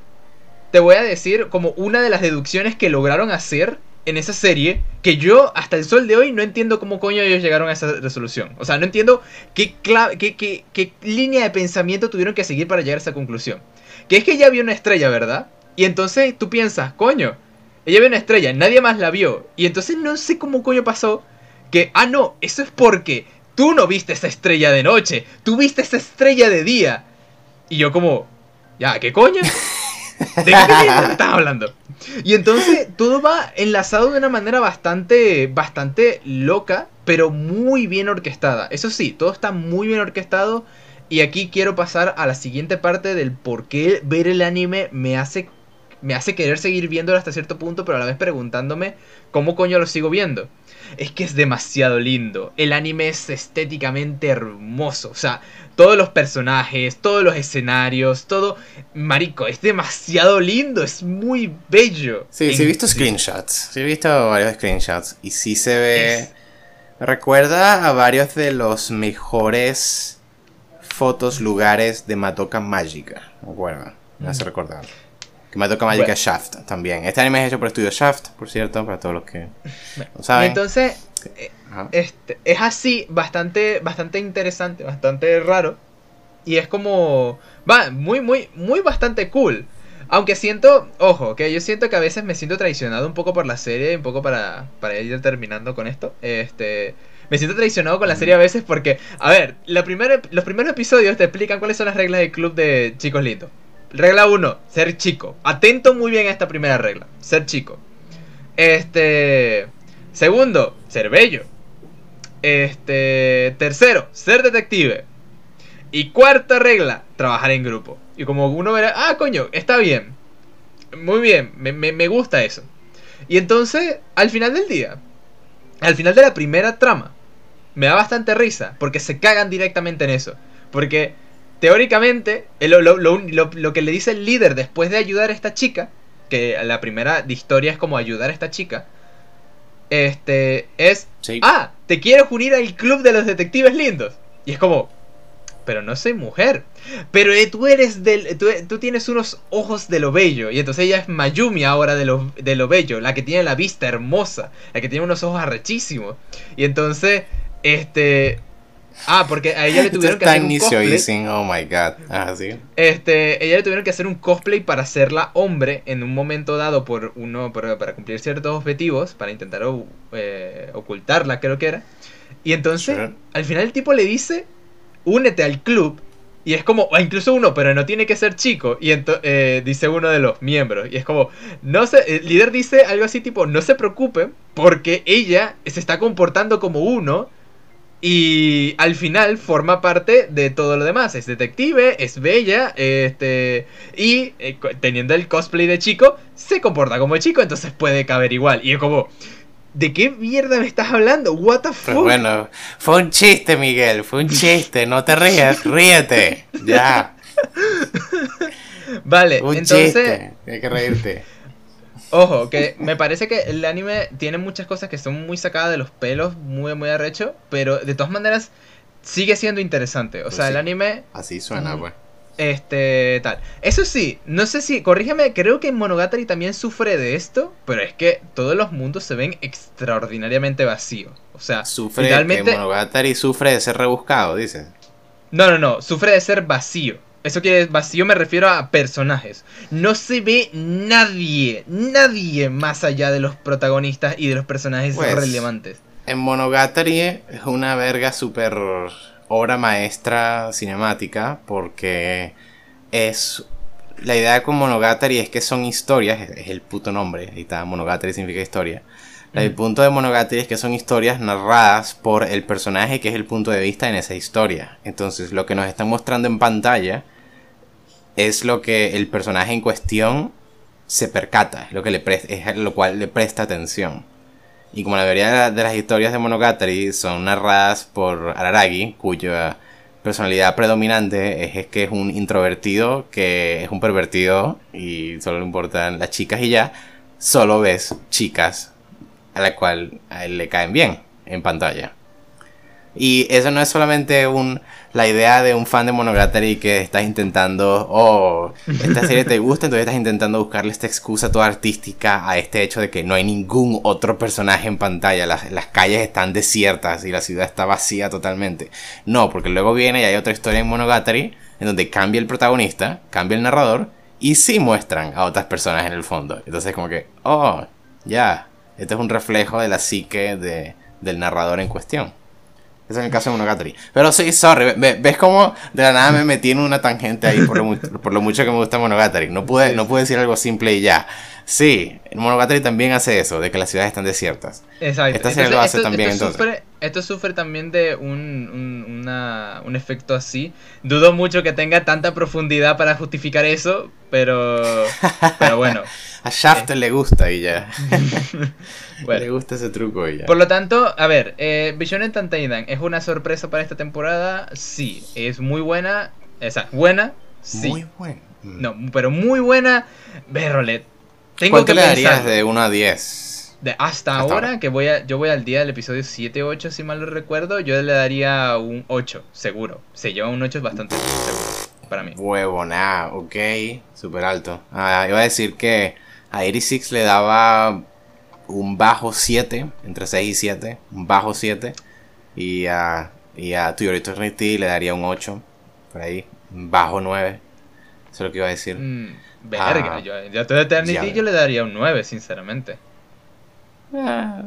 te voy a decir como una de las deducciones que lograron hacer en esa serie, que yo hasta el sol de hoy no entiendo cómo coño ellos llegaron a esa resolución. O sea, no entiendo qué, qué, qué, qué línea de pensamiento tuvieron que seguir para llegar a esa conclusión. Que es que ella vio una estrella, ¿verdad? Y entonces tú piensas, coño, ella vio una estrella, nadie más la vio. Y entonces no sé cómo coño pasó que, ah, no, eso es porque tú no viste esa estrella de noche, tú viste esa estrella de día. Y yo como, ya, ¿qué coño? ¿De qué estás hablando? Y entonces todo va enlazado de una manera bastante, bastante loca, pero muy bien orquestada. Eso sí, todo está muy bien orquestado. Y aquí quiero pasar a la siguiente parte del por qué ver el anime me hace, me hace querer seguir viéndolo hasta cierto punto, pero a la vez preguntándome cómo coño lo sigo viendo es que es demasiado lindo. El anime es estéticamente hermoso. O sea, todos los personajes, todos los escenarios, todo. Marico, es demasiado lindo, es muy bello. Sí, sí he visto screenshots. Sí he visto varios screenshots. Y sí se ve. Recuerda a varios de los mejores fotos, lugares de Matoka Mágica. ¿Me acuerdo? Me hace recordar. Que me toca Magic Shaft también. Este anime es hecho por Estudio Shaft, por cierto, para todos los que lo saben. entonces, eh, este, es así, bastante, bastante interesante, bastante raro. Y es como. Va, muy, muy, muy bastante cool. Aunque siento, ojo, que yo siento que a veces me siento traicionado un poco por la serie, un poco para, para ir terminando con esto. Este. Me siento traicionado con la serie a veces porque, a ver, la los primeros episodios te explican cuáles son las reglas del club de chicos lindos. Regla 1, ser chico. Atento muy bien a esta primera regla, ser chico. Este, segundo, ser bello. Este, tercero, ser detective. Y cuarta regla, trabajar en grupo. Y como uno verá, ah, coño, está bien. Muy bien, me, me gusta eso. Y entonces, al final del día, al final de la primera trama, me da bastante risa, porque se cagan directamente en eso. Porque teóricamente, eh, lo, que le dice el líder después de ayudar a esta chica, que la primera de historia es como ayudar a esta chica, este, es, ah, te quiero unir al club de los detectives lindos. Y es como, pero no soy mujer. Pero eh, tú eres del, tú, tienes unos ojos de lo bello. Y entonces ella es Mayumi ahora de lo, de lo bello, la que tiene la vista hermosa, la que tiene unos ojos arrechísimos. Y entonces, este, Ah, porque a ella le tuvieron que hacer un cosplay. oh my god. Ah, Este, ella le tuvieron que hacer un cosplay para hacerla hombre en un momento dado por uno para, cumplir ciertos objetivos, para intentar eh, ocultarla, creo que era. Y entonces, al final el tipo le dice, "Únete al club." Y es como, o incluso uno, pero no tiene que ser chico. Y eh, dice uno de los miembros. Y es como, no sé, el líder dice algo así tipo, no se preocupe porque ella se está comportando como uno y al final forma parte de todo lo demás. Es detective, es bella, este. Y eh, teniendo el cosplay de chico, se comporta como chico, entonces puede caber igual. Y es como. ¿De qué mierda me estás hablando? ¿What the fuck? bueno, fue un chiste, Miguel. Fue un chiste. No te rías, ríete. Ya. vale, un entonces. Chiste. Hay que reírte. Ojo, que me parece que el anime tiene muchas cosas que son muy sacadas de los pelos, muy, muy arrecho, pero de todas maneras sigue siendo interesante. O pues sea, el anime... Así suena, pues. Este, tal. Eso sí, no sé si, corrígeme, creo que Monogatari también sufre de esto, pero es que todos los mundos se ven extraordinariamente vacíos. O sea, sufre finalmente... Monogatari sufre de ser rebuscado, dices. No, no, no, sufre de ser vacío. Eso que vacío me refiero a personajes. No se ve nadie, nadie más allá de los protagonistas y de los personajes pues, relevantes. En Monogatari es una verga super obra maestra cinemática porque es la idea con Monogatari es que son historias, es el puto nombre, ahí está, Monogatari significa historia, El punto de Monogatari es que son historias narradas por el personaje que es el punto de vista en esa historia. Entonces, lo que nos están mostrando en pantalla es lo que el personaje en cuestión se percata, lo que le es lo cual le presta atención. Y como la mayoría de las historias de Monogatari son narradas por Araragi, cuya personalidad predominante es, que es un introvertido, que es un pervertido y solo le importan las chicas y ya, solo ves chicas a la cual le caen bien en pantalla. Y eso no es solamente un, la idea de un fan de Monogatari que estás intentando, oh, esta serie te gusta, entonces estás intentando buscarle esta excusa toda artística a este hecho de que no hay ningún otro personaje en pantalla, las, las calles están desiertas y la ciudad está vacía totalmente. No, porque luego viene y hay otra historia en Monogatari en donde cambia el protagonista, cambia el narrador y sí muestran a otras personas en el fondo. Entonces como que, oh, ya, este es un reflejo de la psique de, del narrador en cuestión. Eso en el caso de Monogatari. Pero sí, sorry, ¿ves cómo de la nada me metí en una tangente ahí por lo, por lo mucho que me gusta Monogatari? No pude, no pude decir algo simple y ya. Sí, Monogatari también hace eso, de que las ciudades están desiertas. Exacto. Esta serie lo hace también entonces. Sufre, esto sufre también de un, un, una, un efecto así. Dudo mucho que tenga tanta profundidad para justificar eso, pero, pero bueno. A Shaft le gusta y ya. Le gusta ese truco ya. Por lo tanto, a ver, eh, Vision en Tantaidan es una sorpresa para esta temporada. Sí, es muy buena. Esa, buena. Sí. Muy buena. No, pero muy buena. Berrolet. Tengo ¿Cuánto que le darías de 1 a 10? De hasta, ahora, que voy a, yo voy al día del episodio 7-8, si mal lo recuerdo, yo le daría un 8, seguro. Se lleva un 8 es bastante seguro para mí. Huevo, nada, ok, súper alto. Ah, iba a decir que a 86 le daba un bajo 7, entre 6 y 7, un bajo 7. Y a, y a To le daría un 8, por ahí, un bajo 9. Eso es lo que iba a decir. Mm, verga, ah, yo, a To Eternity yo le daría un 9, sinceramente. Ah,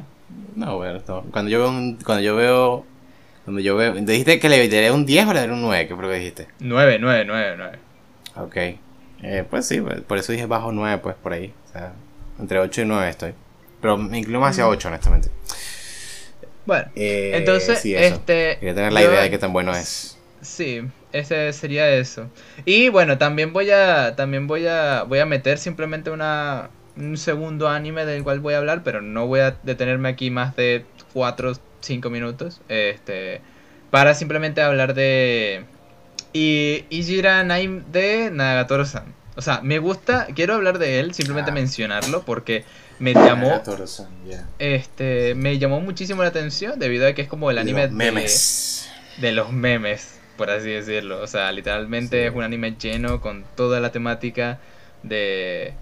no, bueno, cuando yo veo un, cuando yo veo cuando yo veo, dijiste que le daría un 10 o le daría un 9, ¿qué fue lo que dijiste? 9, 9, 9, 9. Ok. Eh, pues sí, pues, por eso dije bajo 9, pues por ahí. O sea, entre 8 y 9 estoy. Pero me incluyo más hacia 8, honestamente. Bueno, eh, entonces, este. Quería tener la idea de qué tan bueno es. Sí, ese sería eso. Y bueno, también voy a. También voy a. Voy a meter simplemente una. Un segundo anime del cual voy a hablar, pero no voy a detenerme aquí más de 4 5 minutos. Este. Para simplemente hablar de y Ijira Naim de Nagatoro-san. O sea, me gusta, quiero hablar de él, simplemente ah. mencionarlo porque me llamó este me llamó muchísimo la atención debido a que es como el anime de, memes. de los memes, por así decirlo. O sea, literalmente es un anime lleno con toda la temática de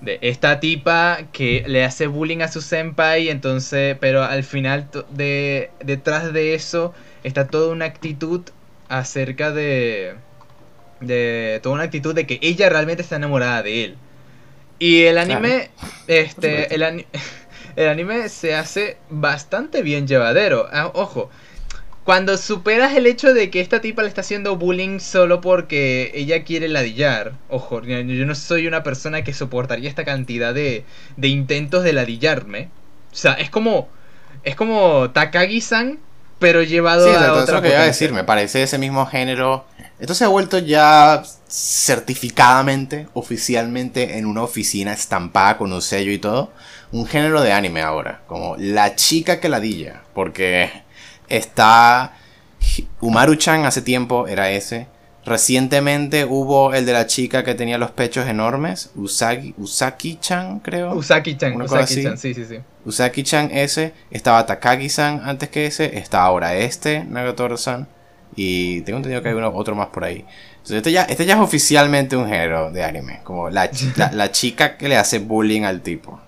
de esta tipa que le hace bullying a su senpai, entonces, pero al final de detrás de eso está toda una actitud acerca de, de toda una actitud de que ella realmente está enamorada de él. Y el anime, este, el, el, anime se hace bastante bien llevadero. Ah, ojo, cuando superas el hecho de que esta tipa le está haciendo bullying solo porque ella quiere ladillar, ojo, yo no soy una persona que soportaría esta cantidad de, de intentos de ladillarme. O sea, es como, es como Takagi-san pero llevado a otra lo que iba a decir, me parece ese mismo género. Esto se ha vuelto ya certificadamente, oficialmente, en una oficina estampada con un sello y todo. Un género de anime ahora, como la chica que ladilla, porque está Umaru-chan hace tiempo era ese. Recientemente hubo el de la chica que tenía los pechos enormes, Usagi, Usaki-chan, creo. Usaki-chan, Usaki-chan, sí, sí, sí. Usaki-chan ese, estaba Takagi-san antes que ese, está ahora este, Nagatoro-san, y tengo entendido que hay uno, otro más por ahí. Entonces este ya, este ya es oficialmente un género de anime, como la, la, chica que le hace bullying al tipo.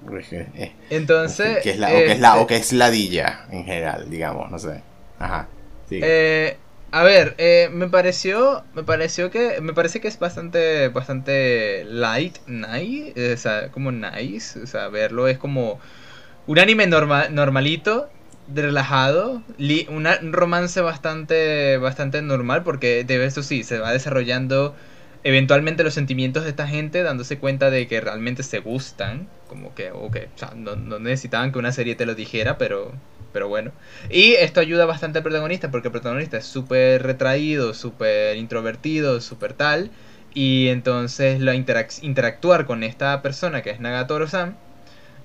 Entonces... Que es la, o, que es la, o este que es ladilla en general, digamos, no sé. Ajá. Sí. Eh, a ver, eh, me pareció, me pareció que, me parece que es bastante, bastante light, nice, o sea, como nice, o sea, verlo es como un anime normal, normalito, relajado, un romance bastante, bastante normal, porque de esto sí, se va desarrollando eventualmente los sentimientos de esta gente dándose cuenta de que realmente se gustan, como que, ok, o sea, no, no necesitaban que una serie te lo dijera, pero pero bueno. Y esto ayuda bastante al protagonista porque el protagonista es súper retraído, súper introvertido, súper tal. Y entonces la interactuar con esta persona que es Nagatoro-san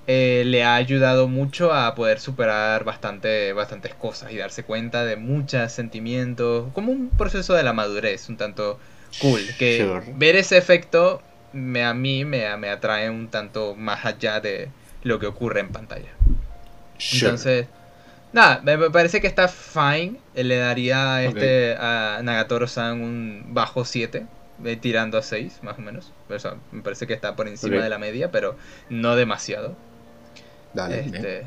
eh, le ha ayudado mucho a poder superar bastante, bastantes cosas y darse cuenta de muchos sentimientos, como un proceso de la madurez, un tanto cool. Que ver ese efecto me, a mí me, me atrae un tanto más allá de lo que ocurre en pantalla. Entonces, Nada, me parece que está fine. Le daría este a Nagatoro-san un bajo 7, eh, tirando a 6 más o menos. me parece que está por encima de la media, pero no demasiado. Dale. Este,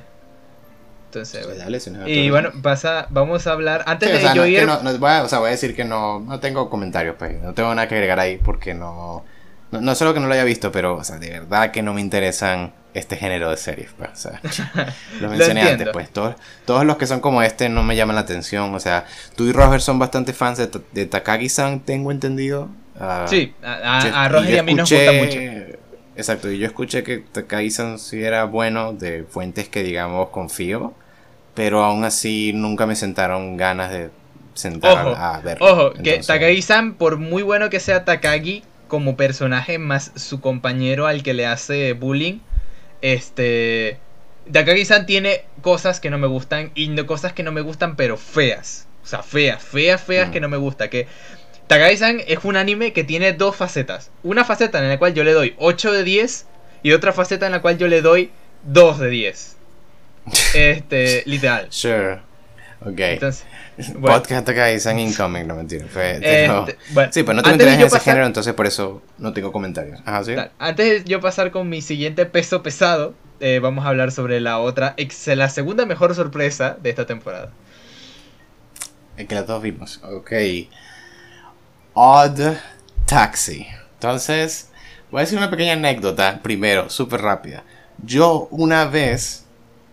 entonces, pues y bueno, pasa, vamos a hablar antes de yo ir. voy a, o sea, voy a decir que no, no tengo comentarios, pues, no tengo nada que agregar ahí porque no, no, no solo que no lo haya visto, pero, o sea, de verdad que no me interesan este género de series, pues, o sea, lo mencioné antes, pues, todos, todos los que son como este no me llaman la atención, o sea, tú y Roger son bastante fans de, Takagi-san, tengo entendido. Uh, sí, a, Roger y, a mí nos gusta mucho. Exacto, y yo escuché que Takagi-san sí era bueno de fuentes que, digamos, confío, pero aún así nunca me sentaron ganas de sentar a verlo. Ojo, que Takagi-san, por muy bueno que sea Takagi como personaje, más su compañero al que le hace bullying, este. Takagi-san tiene cosas que no me gustan y cosas que no me gustan, pero feas. O sea, feas, feas, feas mm. que no me gusta. Que Takagi-san es un anime que tiene dos facetas. Una faceta en la cual yo le doy 8 de 10 y otra faceta en la cual yo le doy 2 de 10. Este, literal. Sure. Ok. Entonces, bueno. Podcast Takagi-san incoming, no mentira. Este, sí, pues no tengo interés en ese género, entonces por eso no tengo comentarios. Ajá, ¿sí? Antes de yo pasar con mi siguiente peso pesado, eh, vamos a hablar sobre la otra, la segunda mejor sorpresa de esta temporada. El que las dos vimos. Ok. Odd Taxi. Entonces, voy a decir una pequeña anécdota primero, súper rápida. Yo una vez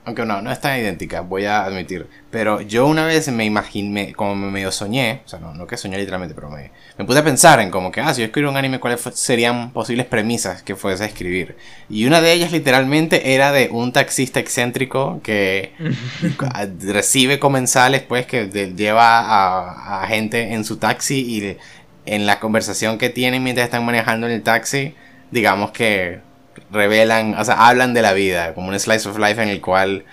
aunque no, no es tan idéntica, voy a admitir. Pero yo una vez me imaginé, como me medio soñé, o sea, no, no que soñé literalmente, pero me, me puse a pensar en como que, ah, si yo escribiera un anime, ¿cuáles serían posibles premisas que fuese a escribir? Y una de ellas literalmente era de un taxista excéntrico que recibe comensales, pues, que lleva a, a gente en su taxi y en la conversación que tienen mientras están manejando en el taxi, digamos que revelan, o sea, hablan de la vida, como un slice of life en el cual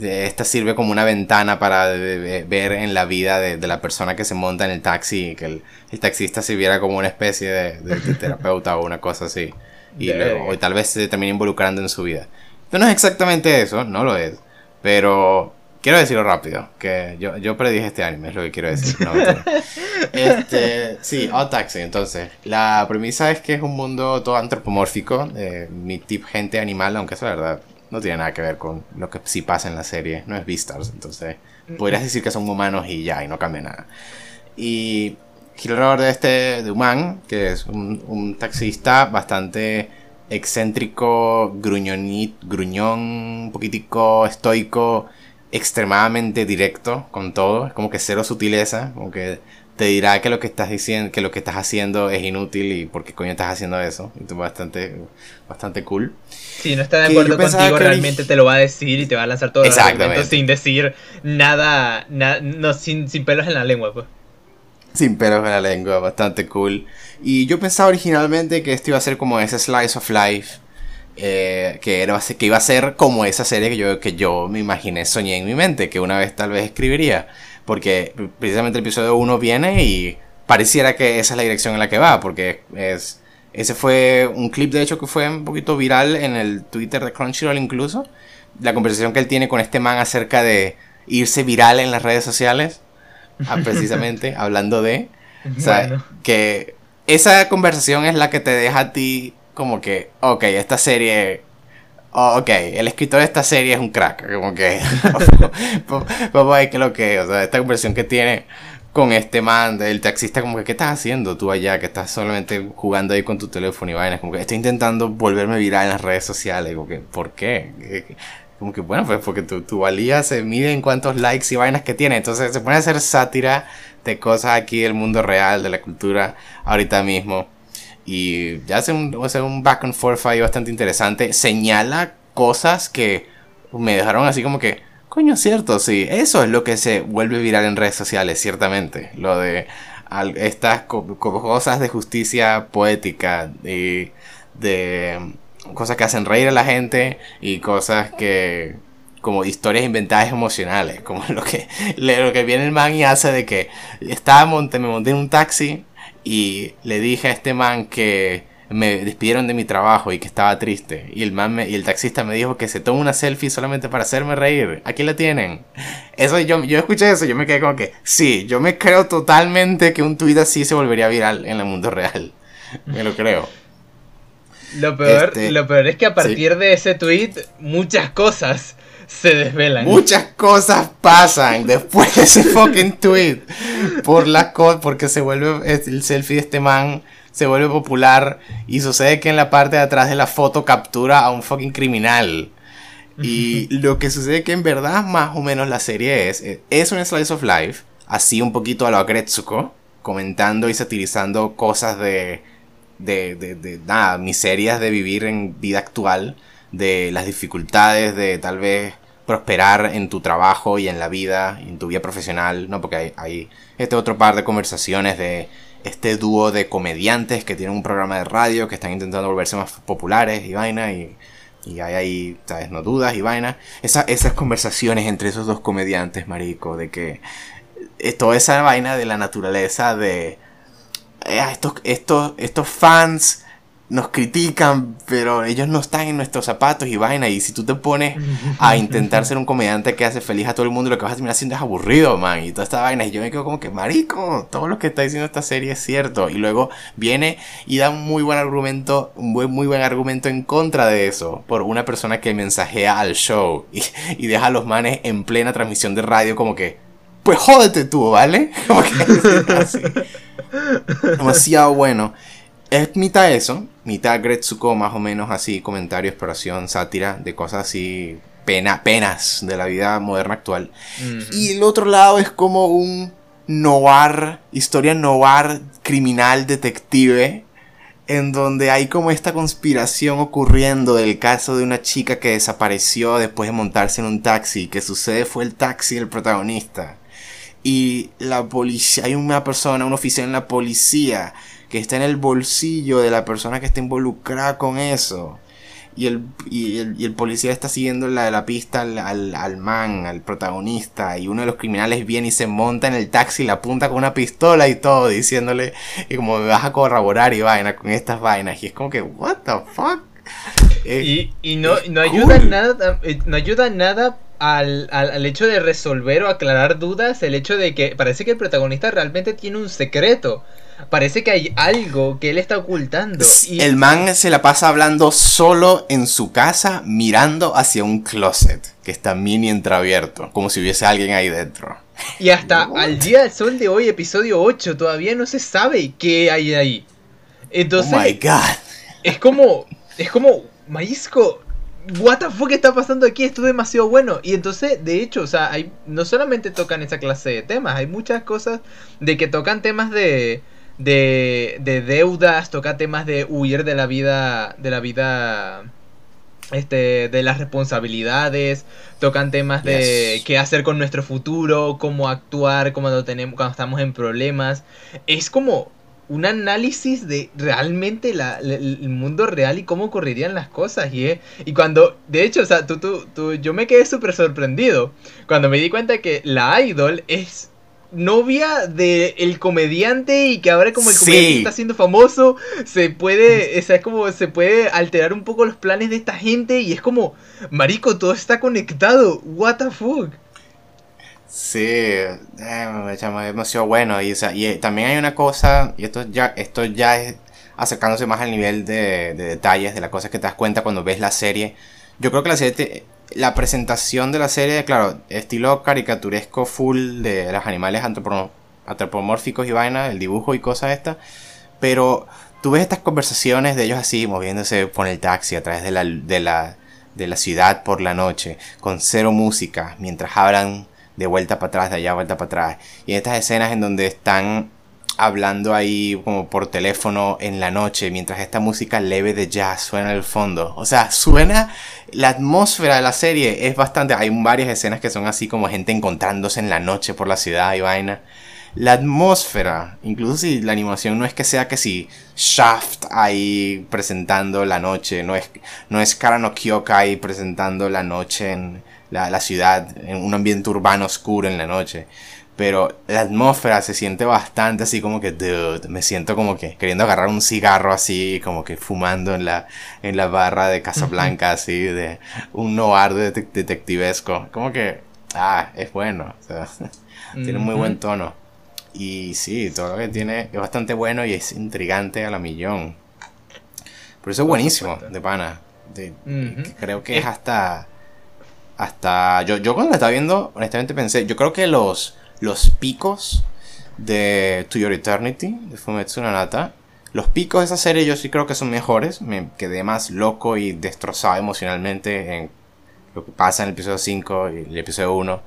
esta sirve como una ventana para ver en la vida de, la persona que se monta en el taxi, que el, taxista sirviera como una especie de, terapeuta o una cosa así. Y luego, o tal vez se termine involucrando en su vida. No es exactamente eso, no lo es. Pero quiero decirlo rápido, que yo, yo predije este anime, es lo que quiero decir. este, sí, Odd Taxi, entonces. La premisa es que es un mundo todo antropomórfico, eh, mi tip gente animal, aunque eso la verdad no tiene nada que ver con lo que sí pasa en la serie, no es Beastars, entonces podrías decir que son humanos y ya, y no cambia nada. Y alrededor de este, de Human, que es un, un taxista bastante excéntrico, gruñonit, gruñón, un poquitico estoico, extremadamente directo con todo, es como que cero sutileza, como que te dirá que lo que estás diciendo, que lo que estás haciendo es inútil y por qué coño estás haciendo eso. Y tú bastante, bastante cool. Si no está de acuerdo contigo, realmente te lo va a decir y te va a lanzar todo el sin decir nada, no, sin, sin pelos en la lengua, pues. Sin pelos en la lengua, bastante cool. Y yo pensaba originalmente que esto iba a ser como ese slice of life eh, que, era, que iba a ser como esa serie que yo, que yo me imaginé, soñé en mi mente, que una vez tal vez escribiría. Porque precisamente el episodio 1 viene y pareciera que esa es la dirección en la que va, porque es... Ese fue un clip, de hecho, que fue un poquito viral en el Twitter de Crunchyroll incluso. La conversación que él tiene con este man acerca de irse viral en las redes sociales. Ah, precisamente, hablando de... O sea, que esa conversación es la que te deja a ti como que, ok, esta serie oh, ok, el escritor de esta serie es un crack, como que, vamos a ver es lo que o sea, esta conversación que tiene con este man, el taxista, como que, ¿qué estás haciendo tú allá? Que estás solamente jugando ahí con tu teléfono y vainas, como que estoy intentando volverme viral en las redes sociales, como que, ¿por qué? Como que, bueno, pues porque tu, tu valía se mide en cuántos likes y vainas que tiene, entonces se pone a hacer sátira de cosas aquí del mundo real, de la cultura, ahorita mismo. Y ya hace un, hace un back and forth ahí bastante interesante. Señala cosas que me dejaron así como que, coño, cierto, sí. Eso es lo que se vuelve viral en redes sociales, ciertamente. Lo de estas cosas de justicia poética, y de cosas que hacen reír a la gente y cosas que como historias inventadas emocionales, como lo que, lo que viene el man y hace de que estaba monte, me monté en un taxi y le dije a este man que me despidieron de mi trabajo y que estaba triste. Y el man y el taxista me dijo que se toma una selfie solamente para hacerme reír. Aquí la tienen. Eso yo, yo escuché eso, yo me quedé como que, sí, yo me creo totalmente que un tweet así se volvería viral en el mundo real. Me lo creo. Lo peor, este, lo peor es que a partir de ese tweet, muchas cosas se desvelan. Muchas cosas pasan después de ese fucking tweet. Por la porque se vuelve el selfie de este man se vuelve popular y sucede que en la parte de atrás de la foto captura a un fucking criminal. Y lo que sucede que en verdad más o menos la serie es, es un slice of life, así un poquito a lo Agretsuko, comentando y satirizando cosas de, de, de, de, nada, miserias de vivir en vida actual, de las dificultades de tal vez prosperar en tu trabajo y en la vida, en tu vida profesional, ¿no? Porque hay, este otro par de conversaciones de este dúo de comediantes que tienen un programa de radio que están intentando volverse más populares y vaina y, y hay ahí, ¿sabes? No dudas y vaina. esas conversaciones entre esos dos comediantes, marico, de que eh, toda esa vaina de la naturaleza de eh, estos, estos, estos fans nos critican, pero ellos no están en nuestros zapatos y vaina. Y si tú te pones a intentar ser un comediante que hace feliz a todo el mundo, lo que vas a terminar haciendo es aburrido, man. Y toda esta vaina. Y yo me quedo como que, marico, todo lo que está diciendo esta serie es cierto. Y luego viene y da un muy buen argumento, un buen, muy buen argumento en contra de eso. Por una persona que mensajea al show y, y deja a los manes en plena transmisión de radio como que, pues jódete tú, ¿vale? Como que así. Demasiado bueno. Es mitad eso, mitad Gretsuko, más o menos así, comentario, exploración, sátira, de cosas así, pena, penas de la vida moderna actual. Y el otro lado es como un noir, historia noir, criminal, detective, en donde hay como esta conspiración ocurriendo del caso de una chica que desapareció después de montarse en un taxi. Que sucede fue el taxi el protagonista. Y la policía, hay una persona, un oficial en la policía que está en el bolsillo de la persona que está involucrada con eso. Y el, y el, policía está siguiendo la, la pista al, al, man, al protagonista. Y uno de los criminales viene y se monta en el taxi y la apunta con una pistola y todo, diciéndole, y como me vas a corroborar y vaina con estas vainas. Y es como que, what the fuck. y, y no, no ayuda nada, eh, no ayuda nada al, al, al, hecho de resolver o aclarar dudas, el hecho de que parece que el protagonista realmente tiene un secreto. Parece que hay algo que él está ocultando. El man se la pasa hablando solo en su casa, mirando hacia un closet que está mini entreabierto, como si hubiese alguien ahí dentro. Y hasta al día del sol de hoy, episodio 8, todavía no se sabe qué hay ahí. Entonces. Oh my god. Es como. Es como. Maísco. What the fuck está pasando aquí? Esto es demasiado bueno. Y entonces, de hecho, o sea, hay, no solamente tocan esa clase de temas, hay muchas cosas de que tocan temas de de, de deudas, toca temas de huir de la vida, de la vida, este, de las responsabilidades, tocan temas de qué hacer con nuestro futuro, cómo actuar cuando tenemos, cuando estamos en problemas. Es como un análisis de realmente la, el mundo real y cómo ocurrirían las cosas. Y, eh, y cuando, de hecho, o sea, tú, tú, tú, yo me quedé súper sorprendido cuando me di cuenta que la idol es novia del el comediante y que ahora como el comediante está siendo famoso, se puede, es como se puede alterar un poco los planes de esta gente y es como, marico, todo está conectado, what the fuck. Sí, eh, demasiado bueno y, y eh, también hay una cosa, y esto ya, esto ya es acercándose más al nivel de, de detalles de las cosas que te das cuenta cuando ves la serie. Yo creo que la serie te, la presentación de la serie, claro, estilo caricaturesco full de los animales antropomórficos y vaina, el dibujo y cosas estas, pero tú ves estas conversaciones de ellos así, moviéndose por el taxi a través de la, de la, de la ciudad por la noche, con cero música, mientras hablan de vuelta para atrás, de allá vuelta para atrás, y estas escenas en donde están hablando ahí como por teléfono en la noche mientras esta música leve de jazz suena en el fondo. O sea, suena la atmósfera de la serie es bastante hay varias escenas que son así como gente encontrándose en la noche por la ciudad y vaina. La atmósfera, incluso si la animación no es que sea que si Shaft ahí presentando la noche, no es no es Karano ahí presentando la noche en la, la ciudad en un ambiente urbano oscuro en la noche pero la atmósfera se siente bastante así como que, dude, me siento como que queriendo agarrar un cigarro así, como que fumando en la, en la barra de Casablanca, así, de un noir de detectivesco. Como que, ah, es bueno, o sea, tiene muy buen tono. Y sí, todo lo que tiene es bastante bueno y es intrigante a la millón. Por eso es buenísimo, de pana. Creo que es hasta... Hasta... Yo, yo cuando la estaba viendo, honestamente pensé, yo creo que los los picos de To Your Eternity, de Fumetsu no Nata. Los picos de esa serie yo sí creo que son mejores. Me quedé más loco y destrozado emocionalmente en lo que pasa en el episodio 5 y el episodio 1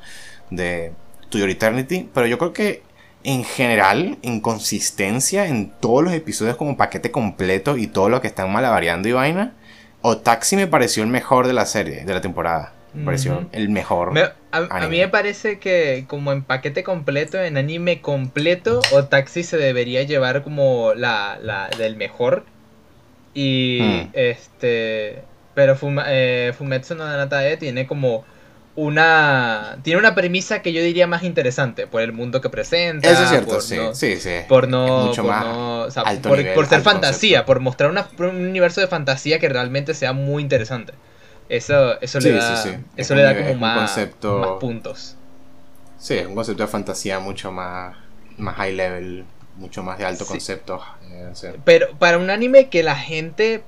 de To Your Eternity. Pero yo creo que en general, en consistencia, en todos los episodios como paquete completo y todo lo que están malavariando y vaina, Otaxi me pareció el mejor de la serie, de la temporada. Me pareció el mejor. a, mí me parece que como en paquete completo, en anime completo, o Taxi se debería llevar como la, la del mejor. Y hmm. este... Pero eh, Fumetsu no Natae tiene como una tiene una premisa que yo diría más interesante por el mundo que presenta eso es cierto sí, sí sí por no, por, no por, ser fantasía por mostrar un universo de fantasía que realmente sea muy interesante eso, eso le da, Eso le da como más, concepto, puntos. Sí, es un concepto de fantasía mucho más, más high level, mucho más de alto concepto. Eh, Pero para un anime que la gente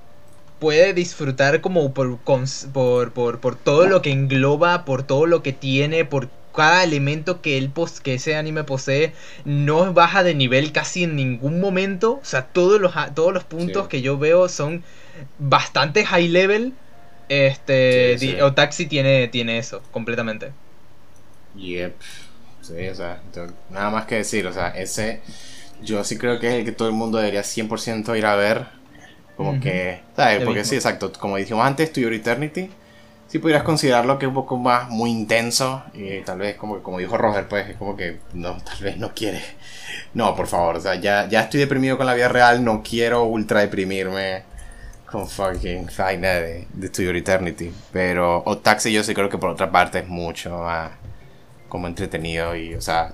puede disfrutar como por, por, por, por, todo lo que engloba, por todo lo que tiene, por cada elemento que, él que ese anime posee, no baja de nivel casi en ningún momento. O sea, todos los, todos los puntos que yo veo son bastante high level este, o Taxi tiene, tiene eso, completamente. Yep. Sí, o sea, nada más que decir, o sea, ese yo sí creo que es el que todo el mundo debería 100% ir a ver. Como que, ¿sabes? Porque sí, exacto, como dijimos antes, To Your Eternity, sí pudieras considerarlo que es un poco más, muy intenso. Y tal vez, como, como dijo Roger, pues es como que no, tal vez no quiere. No, por favor, o sea, ya, ya estoy deprimido con la vida real, no quiero ultra deprimirme con fucking vaina de, de To Your Eternity. Pero O Taxi yo sí creo que por otra parte es mucho más como entretenido y, o sea,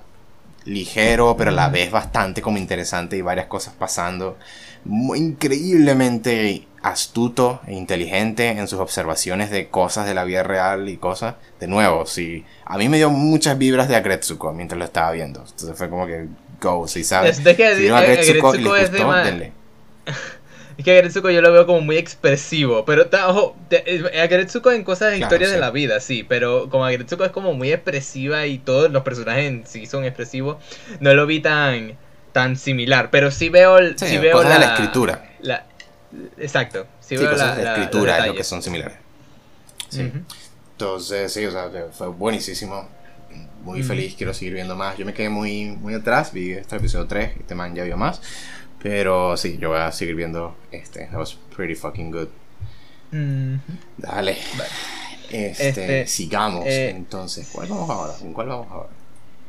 ligero, pero a la vez bastante como interesante y varias cosas pasando. Muy increíblemente astuto e inteligente en sus observaciones de cosas de la vida real y cosas. De nuevo, sí, a mí me dio muchas vibras de Agretsuko mientras lo estaba viendo. Entonces fue como que, go, si sabes. Es que si Agretsuko, es de es que Agretsuko yo lo veo como muy expresivo. Pero, ojo, eh, Agretsuko en cosas de historias de la vida, sí. Pero como Agretsuko es como muy expresiva y todos los personajes en sí son expresivos, no lo vi tan, tan similar. Pero sí veo, sí, veo la, la, escritura. exacto. Sí, veo cosas la, de escritura es lo que son similares. Sí. Entonces, sí, o sea, fue buenísimo. Muy feliz, quiero seguir viendo más. Yo me quedé muy, muy atrás, vi este episodio 3, este man ya vio más. Pero sí, yo voy a seguir viendo este. That was pretty fucking good. Dale. Este, este, sigamos. Eh, entonces, ¿cuál vamos ahora? ¿Con cuál vamos ahora?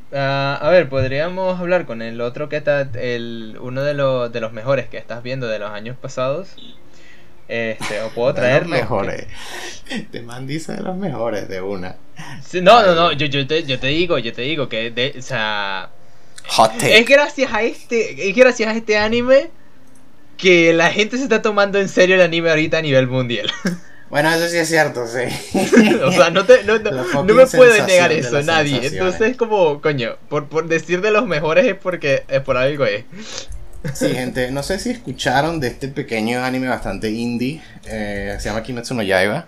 Uh, a ver, podríamos hablar con el otro que está, el, uno de, los de los mejores que estás viendo de los años pasados. Este, o puedo traerlo. los mejores. Te man dice de los mejores de una. no, no, no, yo, yo, te, yo te digo, yo te digo que, de, o sea, es gracias a este, es gracias a este anime que la gente se está tomando en serio el anime ahorita a nivel mundial. Bueno, eso sí es cierto, sí. o sea, no, te, no, me puede negar eso nadie. Entonces, como, coño, por, por decir de los mejores es porque es por algo es. Sí, gente, no sé si escucharon de este pequeño anime bastante indie. Eh, se llama Kimetsu no Yaiba.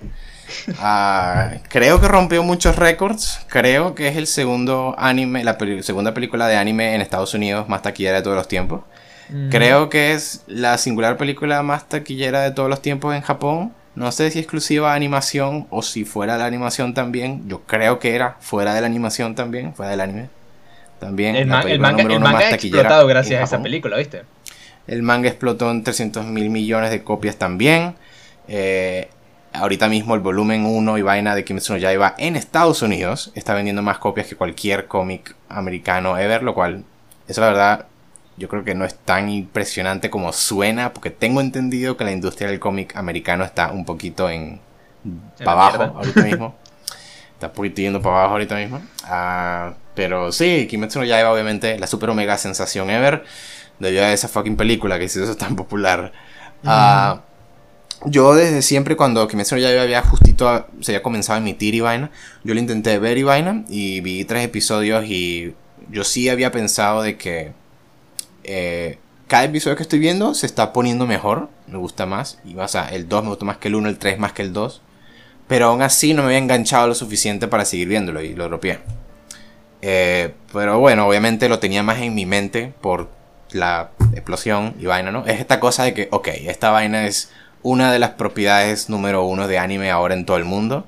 Ah, creo que rompió muchos récords. Creo que es el segundo anime, la segunda película de anime en Estados Unidos más taquillera de todos los tiempos. Creo que es la singular película más taquillera de todos los tiempos en Japón. No sé si exclusiva animación o si fuera la animación también. Yo creo que era fuera de la animación también, fuera del anime. también. El, el manga, el manga más ha taquillera explotado gracias a esa película, ¿viste? El manga explotó en 300 mil millones de copias también. Eh, ahorita mismo el volumen 1 y vaina de Kimetsu no Yaiba en Estados Unidos está vendiendo más copias que cualquier cómic americano ever, lo cual, eso la verdad, yo creo que no es tan impresionante como suena, porque tengo entendido que la industria del cómic americano está un poquito en... En para abajo mierda. ahorita mismo. Está un poquito yendo para abajo ahorita mismo. Ah, pero sí, Kimetsu no Yaiba obviamente la super omega sensación ever debido a esa fucking película que se hizo tan popular. Yo desde siempre cuando Kimetsu no Yaiba había justito a- se había comenzado a emitir y vaina, yo lo intenté ver y vaina y vi tres episodios y yo sí había pensado de que eh, cada episodio que estoy viendo se está poniendo mejor, me gusta más. Y, o sea, el 2 me gusta más que el 1, el 3 más que el 2. Pero aún así no me había enganchado lo suficiente para seguir viéndolo y lo dropeé. Eh, pero bueno, obviamente lo tenía más en mi mente por la explosión y vaina, ¿no? Es esta cosa de que, ok, esta vaina es una de las propiedades número uno de anime ahora en todo el mundo.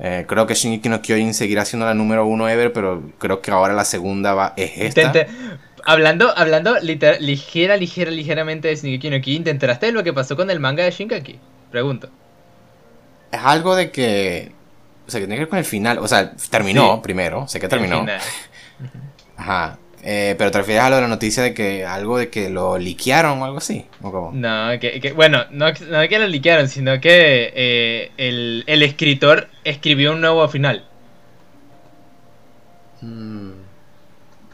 Eh, creo que Shingeki no Kyojin seguirá siendo la número uno ever, pero creo que ahora la segunda va, es esta. Hablando hablando liter- ligera, ligera, ligeramente de Shingeki no Kyojin, ¿te enteraste de lo que pasó con el manga de Shinkaki? Pregunto. Es algo de que. O sea, que tiene que ver con el final. O sea, terminó Sí. primero. Sé que terminó. Ajá. Eh, pero te refieres a lo de la noticia de que algo de que lo liquearon o algo así. ¿O cómo? No, que, que- bueno, no, no que lo liquearon, sino que eh, el, el escritor escribió un nuevo final. Mm,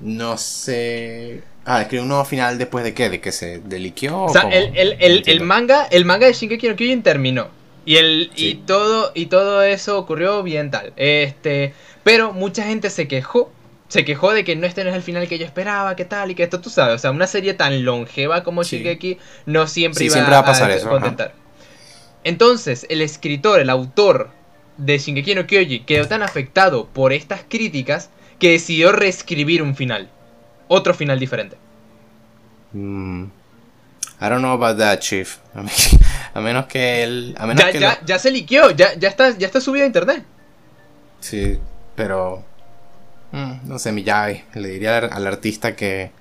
no sé. Ah, escribió un nuevo final después de qué? ¿De que se deliquió? O sea, cómo? el, el, el, manga, el manga de Shinkeki no Kyojin terminó. Y el y todo y todo eso ocurrió bien tal. Este, pero mucha gente se quejó, se quejó de que no este no es el final que yo esperaba, que tal y que esto tú sabes, o sea, una serie tan longeva como Sí. No siempre Sí, iba siempre va a pasar eso, ajá. contentar. Entonces, el escritor, el autor de Shingeki no Kyojin quedó tan afectado por estas críticas que decidió reescribir un final, otro final diferente. Mm, I don't know about that, Chief. A, mí- a menos que él. A menos Ya, que ya, lo- ya se liqueó, ya, ya está, ya está subido a internet. Sí, pero. Mm, no sé, Miyagi. Le diría al, al artista que.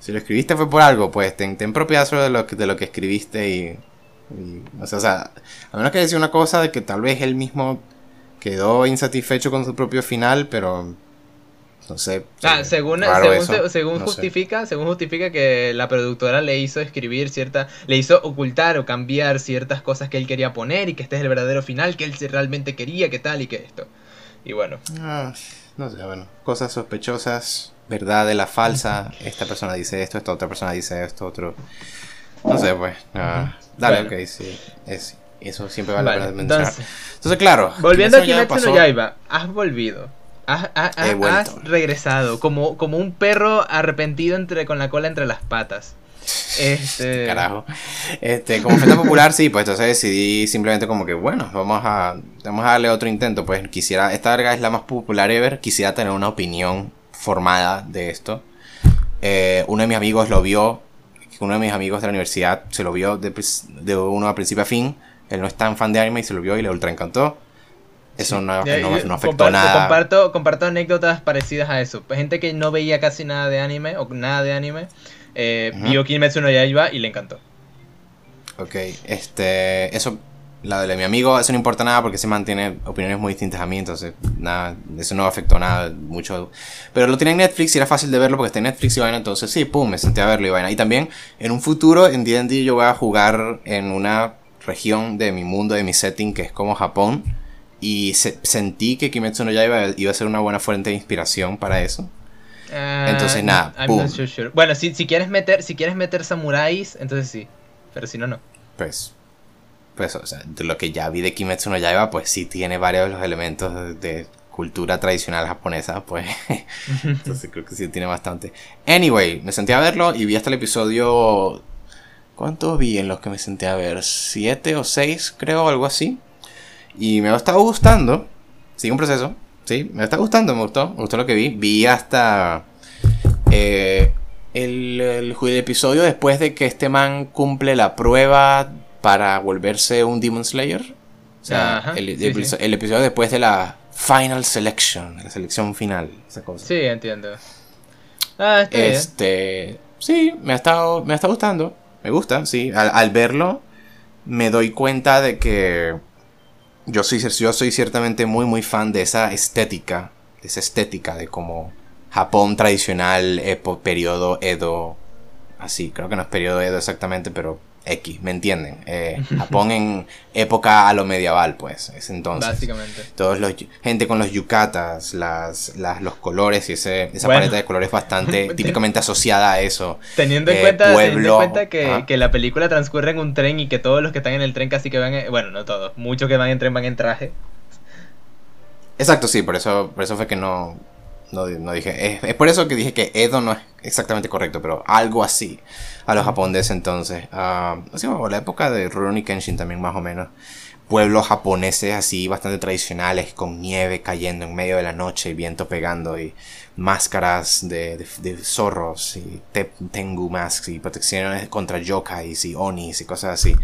Si lo escribiste fue por algo, pues ten, ten propiedad sobre lo que, de lo que escribiste y. y, o, sea, o sea, a menos que decir una cosa de que tal vez él mismo quedó insatisfecho con su propio final, pero. No sé. Ah, según, según, eso, se- según no sé. justifica, según justifica que la productora le hizo escribir cierta, le hizo ocultar o cambiar ciertas cosas que él quería poner y que este es el verdadero final que él realmente quería, que tal y que esto. Y bueno, Ah, no sé, bueno, cosas sospechosas, verdad de la falsa, esta persona dice esto, esta otra persona dice esto, otro... No sé, pues. ah, dale, Bueno. ok, sí, es, eso siempre vale Vale, la pena mencionar. entonces, Entonces, claro. volviendo a Kimetsu no Yaiba has volvido. Has, has- has- has regresado como, como un perro arrepentido entre, con la cola entre las patas. Este, Carajo. Este, como oferta popular, sí, pues entonces decidí simplemente como que, bueno, vamos a, vamos a darle otro intento. Pues quisiera, esta verga es la más popular ever, quisiera tener una opinión formada de esto. Eh, uno de mis amigos lo vio, uno de mis amigos de la universidad se lo vio de, pris- de uno a principio a fin. Él no es tan fan de anime y se lo vio y le ultra encantó. Eso no, no- no afectó comparto, nada. Comparto, comparto anécdotas parecidas a eso. Pues, Gente que no veía casi nada de anime o nada de anime, eh, vio Kimetsu no Yaiba y le encantó. Ok, este, eso, la de mi amigo, eso no importa nada porque se mantiene opiniones muy distintas a mí, entonces, nada, eso no afectó nada mucho. Pero lo tenía en Netflix y era fácil de verlo porque está en Netflix y vaina, entonces sí, pum, me senté a verlo y vaina. Y también, en un futuro, en D&D yo voy a jugar en una región de mi mundo, de mi setting, que es como Japón. Y se- sentí que Kimetsu no Yaiba iba a ser una buena fuente de inspiración para eso. Ah, Entonces, nada, I'm not so sure. Bueno, si, si quieres meter, si quieres meter samuráis, entonces sí. Pero si no, no. pues, pues, o sea, de lo que ya vi de Kimetsu no Yaiba, pues sí tiene varios de los elementos de, de cultura tradicional japonesa, pues, entonces creo que sí tiene bastante. Anyway, me senté a verlo y vi hasta el episodio, ¿cuántos vi en los que me senté a ver? ¿Siete o seis, creo, algo así? Y me ha estado gustando, sigue un proceso, sí, me está gustando, me gustó, me gustó lo que vi, vi hasta eh, el, el, el episodio después de que este man cumple la prueba para volverse un Demon Slayer. O sea, Ajá, el, sí, el- sí. el episodio después de la Final Selection, la selección final, esa cosa. Sí, entiendo. Ah, está este, sí, me ha estado, me ha estado gustando. Me gusta, sí. Al, verlo, me doy cuenta de que yo soy, yo soy ciertamente muy, muy fan de esa estética. De esa estética de como Japón tradicional, periodo Edo. Así, creo que no es periodo Edo exactamente, pero X, ¿me entienden? Eh, Japón en época a lo medieval, pues, es entonces. Básicamente. Todos los, gente con los yucatas, las, las los colores y ese, esa paleta de colores bastante típicamente asociada a eso. Teniendo en, eh, cuenta, teniendo en cuenta que, que, la película transcurre en un tren y que todos los que están en el tren casi que van, bueno, no todos, muchos que van en tren van en traje. Exacto, sí, por eso, por eso fue que no, no, no dije. Es, por eso que dije que Edo no es exactamente correcto, pero algo así a los japoneses entonces. Uh, así como la época de Rurouni Kenshin también más o menos. Pueblos japoneses así bastante tradicionales con nieve cayendo en medio de la noche y viento pegando y máscaras de, de, zorros y tengu masks y protecciones contra yokais y onis y cosas así.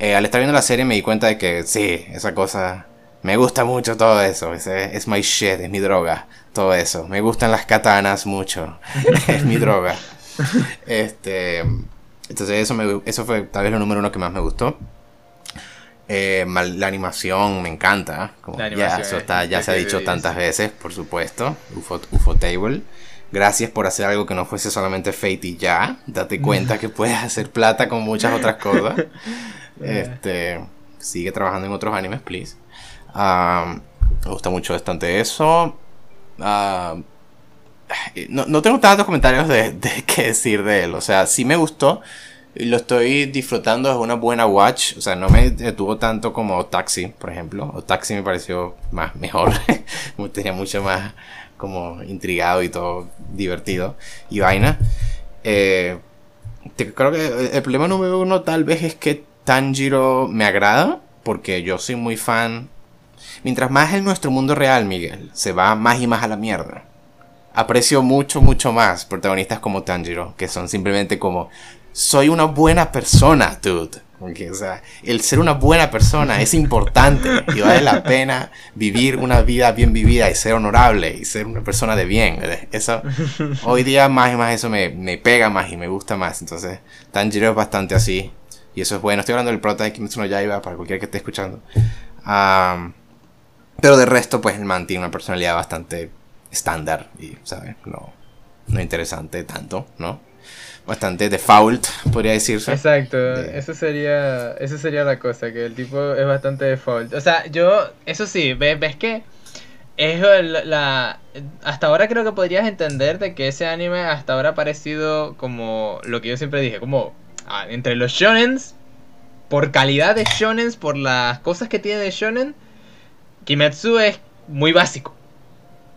Eh, al estar viendo la serie me di cuenta de que sí, esa cosa me gusta mucho todo eso. Es, es my shit, es mi droga. Todo eso. Me gustan las katanas mucho. es mi droga. Este. Entonces, eso, me, eso fue tal vez lo número uno que más me gustó. Eh, la animación me encanta. Como, ya, eso está, ya se ha dicho tantas veces, por supuesto. UFO, UFO Table. Gracias por hacer algo que no fuese solamente Fate y ya. Date cuenta que puedes hacer plata con muchas otras cosas. Este. Sigue trabajando en otros animes, please me gusta mucho bastante eso. no, tengo tantos comentarios de, qué decir de él. O sea, sí me gustó. Lo estoy disfrutando, es una buena watch. O sea, no me detuvo tanto como Taxi, por ejemplo. O Taxi me pareció más mejor. Tenía mucho más como intrigado y todo divertido. Y vaina. Eh, creo que el problema número uno tal vez es que Tanjiro me agrada. Porque yo soy muy fan Mientras más en nuestro mundo real, Miguel, se va más y más a la mierda. Aprecio mucho, mucho más protagonistas como Tanjiro, que son simplemente como, soy una buena persona, dude. o sea, el ser una buena persona es importante y vale la pena vivir una vida bien vivida y ser honorable y ser una persona de bien. Eso, hoy día más y más eso me, me pega más y me gusta más. Entonces, Tanjiro es bastante así. Y eso es bueno. Estoy hablando del prota de Kimetsu no Yaiba para cualquiera que esté escuchando. Pero de resto, pues el man tiene una personalidad bastante estándar y, ¿sabes? No, no interesante tanto, ¿no? Bastante default, podría decirse. Exacto, eso sería eso sería la cosa, que el tipo es bastante default. O sea, yo, eso sí, ves, ves que es la, hasta ahora creo que podrías entender de que ese anime hasta ahora ha parecido como lo que yo siempre dije, como ah, entre los shonens, por calidad de shonens, por las cosas que tiene de shonen, Kimetsu es muy básico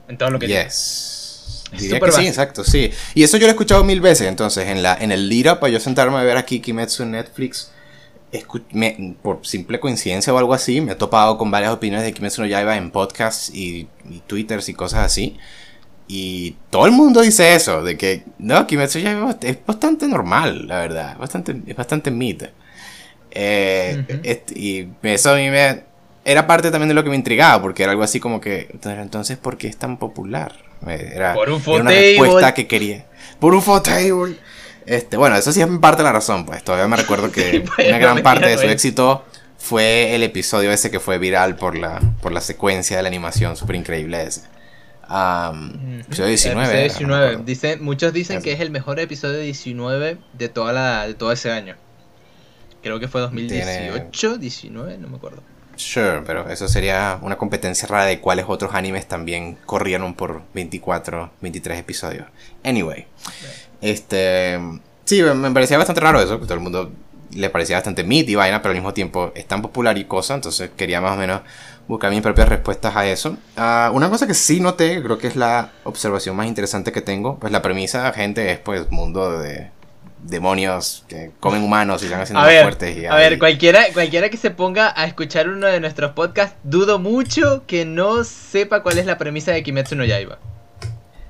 en todo lo que yes. Diría que sí, exacto, sí. Y eso yo lo he escuchado mil veces, entonces, en, la, en el lead para yo sentarme a ver aquí Kimetsu en Netflix, por simple coincidencia o algo así, me he topado con varias opiniones de Kimetsu no Yaiba en podcasts y, twitters y cosas así. Y todo el mundo dice eso, de que no, Kimetsu Yaiba es bastante normal, la verdad, bastante, es bastante mid. Eh, y eso a mí me, era parte también de lo que me intrigaba, porque era algo así como que, entonces, ¿por qué es tan popular? Era, Por un una respuesta que quería. Por un fotable. Este, bueno, eso sí es parte de la razón, pues todavía me recuerdo que una gran parte de su éxito fue el episodio ese que fue viral por la, por la secuencia de la animación súper increíble ese. episodio 19. Episodio 19. muchos dicen que es el mejor episodio 19 de, toda la, de todo ese año. Creo que fue 2018, 19, no me acuerdo. Sure, pero eso sería una competencia rara de cuáles otros animes también corrieron por 24, 23 episodios. Anyway, este. Sí, me parecía bastante raro eso, que todo el mundo le parecía bastante mit y vaina, pero al mismo tiempo es tan popular y cosa, entonces quería más o menos buscar mis propias respuestas a eso. Ah, una cosa que sí noté, creo que es la observación más interesante que tengo, pues la premisa, gente, es pues mundo de demonios que comen humanos y van haciendo más fuertes. a ver, cualquiera, cualquiera que se ponga a escuchar uno de nuestros podcasts, dudo mucho que no sepa cuál es la premisa de Kimetsu no Yaiba.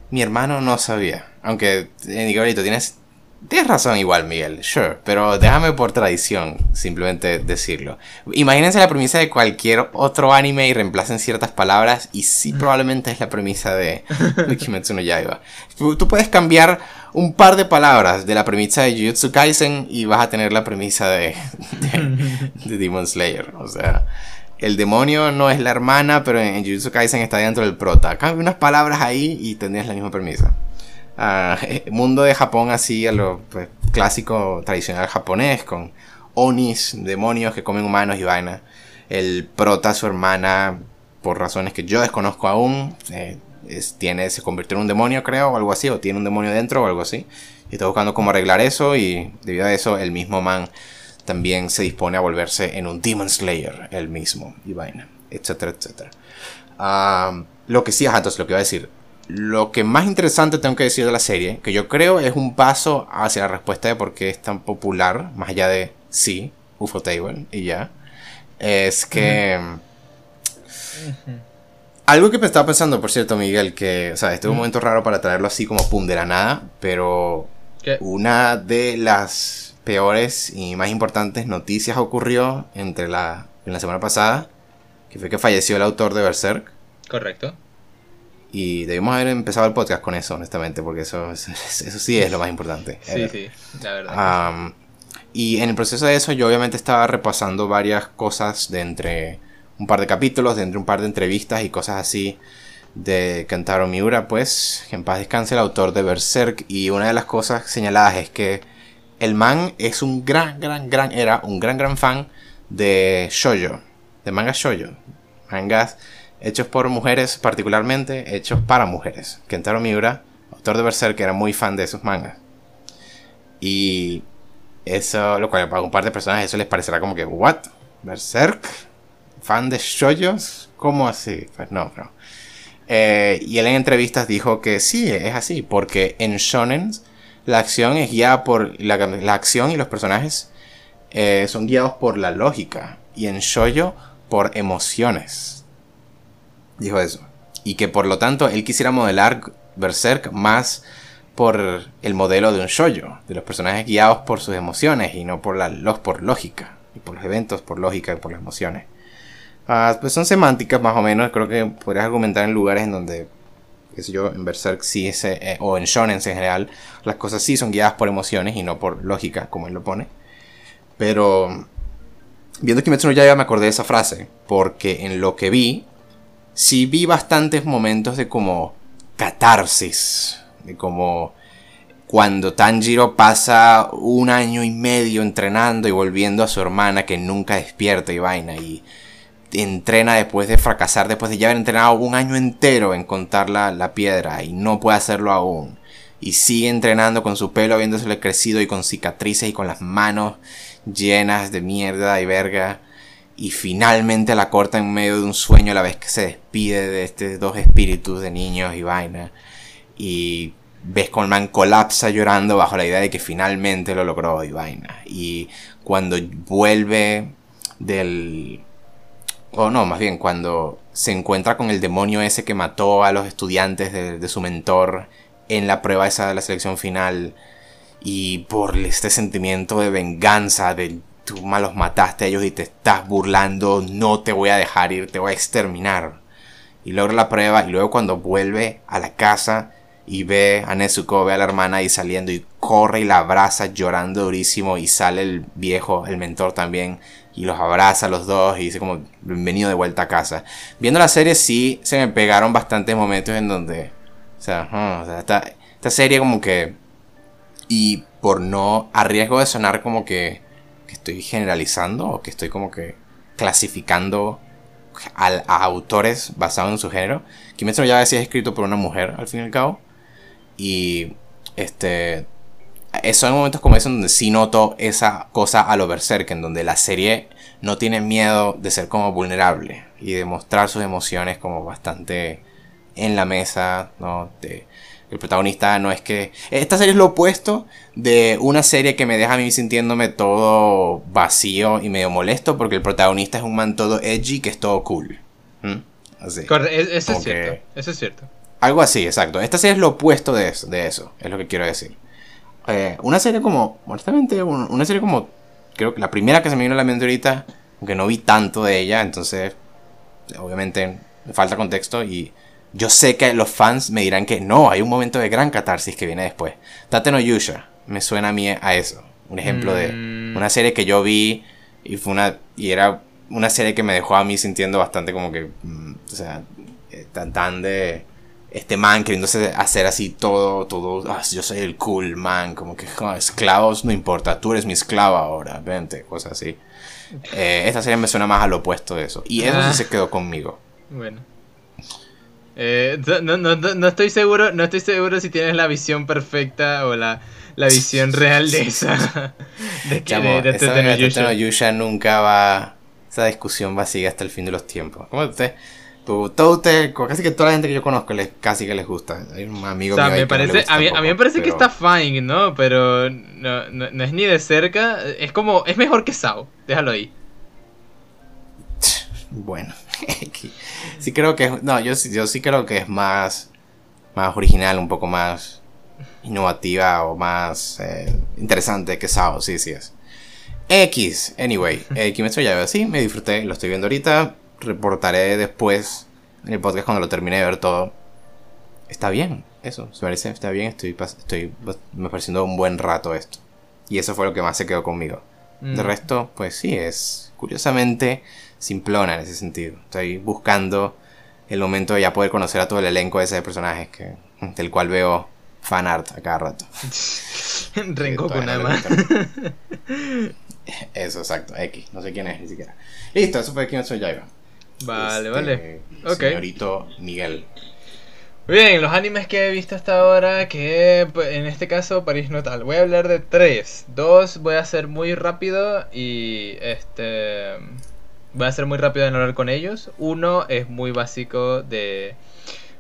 Mi hermano no sabía. Aunque, eh, Nicolito, tienes Tienes razón igual, Miguel, sure, pero déjame por tradición simplemente decirlo. Imagínense la premisa de cualquier otro anime y reemplacen ciertas palabras y sí probablemente es la premisa de, Kimetsu no Yaiba. Tú puedes cambiar un par de palabras de la premisa de Jujutsu Kaisen y vas a tener la premisa de, de, Demon Slayer. O sea, el demonio no es la hermana, pero en Jujutsu Kaisen está dentro del prota. Cambia unas palabras ahí y tendrías la misma premisa. mundo de Japón así, a lo pues, clásico tradicional japonés, con onis, demonios que comen humanos y vaina. El prota, su hermana, por razones que yo desconozco aún, eh, tiene, se convirtió en un demonio, creo, o algo así, o tiene un demonio dentro, o algo así. Y está buscando cómo arreglar eso, y debido a eso, el mismo man también se dispone a volverse en un Demon Slayer, el mismo, y vaina, etcétera, etcétera. lo que sí, ajá, entonces lo que iba a decir, lo que más interesante tengo que decir de la serie, que yo creo es un paso hacia la respuesta de por qué es tan popular, más allá de sí, UFO Table y ya, es que... Algo que me estaba pensando, por cierto, Miguel, que, o sea, este es un momento raro para traerlo así como pum de la nada, pero una de las peores y más importantes noticias ocurrió entre la, en la semana pasada, que fue que falleció el autor de Berserk. Correcto. Y debimos haber empezado el podcast con eso, honestamente, porque eso, eso, sí es lo más importante. Sí, sí, la verdad. y en el proceso de eso yo obviamente estaba repasando varias cosas de entre un par de capítulos, de entre un par de entrevistas y cosas así de Kentaro Miura, pues, en paz descanse el autor de Berserk. Y una de las cosas señaladas es que el man es un gran, gran, gran, era un gran, gran fan de shoyo, de mangas shoyo. Mangas hechos por mujeres particularmente, hechos para mujeres. Kentaro Miura, autor de Berserk, era muy fan de esos mangas. Y eso, lo cual para un par de personas eso les parecerá como que, ¿what? ¿Berserk? ¿Fan de shoyos? ¿Cómo así? Pues no, no. Eh, y él en entrevistas dijo que sí, es así, porque en shonen la acción es guiada por la, la acción y los personajes eh, son guiados por la lógica y en shoyo por emociones dijo eso. Y que por lo tanto él quisiera modelar Berserk más por el modelo de un shoyo, de los personajes guiados por sus emociones y no por, la, por lógica, y por los eventos por lógica y por las emociones. Ah, pues son semánticas más o menos, creo que podrías argumentar en lugares en donde, qué sé yo, en Berserk sí, ese, eh, o en shonen en general, las cosas sí son guiadas por emociones y no por lógica, como él lo pone. Pero viendo Kimetsu no Yaiba me acordé de esa frase, porque en lo que vi, sí vi bastantes momentos de como catarsis, de como cuando Tanjiro pasa un año y medio entrenando y volviendo a su hermana que nunca despierta y vaina y entrena después de fracasar, después de ya haber entrenado un año entero en contar la, piedra y no puede hacerlo aún. Y sigue entrenando con su pelo habiéndosele crecido y con cicatrices y con las manos llenas de mierda y verga y finalmente la corta en medio de un sueño a la vez que se despide de estos dos espíritus de niños y vaina. Y ves con man colapsa llorando bajo la idea de que finalmente lo logró y vaina. Y cuando vuelve del... O no, más bien cuando se encuentra con el demonio ese que mató a los estudiantes de, de su mentor en la prueba esa de la selección final. Y por este sentimiento de venganza del tú malos mataste a ellos y te estás burlando, no te voy a dejar ir, te voy a exterminar. Y logra la prueba y luego cuando vuelve a la casa y ve a Nezuko, ve a la hermana ahí saliendo y corre y la abraza llorando durísimo y sale el viejo, el mentor también y los abraza a los dos y dice como bienvenido de vuelta a casa. Viendo la serie sí se me pegaron bastantes momentos en donde, o sea, esta, esta serie como que, y por no, a riesgo de sonar como que que estoy generalizando o que estoy como que clasificando a, autores basados en su género. Kimetsu no ya decía es escrito por una mujer, al fin y al cabo. Y este. Son momentos como esos donde sí noto esa cosa a lo berserk, en donde la serie no tiene miedo de ser como vulnerable y de mostrar sus emociones como bastante en la mesa, ¿no? De, el protagonista no es que... Esta serie es lo opuesto de una serie que me deja a mí sintiéndome todo vacío y medio molesto porque el protagonista es un man todo edgy que es todo cool. ¿Mm? Así. E-, eso es cierto. Eso es cierto. Algo así, exacto. Esta serie es lo opuesto de eso, de eso, es lo que quiero decir. eh, una serie como, honestamente, una serie como, creo que la primera que se me vino a la mente ahorita, aunque no vi tanto de ella, entonces, obviamente, me falta contexto y yo sé que los fans me dirán que no, hay un momento de gran catarsis que viene después. Tate no Yusha me suena a mí a eso. Un ejemplo de mm. una serie que yo vi y fue una y era una serie que me dejó a mí sintiendo bastante como que, mm, o sea, eh, tan, tan de este man queriéndose hacer así todo, todo, ah, yo soy el cool man, como que ah, esclavos no importa, tú eres mi esclavo ahora, vente, cosas así. Eh, esta serie me suena más al opuesto de eso. Y eso sí ah. se quedó conmigo. Bueno. Eh, no, no, no, estoy seguro, no estoy seguro si tienes la visión perfecta o la, la visión real de esa. De que de, Yusha nunca va. Esa discusión va a seguir hasta el fin de los tiempos. ¿Cómo usted? Todo usted, casi que toda la gente que yo conozco les, casi que les gusta. Hay un amigo o me parece, a, mí, a mí me parece que está fine, ¿no? Pero no, no, es ni de cerca. Es como, es mejor que Sao. Déjalo ahí. Bueno, sí creo que no, yo, yo sí creo que es más, más original, un poco más innovativa o más eh, interesante que Sao, sí, sí es. X, anyway, Kimetsu ya sí, me disfruté, lo estoy viendo ahorita, reportaré después en el podcast cuando lo termine de ver todo. Está bien, eso, se parece, está bien, estoy, estoy me pareciendo un buen rato esto. Y eso fue lo que más se quedó conmigo. De mm. resto, pues sí, es curiosamente simplona en ese sentido. Estoy buscando el momento de ya poder conocer a todo el elenco de ese personajes que, del cual veo fan art a cada rato. Rengoku nada más. Eso, exacto, X, no sé quién es ni siquiera. Listo, eso fue Kimetsu Yaiba. Vale, vale. Ok. Señorito Miguel. Bien, los animes que he visto hasta ahora, que pues, en este caso París no tal. Voy a hablar de tres. Dos voy a ser muy rápido y este voy a ser muy rápido en hablar con ellos. Uno es muy básico de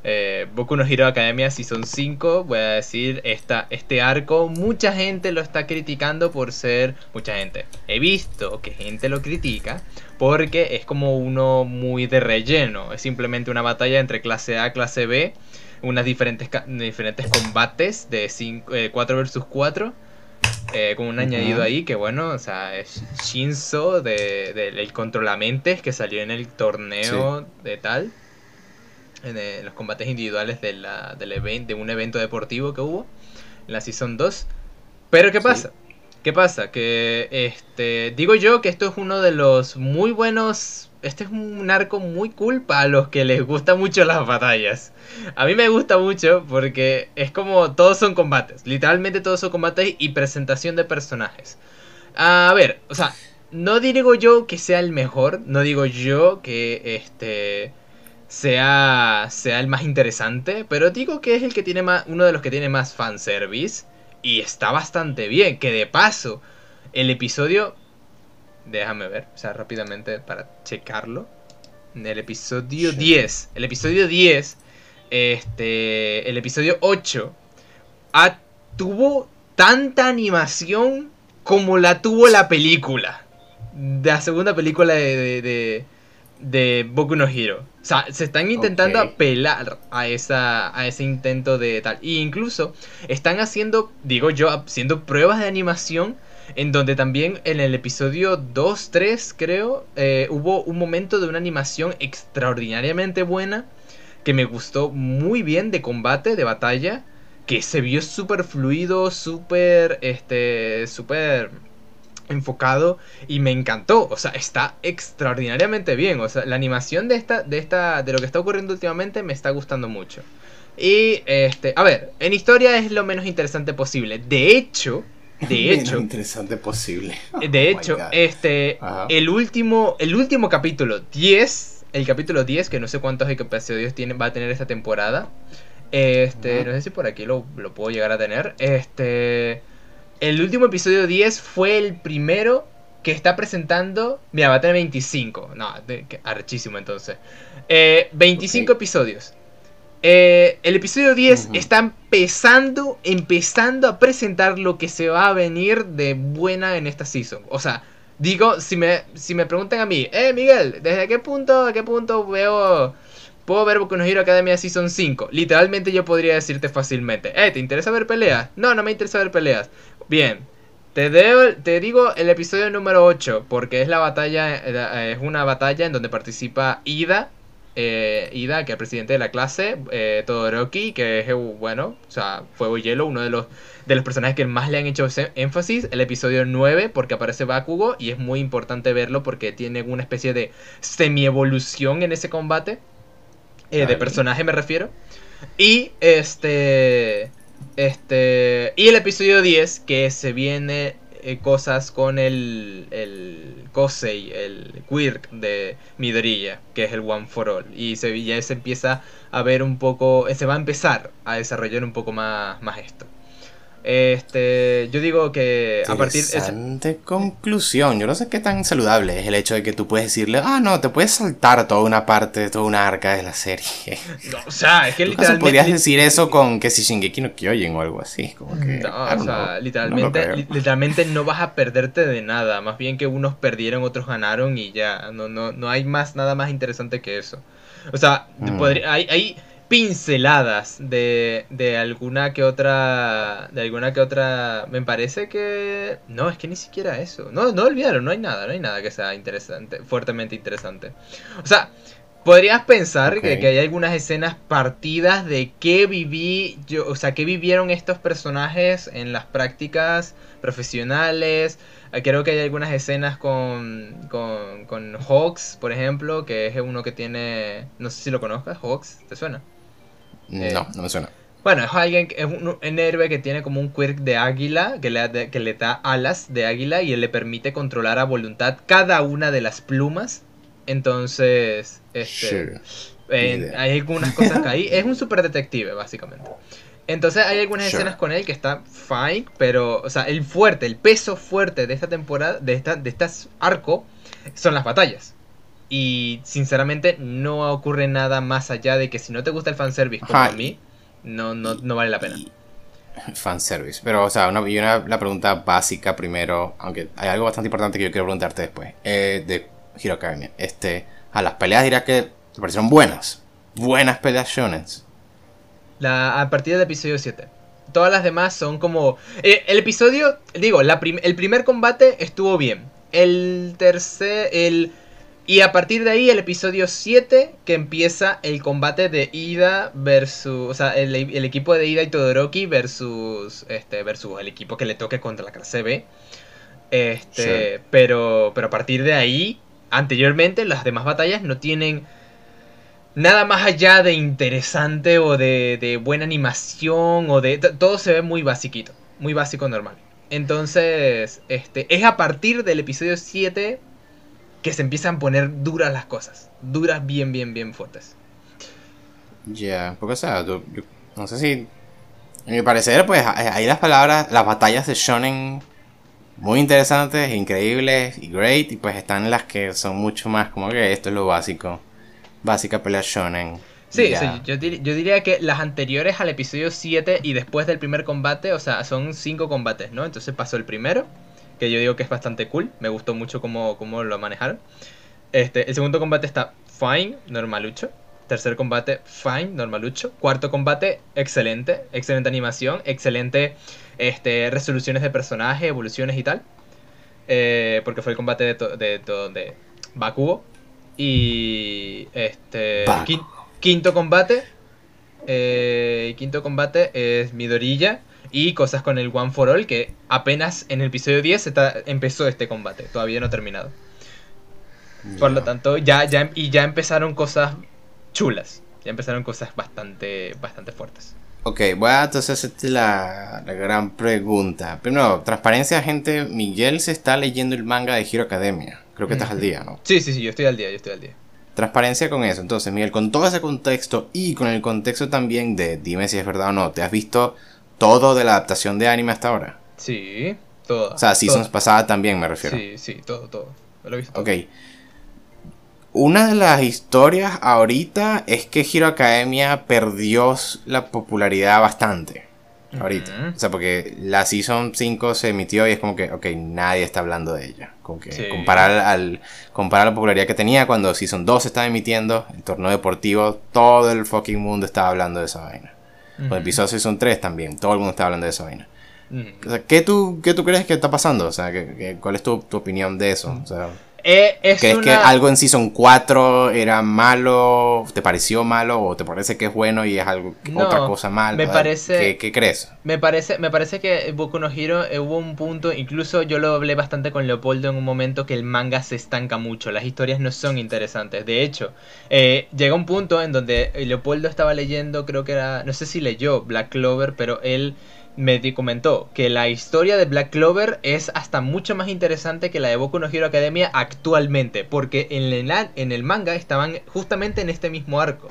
eh, Boku no Hero Academia Season 5. Voy a decir, esta, este arco, mucha gente lo está criticando por ser... Mucha gente. He visto que gente lo critica porque es como uno muy de relleno. Es simplemente una batalla entre clase A clase B. Unas diferentes, diferentes combates de 4 vs 4. Eh, con un añadido ahí que bueno, o sea, es Shinzo de, el Controlamentes que salió en el torneo de tal en, los combates individuales de, la, del evento, de un evento deportivo que hubo en la Season 2. Pero ¿qué pasa? ¿Qué pasa? Que este digo yo que esto es uno de los muy buenos. Este es un arco muy cool para los que les gustan mucho las batallas. A mí me gusta mucho porque es como todos son combates. Literalmente todos son combates y presentación de personajes. A ver, o sea, no digo yo que sea el mejor. No digo yo que este sea, sea el más interesante, pero digo que es el que tiene más, uno de los que tiene más fanservice y está bastante bien, que de paso, el episodio, déjame ver, o sea, rápidamente para checarlo, el episodio 10, el episodio 10, este, el episodio 8, tuvo tanta animación como la tuvo la película, la segunda película de de Boku no Hero. O sea, se están intentando apelar a, esa, a ese intento de tal. E incluso están haciendo, digo yo, haciendo pruebas de animación. En donde también en el episodio 2, 3 creo, eh, hubo un momento de una animación extraordinariamente buena. Que me gustó muy bien de combate, de batalla. Que se vio súper fluido, súper, este, súper enfocado y me encantó, o sea, está extraordinariamente bien, o sea, la animación de esta de esta de lo que está ocurriendo últimamente me está gustando mucho. Y este, a ver, en historia es lo menos interesante posible. De hecho, de hecho, interesante posible. de oh hecho, este el último el último capítulo 10, el capítulo 10 que no sé cuántos episodios tiene va a tener esta temporada. Este, no sé si por aquí lo, lo puedo llegar a tener. Este el último episodio 10 fue el primero que está presentando. Mira, va a tener 25. No, archísimo entonces. 25 eh, episodios. Eh, el episodio 10 está empezando, empezando a presentar lo que se va a venir de buena en esta season. O sea, digo, si me, si me preguntan a mí, eh, Miguel, ¿desde qué punto, a qué punto veo puedo ver Boku no Hero Academia Season 5. Literalmente yo podría decirte fácilmente, eh, ¿te interesa ver peleas? No, no me interesa ver peleas. Bien, te, te digo el episodio número 8, porque es la batalla, eh, es una batalla en donde participa Ida, eh, Ida, que es el presidente de la clase, eh, Todoroki, que es, bueno, o sea, Fuego y Hielo, uno de los, de los personajes que más le han hecho énfasis, el episodio 9, porque aparece Bakugo, y es muy importante verlo porque tiene una especie de semi-evolución en ese combate, eh, de personaje me refiero, y este... Este. Y el episodio 10, que se viene eh, cosas con el, el Kosei, el Quirk de Midoriya, que es el One for All. Y se, ya se empieza a ver un poco. Se va a empezar a desarrollar un poco más, más esto. Este, yo digo que a partir de conclusión, yo no sé qué tan saludable es el hecho de que tú puedes decirle, ah, no, te puedes saltar toda una parte, toda una arca de la serie. o sea, es que literalmente. podrías decir eso con que si Shingeki no Kyojin o algo así, como que. No, o sea, literalmente, literalmente no vas a perderte de nada. Más bien que unos perdieron, otros ganaron y ya. No, no, no hay más, nada más interesante que eso. O sea, mm. podría, hay, hay pinceladas de, de alguna que otra de alguna que otra me parece que no es que ni siquiera eso no no olvidaron no hay nada no hay nada que sea interesante fuertemente interesante o sea podrías pensar que, que, hay algunas escenas partidas de qué viví yo o sea qué vivieron estos personajes en las prácticas profesionales eh, creo que hay algunas escenas con, con, con Hawks, por ejemplo, que es uno que tiene. No sé si lo conozcas, Hawks, ¿te suena? Eh, no, no me suena. Bueno, es alguien, es un, héroe que tiene como un quirk de águila, que le, que le da alas de águila y él le permite controlar a voluntad cada una de las plumas. Entonces, este, hay algunas cosas que ahí. Es un super detective, básicamente. Entonces hay algunas escenas con él que está fine, pero, o sea, el fuerte, el peso fuerte de esta temporada, de esta, de estas arco, son las batallas. Y sinceramente no ocurre nada más allá de que si no te gusta el fanservice como a mí, no, no, no vale la pena. Fanservice. Pero, o sea, una, y una, la pregunta básica primero, aunque hay algo bastante importante que yo quiero preguntarte después, eh, de Hero Academia. Este, a las peleas dirás que te parecieron buenas. Buenas peleas shonen. La, a partir del episodio 7. Todas las demás son como... Eh, el episodio, digo, la el primer combate estuvo bien. El tercer... El y a partir de ahí, el episodio 7, que empieza el combate de Ida versus. O sea, el, equipo de Ida y Todoroki versus. Este, versus el equipo que le toque contra la clase B. Este. Pero. Pero a partir de ahí. Anteriormente, las demás batallas no tienen. Nada más allá de interesante o de, de buena animación o de. Todo se ve muy basiquito. Muy básico normal. Entonces, este, es a partir del episodio 7 que se empiezan a poner duras las cosas. Duras bien, bien, bien fuertes. Ya, porque o sea, no sé si... En mi parecer, pues ahí las palabras, las batallas de Shonen muy interesantes, increíbles y great. Y pues están las que son mucho más como que esto es lo básico. Básica pelea Shonen. Sí, sí yo, yo, diría que las anteriores al episodio 7 y después del primer combate, o sea, son 5 combates, ¿no? Entonces pasó el primero, que yo digo que es bastante cool. Me gustó mucho cómo, cómo lo manejaron. Este, el segundo combate está fine, normalucho. Tercer combate, fine, normalucho. Cuarto combate, excelente. Excelente animación, excelente este, resoluciones de personaje, evoluciones y tal. Eh, porque fue el combate de, de, de Bakugo. Y este quinto combate. Eh, quinto combate es Midorilla y cosas con el One for All, que apenas en el episodio 10 está, empezó este combate, todavía no ha terminado. Por lo tanto, ya, ya, y ya empezaron cosas chulas, ya empezaron cosas bastante, bastante fuertes. Ok, voy a entonces hacerte la, la, gran pregunta. Primero, transparencia, gente. Miguel se está leyendo el manga de Hero Academia. Creo que estás al día, ¿no? Sí, sí, sí, yo estoy al día, yo estoy al día. Transparencia con eso. Entonces, Miguel, con todo ese contexto y con el contexto también de dime si es verdad o no, ¿te has visto todo de la adaptación de anime hasta ahora. Sí, todo. O sea, seasons pasada también me refiero. Sí, sí, todo, todo. Lo he visto Ok. Una de las historias ahorita es que Hero Academia perdió la popularidad bastante. ahorita. O sea, porque la Season 5 se emitió y es como que, ok, nadie está hablando de ella. Como que comparar, al, comparar la popularidad que tenía cuando Season 2 se estaba emitiendo, el torneo deportivo, todo el fucking mundo estaba hablando de esa vaina. Con el episodio Season 3 también, todo el mundo estaba hablando de esa vaina. o sea, ¿qué, tú, ¿Qué tú crees que está pasando? O sea, ¿qué, cuál es tu, tu, opinión de eso? O sea, eh, ¿Crees que algo en Season 4 era malo? ¿Te pareció malo? ¿O te parece que es bueno y es algo otra cosa mala? Me parece, ¿Qué, crees? Me parece, me parece que Boku no Hero eh, hubo un punto, incluso yo lo hablé bastante con Leopoldo en un momento, que el manga se estanca mucho, las historias no son interesantes. De hecho, eh, llega un punto en donde Leopoldo estaba leyendo, creo que era, no sé si leyó Black Clover, pero él me comentó que la historia de Black Clover es hasta mucho más interesante que la de Boku no Hero Academia actualmente, porque en el, en el manga estaban justamente en este mismo arco.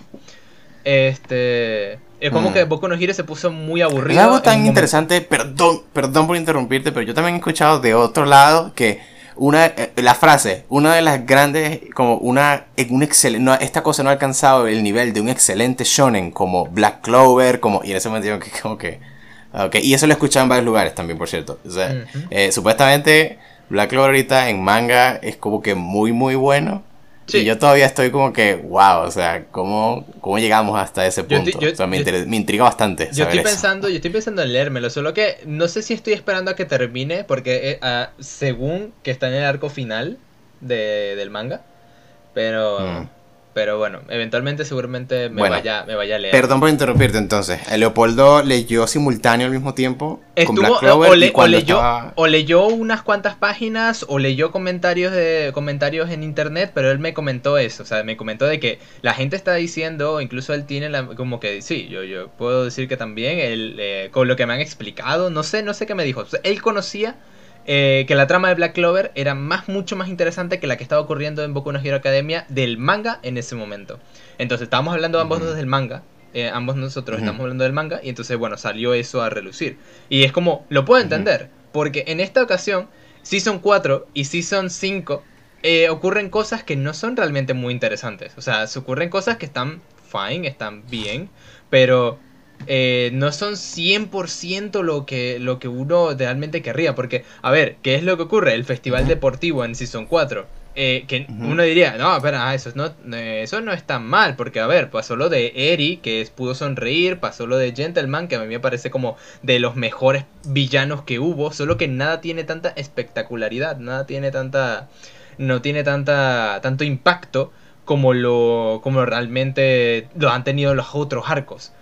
Este. Es como mm. que Boku no Hero se puso muy aburrido. Es algo tan interesante, perdón, perdón por interrumpirte, pero yo también he escuchado de otro lado que una eh, la frase, una de las grandes, como una, un excelente, no, esta cosa no ha alcanzado el nivel de un excelente shonen como Black Clover, como, y en ese momento digo que como que Ah, okay. Y eso lo he escuchado en varios lugares también, por cierto. O sea, eh, supuestamente Black Clover ahorita en manga es como que muy, muy bueno. Y yo todavía estoy como que, wow, o sea, ¿cómo, cómo llegamos hasta ese punto? o sea, me, intriga bastante. Yo estoy, pensando, yo estoy pensando en leérmelo, solo que no sé si estoy esperando a que termine, porque eh, ah, según que está en el arco final de, del manga, pero... Mm. Pero bueno, eventualmente seguramente me, vaya, me vaya a leer. Perdón por interrumpirte entonces. Leopoldo leyó simultáneo al mismo tiempo con Black Clover o, leyó, o leyó unas cuantas páginas o leyó comentarios de comentarios en internet, pero él me comentó eso, o sea, me comentó de que la gente está diciendo, incluso él tiene la, como que sí, yo yo puedo decir que también él, eh, con lo que me han explicado, no sé, no sé qué me dijo. él conocía eh, que la trama de Black Clover era más, mucho más interesante que la que estaba ocurriendo en Boku no Hero Academia del manga en ese momento. Entonces estábamos hablando ambos dos del manga, eh, ambos nosotros estamos hablando del manga, y entonces, bueno, salió eso a relucir. Y es como, lo puedo entender, porque en esta ocasión, Season 4 y Season 5 eh, ocurren cosas que no son realmente muy interesantes. O sea, se ocurren cosas que están fine, están bien, pero eh, no son 100% lo que, lo que uno realmente querría. Porque, a ver, ¿qué es lo que ocurre? El festival deportivo en Season 4. Eh, que uno diría, no, espera, ah, eso no, eso no es tan mal, porque a ver, pasó lo de Eri, que pudo sonreír, pasó lo de Gentleman, que a mí me parece como de los mejores villanos que hubo, solo que nada tiene tanta espectacularidad, nada tiene tanta, no tiene tanta, tanto impacto como lo, como realmente lo han tenido los otros arcos.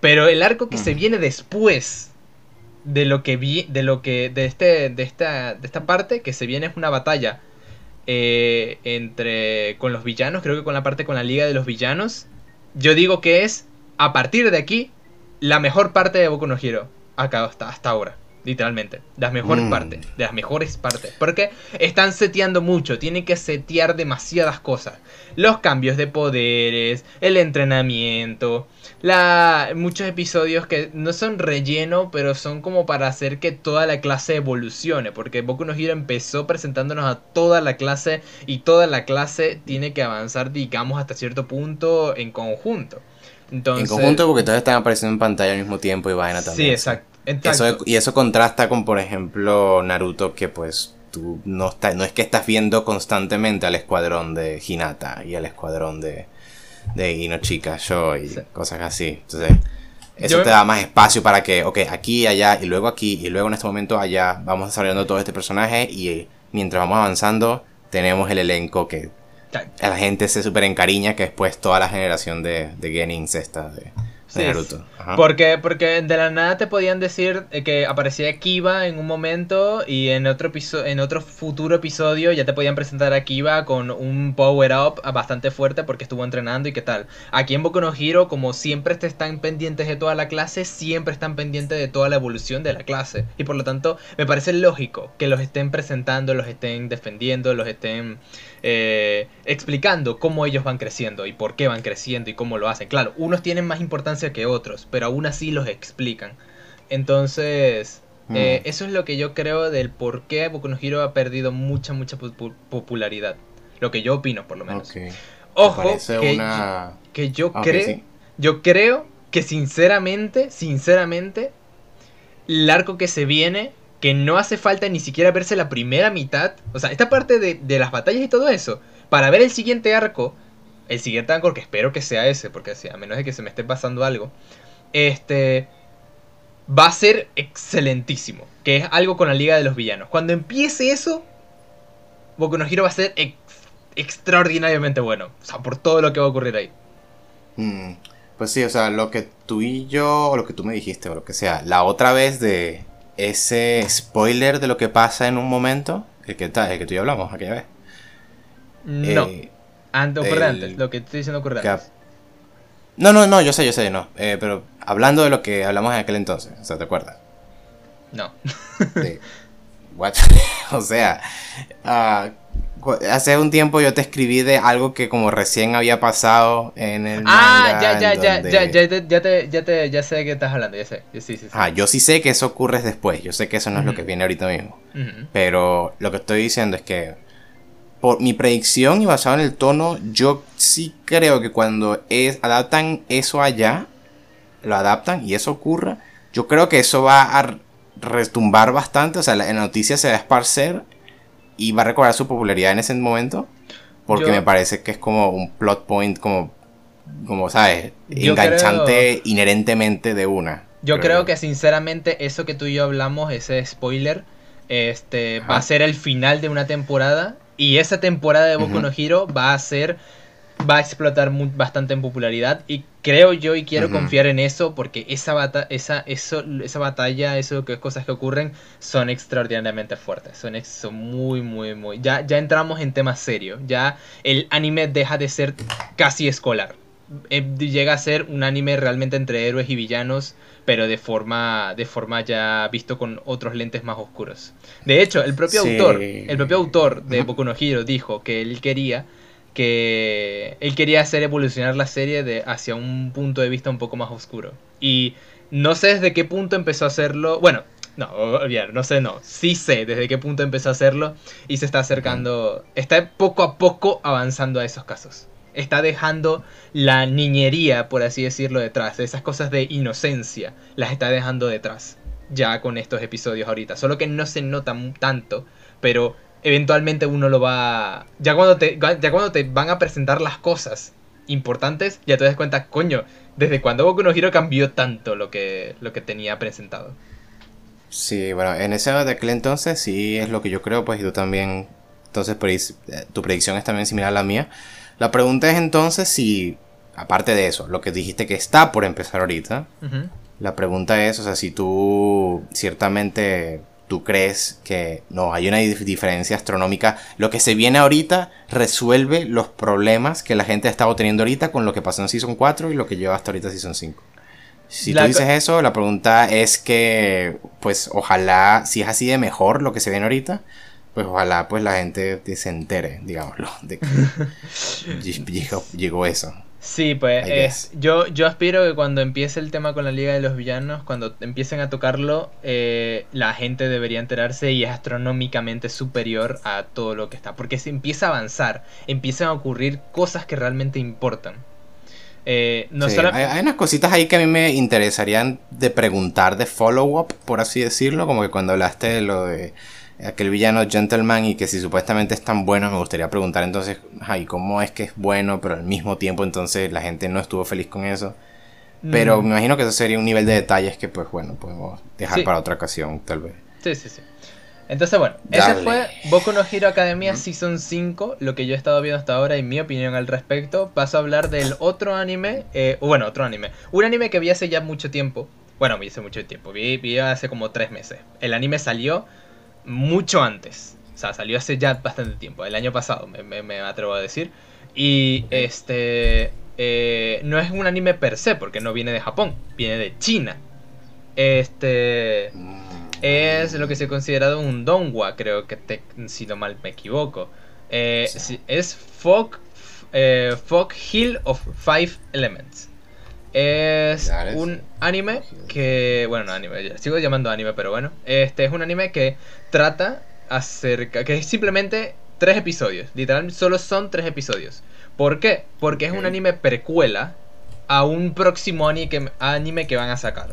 Pero el arco que se viene después de lo que vi, de lo que, de este, de esta, de esta parte, que se viene es una batalla eh, entre, con los villanos, creo que con la parte con la liga de los villanos. Yo digo que es, a partir de aquí, la mejor parte de Boku no Hero, acá hasta, hasta ahora literalmente. Las mejores mm. partes, de las mejores partes. Porque están seteando mucho, tienen que setear demasiadas cosas. Los cambios de poderes, el entrenamiento, la, muchos episodios que no son relleno, pero son como para hacer que toda la clase evolucione. Porque Boku no Hero empezó presentándonos a toda la clase y toda la clase tiene que avanzar, digamos, hasta cierto punto en conjunto. Entonces, en conjunto porque todos están apareciendo en pantalla al mismo tiempo y vaina también. Sí, exacto y eso contrasta con, por ejemplo, Naruto, que pues tú no, está, no es que estás viendo constantemente al escuadrón de Hinata y al escuadrón de, de Inochika, yo y cosas así. Entonces, eso te da más espacio para que, ok, aquí, allá, y luego aquí, y luego en este momento allá, vamos desarrollando todo este personaje y mientras vamos avanzando, tenemos el elenco que a la gente se super encariña, que después toda la generación de, de Genins esta de porque, porque de la nada te podían decir eh, que aparecía Kiva en un momento y en otro, en otro futuro episodio ya te podían presentar a Kiva con un power up bastante fuerte porque estuvo entrenando y qué tal. Aquí en Boku no Hero, como siempre te están pendientes de toda la clase, siempre están pendientes de toda la evolución de la clase. Y por lo tanto, me parece lógico que los estén presentando, los estén defendiendo, los estén eh, explicando cómo ellos van creciendo y por qué van creciendo y cómo lo hacen. Claro, unos tienen más importancia que otros, pero aún así los explican. Entonces, eh, mm. eso es lo que yo creo del por qué Boku no Hero ha perdido mucha, mucha popularidad. Lo que yo opino, por lo menos. Ojo, que, yo, que yo ah, creo, yo creo que sinceramente, sinceramente, el arco que se viene, que no hace falta ni siquiera verse la primera mitad. O sea, esta parte de, de las batallas y todo eso, para ver el siguiente arco, el siguiente arco, que espero que sea ese, porque a menos de que se me esté pasando algo, este va a ser excelentísimo. Que es algo con la Liga de los Villanos. Cuando empiece eso, Boku no Hero va a ser extraordinariamente bueno. O sea, por todo lo que va a ocurrir ahí. Mm, pues sí, o sea, lo que tú y yo, o lo que tú me dijiste, o lo que sea, la otra vez de ese spoiler de lo que pasa en un momento, el que, el que tú y hablamos aquella vez. No. Eh, antes, antes, lo que estoy diciendo ocurre antes. No, no, no, yo sé, yo sé, no. Eh, pero hablando de lo que hablamos en aquel entonces, o sea, ¿te acuerdas? No. What? o sea, uh, hace un tiempo yo te escribí de algo que como recién había pasado en el ah ya ya ya, ya ya ya ya te ya te ya sé de qué estás hablando ya sé sí, sí, sí. ah yo sí sé que eso ocurre después yo sé que eso no es lo que viene ahorita mismo. Pero lo que estoy diciendo es que por mi predicción y basado en el tono yo sí creo que cuando es adaptan eso allá lo adaptan y eso ocurra yo creo que eso va a retumbar bastante o sea la noticia se va a esparcer y va a recobrar su popularidad en ese momento. Porque me parece que es como un plot point, como, como ¿sabes? Enganchante inherentemente de una. Yo creo, que sinceramente eso que tú y yo hablamos, ese spoiler, este, va a ser el final de una temporada. Y esa temporada de Boku no Hero va a ser va a explotar bastante en popularidad y creo yo y quiero confiar en eso porque esa, bata esa, eso, esa batalla, eso que cosas que ocurren son extraordinariamente fuertes, son, son muy, muy, muy... Ya, ya entramos en temas serios, ya el anime deja de ser casi escolar, eh, llega a ser un anime realmente entre héroes y villanos pero de forma de forma ya visto con otros lentes más oscuros. De hecho, el propio autor, el propio autor de Boku no Hero dijo que él quería que él quería hacer evolucionar la serie de, hacia un punto de vista un poco más oscuro. Y no sé desde qué punto empezó a hacerlo. Bueno, no, olvidar, no sé, no. Sí sé desde qué punto empezó a hacerlo y se está acercando. Está poco a poco avanzando a esos casos. Está dejando la niñería, por así decirlo, detrás. Esas cosas de inocencia las está dejando detrás. Ya con estos episodios ahorita. Solo que no se nota tanto. Pero eventualmente uno lo va... Ya cuando te, ya cuando te van a presentar las cosas importantes, ya te das cuenta, coño, ¿desde cuando Boku no Hero cambió tanto lo que, lo que tenía presentado? Sí, bueno, en ese de aquel entonces sí es lo que yo creo, pues y tú también, entonces eh, tu predicción es también similar a la mía. La pregunta es entonces si, aparte de eso, lo que dijiste que está por empezar ahorita, la pregunta es, o sea, si tú ciertamente tú crees que no, hay una diferencia astronómica. Lo que se viene ahorita resuelve los problemas que la gente ha estado teniendo ahorita con lo que pasó en Season 4 y lo que lleva hasta ahorita Season 5. Si tú dices eso, la pregunta es que, pues ojalá, si es así de mejor lo que se viene ahorita, pues ojalá pues la gente se entere, digámoslo, de que llegó eso. Sí, pues yo, yo aspiro que cuando empiece el tema con la Liga de los Villanos, cuando empiecen a tocarlo, eh, la gente debería enterarse y es astronómicamente superior a todo lo que está. Porque se empieza a avanzar, empiezan a ocurrir cosas que realmente importan. Eh, no hay, hay, unas cositas ahí que a mí me interesarían de preguntar de follow-up, por así decirlo, como que cuando hablaste de lo de aquel villano gentleman y que si supuestamente es tan bueno, me gustaría preguntar entonces, ay, ¿cómo es que es bueno, pero al mismo tiempo entonces la gente no estuvo feliz con eso? Pero mm. me imagino que eso sería un nivel de detalles que pues bueno, podemos dejar para otra ocasión tal vez. Sí, sí, sí. Entonces bueno, ese fue Boku no Hero Academia Season 5, lo que yo he estado viendo hasta ahora y mi opinión al respecto. Paso a hablar del otro anime, eh, bueno, otro anime. Un anime que vi hace ya mucho tiempo. Bueno, vi hace mucho tiempo, vi, vi hace como tres meses. El anime salió mucho antes. O sea, salió hace ya bastante tiempo, el año pasado, me, atrevo a decir. Y este. Eh, no es un anime per se, porque no viene de Japón, viene de China. Este. Es lo que se ha considerado un donghua, creo que si no mal me equivoco. Eh, es Fog, eh, Fog Hill of Five Elements. Es un anime que. Bueno, no anime, sigo llamando anime, pero bueno. Este es un anime que trata acerca. que es simplemente tres episodios. Literalmente solo son tres episodios. ¿Por qué? Porque es un anime precuela a un próximo anime que, anime que van a sacar.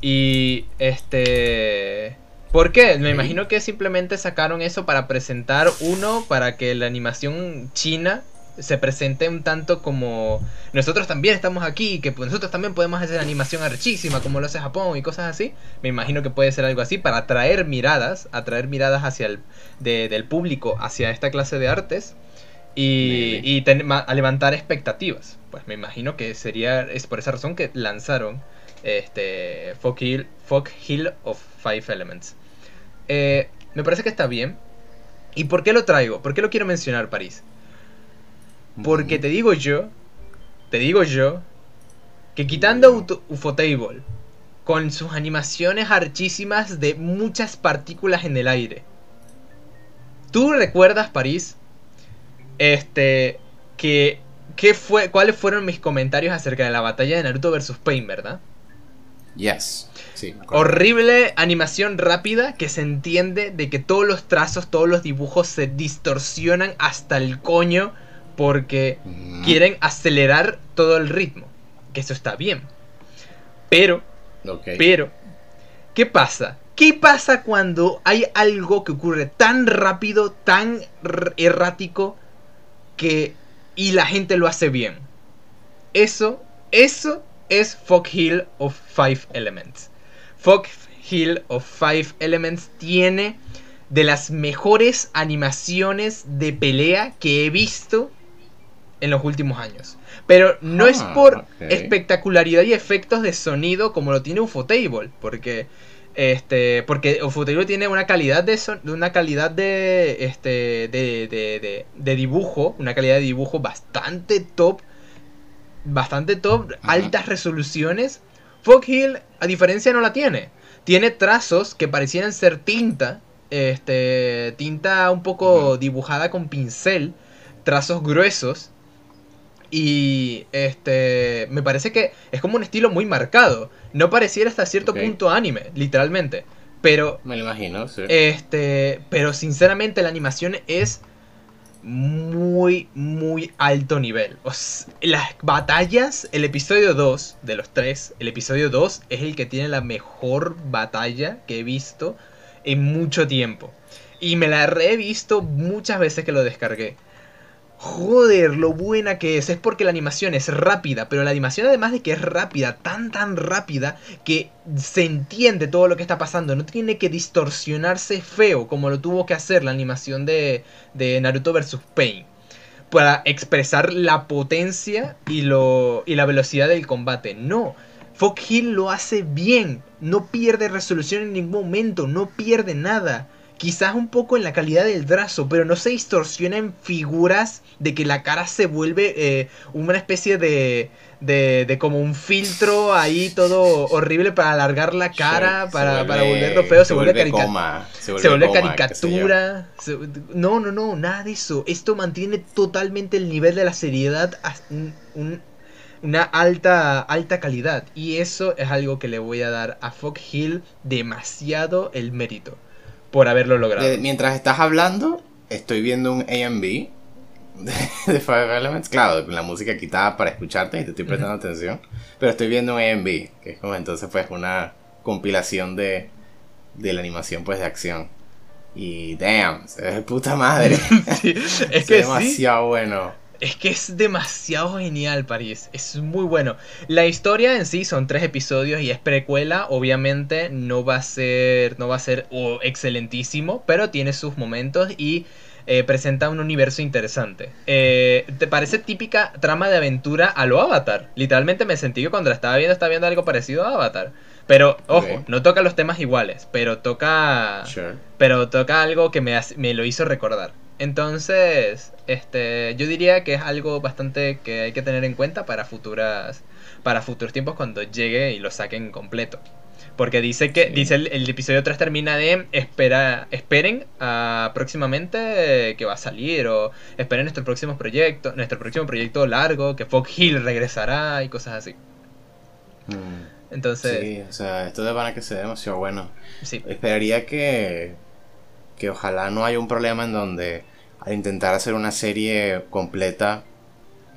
Y este... ¿Por qué? Me imagino que simplemente sacaron eso para presentar uno, para que la animación china se presente un tanto como nosotros también estamos aquí, que pues nosotros también podemos hacer animación archísima como lo hace Japón y cosas así. Me imagino que puede ser algo así para atraer miradas, atraer miradas hacia el del público hacia esta clase de artes y, y a levantar expectativas. Pues me imagino que sería es por esa razón que lanzaron este Fog Hill, Fog Hill of Five Elements. Eh, me parece que está bien. ¿Y por qué lo traigo? ¿Por qué lo quiero mencionar, París? Porque te digo yo, te digo yo, que quitando Ufotable, con sus animaciones archísimas de muchas partículas en el aire. ¿Tú recuerdas, París? Este, que, ¿qué fue, ¿cuáles fueron mis comentarios acerca de la batalla de Naruto vs. Pain, verdad? Yes. Horrible animación rápida que se entiende de que todos los trazos, todos los dibujos se distorsionan hasta el coño porque quieren acelerar todo el ritmo. Que eso está bien. Pero, pero, ¿qué pasa? ¿Qué pasa cuando hay algo que ocurre tan rápido, tan errático, que y la gente lo hace bien? Eso, eso es Fog Hill of Five Elements. Fog Hill of Five Elements tiene de las mejores animaciones de pelea que he visto en los últimos años. Pero no es ah, por espectacularidad y efectos de sonido como lo tiene Ufotable, porque este porque Ufotable tiene una calidad de una calidad de este de, de, de, dibujo, una calidad de dibujo bastante top, bastante top, altas resoluciones. Foghill a diferencia no la tiene. Tiene trazos que parecieran ser tinta, este tinta un poco dibujada con pincel, trazos gruesos y este me parece que es como un estilo muy marcado. No pareciera hasta cierto punto anime, literalmente. Pero. Me lo imagino, sí. Este. Pero sinceramente la animación es muy, muy alto nivel. las batallas, el episodio 2 de los tres, el episodio 2 es el que tiene la mejor batalla que he visto en mucho tiempo. Y me la he visto muchas veces que lo descargué. Joder, lo buena que es. Es porque la animación es rápida, pero la animación además de que es rápida, tan tan rápida, que se entiende todo lo que está pasando. No tiene que distorsionarse feo como lo tuvo que hacer la animación de, de Naruto vs. Pain. Para expresar la potencia y, lo, y la velocidad del combate. No, Fog Hill lo hace bien. No pierde resolución en ningún momento, no pierde nada quizás un poco en la calidad del trazo, pero no se distorsiona en figuras de que la cara se vuelve eh, una especie de, de, de, como un filtro ahí todo horrible para alargar la cara, para, volverlo feo, se, vuelve, se vuelve, caricatura. no, no, no, nada de eso. Esto mantiene totalmente el nivel de la seriedad a una alta, alta calidad. Y eso es algo que le voy a dar a Fog Hill demasiado el mérito por haberlo logrado. mientras estás hablando, estoy viendo un AMV de, Fire Elements, claro, con la música quitada para escucharte y te estoy prestando atención, pero estoy viendo un AMV, que es como entonces pues una compilación de, de la animación pues de acción. Y damn, es de puta madre. es que es demasiado bueno. Es que es demasiado genial, París. Es muy bueno. La historia en sí son tres episodios y es precuela. Obviamente no va a ser. No va a ser oh, excelentísimo. Pero tiene sus momentos y eh, presenta un universo interesante. Eh, ¿Te parece típica trama de aventura a lo Avatar? Literalmente me sentí que cuando la estaba viendo estaba viendo algo parecido a Avatar. Pero, ojo, no toca los temas iguales, pero toca. Pero toca algo que me, me lo hizo recordar. Entonces, este, yo diría que es algo bastante que hay que tener en cuenta para futuras, para futuros tiempos cuando llegue y lo saquen completo. Porque dice que, dice el, episodio 3 termina de espera, esperen a, próximamente que va a salir o esperen nuestro próximo proyecto, nuestro próximo proyecto largo, que Fog Hill regresará y cosas así. Mm. Entonces. Sí, o sea, esto de van que se demasiado bueno. Sí. Esperaría que que ojalá no haya un problema en donde al intentar hacer una serie completa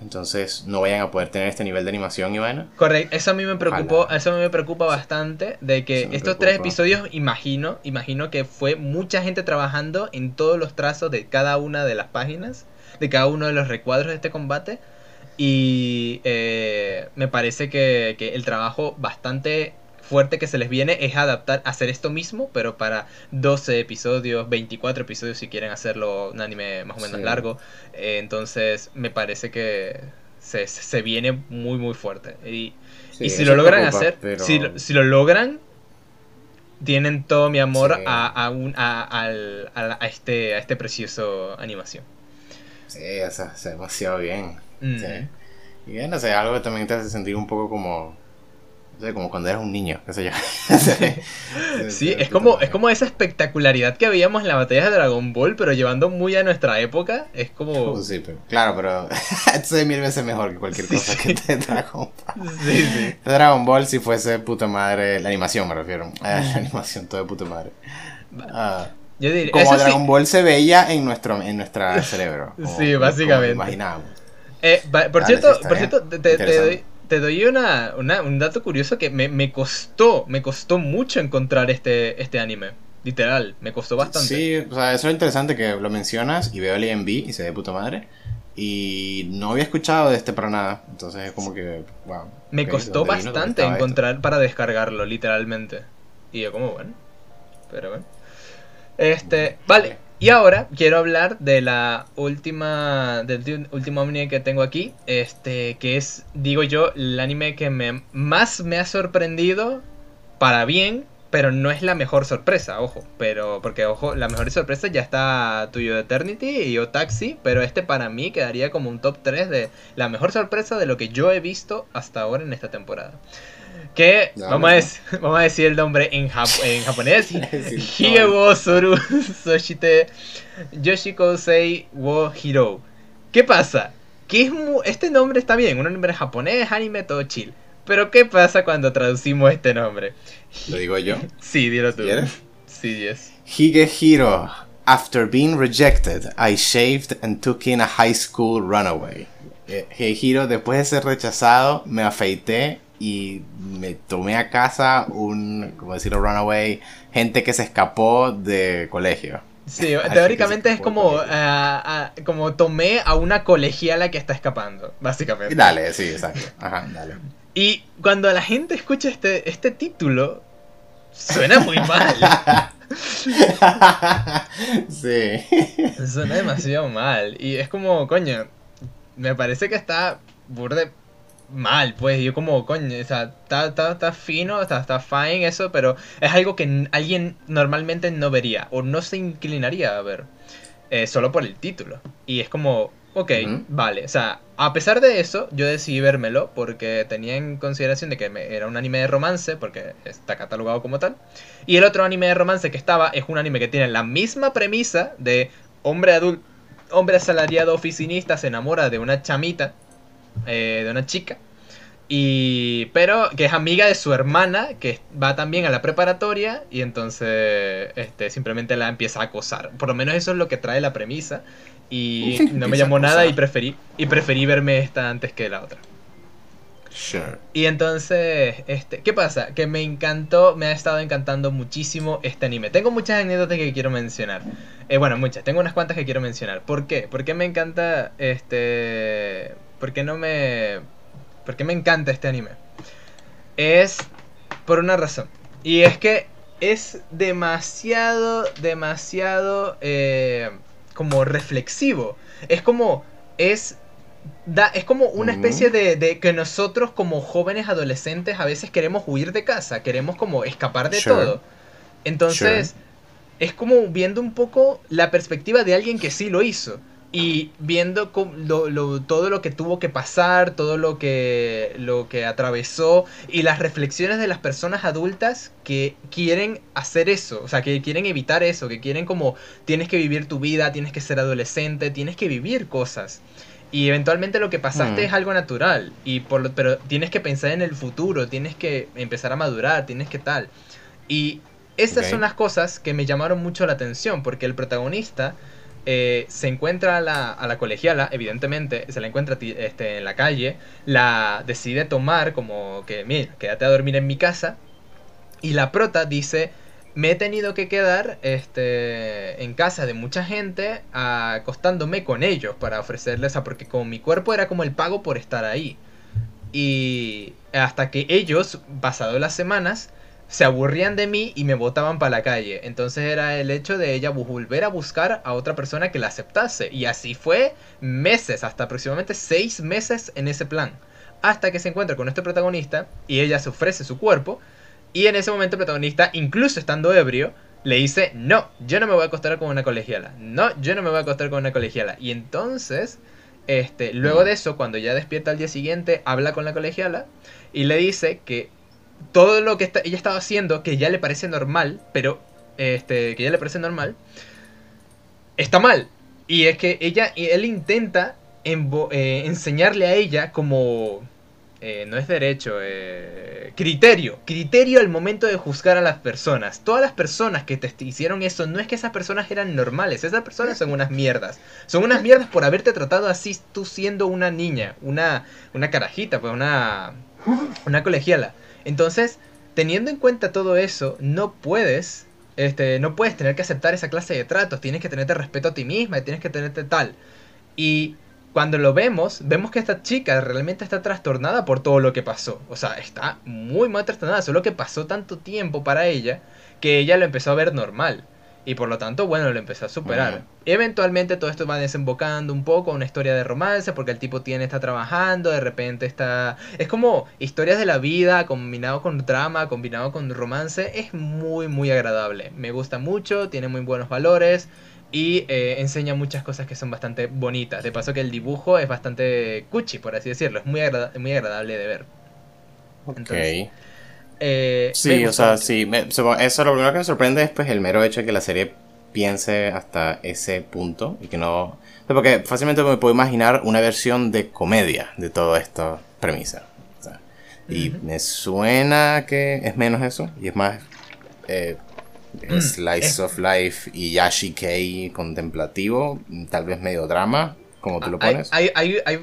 entonces no vayan a poder tener este nivel de animación y bueno. Correcto, eso a mí me preocupó, eso a mí me preocupa bastante de que estos tres episodios imagino, imagino que fue mucha gente trabajando en todos los trazos de cada una de las páginas, de cada uno de los recuadros de este combate y eh, me parece que, que el trabajo bastante fuerte que se les viene es adaptar, hacer esto mismo, pero para 12 episodios, 24 episodios si quieren hacerlo un anime más o menos largo. Eh, entonces me parece que se, se, viene muy muy fuerte. Y, y si lo logran hacer, si, si, lo logran, tienen todo mi amor a, a, un, a, a, a, este, a este precioso animación. Sí, o sea, es demasiado bien. Mm. Y no sé, algo que también te hace sentir un poco como como cuando eras un niño, qué sé yo. sí, es como, es como esa espectacularidad que veíamos en la batalla de Dragon Ball, pero llevando muy a nuestra época. Es como. Sí, pero, claro, pero esto es mil veces mejor que cualquier cosa que te Dragon Ball. Sí, sí. Dragon Ball si fuese puta madre. La animación me refiero. La animación, todo de puta madre. Ah. Yo diría, como Dragon Ball se veía en nuestro en nuestra cerebro. sí, básicamente. imaginábamos. Eh, por, cierto, por cierto, te, te, doy, te doy una, un dato curioso que me, me, costó, me costó mucho encontrar este, este anime. Literal, me costó bastante. Sí, o sea, eso es interesante que lo mencionas y veo el IMB y se ve puta madre. Y no había escuchado de este para nada. Entonces es como que, wow. Me costó bastante encontrar para descargarlo, literalmente. Y yo como, bueno. Pero bueno. Este, vale. Y ahora quiero hablar de la última del último anime que tengo aquí, este que es digo yo el anime que me más me ha sorprendido para bien, pero no es la mejor sorpresa, ojo, pero porque ojo, la mejor sorpresa ya está Tuyo Eternity y Yo Taxi, pero este para mí quedaría como un top 3 de la mejor sorpresa de lo que yo he visto hasta ahora en esta temporada. Que vamos, a decir, vamos a decir el nombre en, en japonés. Hige wo soru soshite Yoshikosei wo hiro. ¿Qué pasa? Que es este nombre está bien, un nombre japonés, anime, todo chill. Pero ¿qué pasa cuando traducimos este nombre? ¿Lo digo yo? Sí, dilo tú. ¿Quieres? Sí, yes. Higehiro. After being rejected, I shaved and took in a high school runaway. Eh, Higehiro, después de ser rechazado, me afeité y me tomé a casa un, como decirlo, runaway, gente que se escapó de colegio. Sí, teóricamente es como, como tomé a una colegiala que está escapando, básicamente. Dale, sí, exacto. Ajá, dale. Y cuando la gente escucha este, este título, suena muy mal. sí. Suena demasiado mal. Y es como, coño, me parece que está burde mal, pues yo como, coño, o sea, está, está, está fino, está, está fine eso, pero es algo que alguien normalmente no vería o no se inclinaría a ver, eh, solo por el título. Y es como, ok, vale, o sea, a pesar de eso, yo decidí vérmelo porque tenía en consideración de que era un anime de romance, porque está catalogado como tal. Y el otro anime de romance que estaba es un anime que tiene la misma premisa de hombre adulto, hombre asalariado oficinista se enamora de una chamita eh, de una chica. Y, pero que es amiga de su hermana, que va también a la preparatoria, y entonces este, simplemente la empieza a acosar. Por lo menos eso es lo que trae la premisa. Y no me llamó nada y preferí, y preferí verme esta antes que la otra. Y entonces, este, ¿qué pasa? Que me encantó, me ha estado encantando muchísimo este anime. Tengo muchas anécdotas que quiero mencionar. Eh, bueno, muchas, tengo unas cuantas que quiero mencionar. ¿Por qué? Porque me encanta este ¿Por qué no me... ¿Por qué me encanta este anime? Es por una razón. Y es que es demasiado, demasiado eh, como reflexivo. Es como... Es Da, es como una especie de, de, que nosotros como jóvenes adolescentes a veces queremos huir de casa, queremos como escapar de todo. Entonces, es como viendo un poco la perspectiva de alguien que sí lo hizo y viendo todo lo que tuvo que pasar, todo lo que, lo que atravesó y las reflexiones de las personas adultas que quieren hacer eso, o sea, que quieren evitar eso, que quieren como tienes que vivir tu vida, tienes que ser adolescente, tienes que vivir cosas. Y eventualmente lo que pasaste mm. es algo natural, y por, pero tienes que pensar en el futuro, tienes que empezar a madurar, tienes que tal. Y esas son las cosas que me llamaron mucho la atención, porque el protagonista eh, se encuentra a la, a la, colegiala, evidentemente, se la encuentra este, en la calle, la decide tomar como que, mira, quédate a dormir en mi casa, y la prota dice, me he tenido que quedar este, en casa de mucha gente acostándome con ellos para ofrecerles, a, porque como mi cuerpo era como el pago por estar ahí. Y hasta que ellos, pasado las semanas, se aburrían de mí y me botaban para la calle. Entonces era el hecho de ella volver a buscar a otra persona que la aceptase. Y así fue meses, hasta aproximadamente seis meses en ese plan. Hasta que se encuentra con este protagonista y ella se ofrece su cuerpo. Y en ese momento el protagonista, incluso estando ebrio, le dice, no, yo no me voy a acostar con una colegiala. No, yo no me voy a acostar con una colegiala. Y entonces, este, luego de eso, cuando ya despierta al día siguiente, habla con la colegiala y le dice que todo lo que ella estaba haciendo, que ya le parece normal, pero este, que ya le parece normal, está mal. Y es que ella, él intenta eh, enseñarle a ella como, eh, no es derecho, eh, criterio, criterio al momento de juzgar a las personas. Todas las personas que te hicieron eso, no es que esas personas eran normales, esas personas son unas mierdas. Son unas mierdas por haberte tratado así tú siendo una niña, una, una carajita, pues una, una colegiala. Entonces, teniendo en cuenta todo eso, no puedes, este, no puedes tener que aceptar esa clase de tratos. Tienes que tenerte respeto a ti misma y tienes que tenerte tal. Y cuando lo vemos, vemos que esta chica realmente está trastornada por todo lo que pasó. O sea, está muy mal trastornada, solo que pasó tanto tiempo para ella que ella lo empezó a ver normal. Y por lo tanto, bueno, lo empezó a superar. Eventualmente todo esto va desembocando un poco una historia de romance, porque el tipo tiene, está trabajando, de repente está... Es como historias de la vida, combinado con drama, combinado con romance. Es muy, muy agradable. Me gusta mucho, tiene muy buenos valores y eh, enseña muchas cosas que son bastante bonitas. De paso que el dibujo es bastante cuchi, por así decirlo. Es muy, muy agradable de ver. Ok. Eh, sí, o sea, sí. eso lo primero que me sorprende es pues el mero hecho de que la serie piense hasta ese punto y que no... Porque fácilmente me puedo imaginar una versión de comedia de toda esta premisa. y me suena que es menos eso y es más eh, mm, slice of life y Yashi K contemplativo, tal vez medio drama, como tú lo pones. Hay, hay, hay,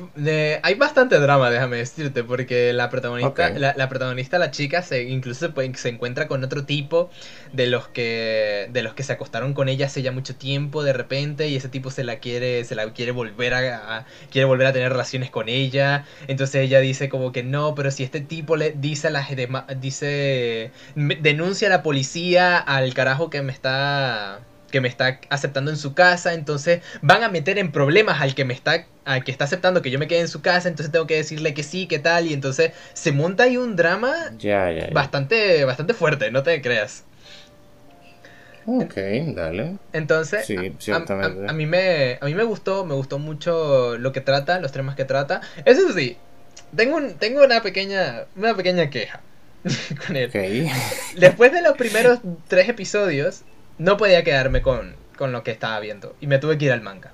hay, bastante drama, déjame decirte, porque la protagonista, la, protagonista, la chica, se incluso se, se, encuentra con otro tipo de los que de los que se acostaron con ella hace ya mucho tiempo de repente y ese tipo se la quiere se la quiere volver a, quiere volver a tener relaciones con ella. Entonces ella dice como que no, pero si este tipo le dice a la dice denuncia a la policía al carajo que me está que me está aceptando en su casa, entonces van a meter en problemas al que me está al que está aceptando que yo me quede en su casa, entonces tengo que decirle que sí, que tal, y entonces se monta ahí un drama bastante bastante fuerte, no te creas. Ok, dale. Entonces, sí, a, mí me, a mí me gustó, me gustó mucho lo que trata, los temas que trata. Eso sí, tengo, tengo una pequeña, una pequeña queja con él. Después de los primeros tres episodios, no podía quedarme con, lo que estaba viendo. Y me tuve que ir al manga.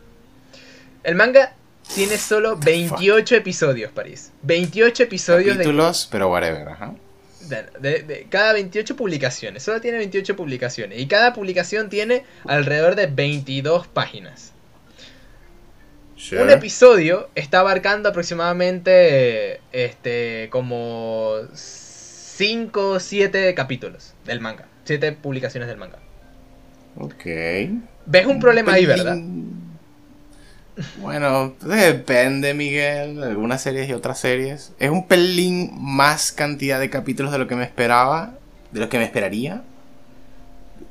El manga tiene solo 28 episodios, París. 28 episodios Capítulos, pero whatever, ajá. De, cada 28 publicaciones. Solo tiene 28 publicaciones. Y cada publicación tiene alrededor de 22 páginas. Un episodio está abarcando aproximadamente este como 5 o 7 capítulos del manga. 7 publicaciones del manga. Ok. ¿Ves un problema ahí, verdad? Bueno, depende, Miguel. Algunas series y otras series. Es un pelín más cantidad de capítulos de lo que me esperaba. De lo que me esperaría.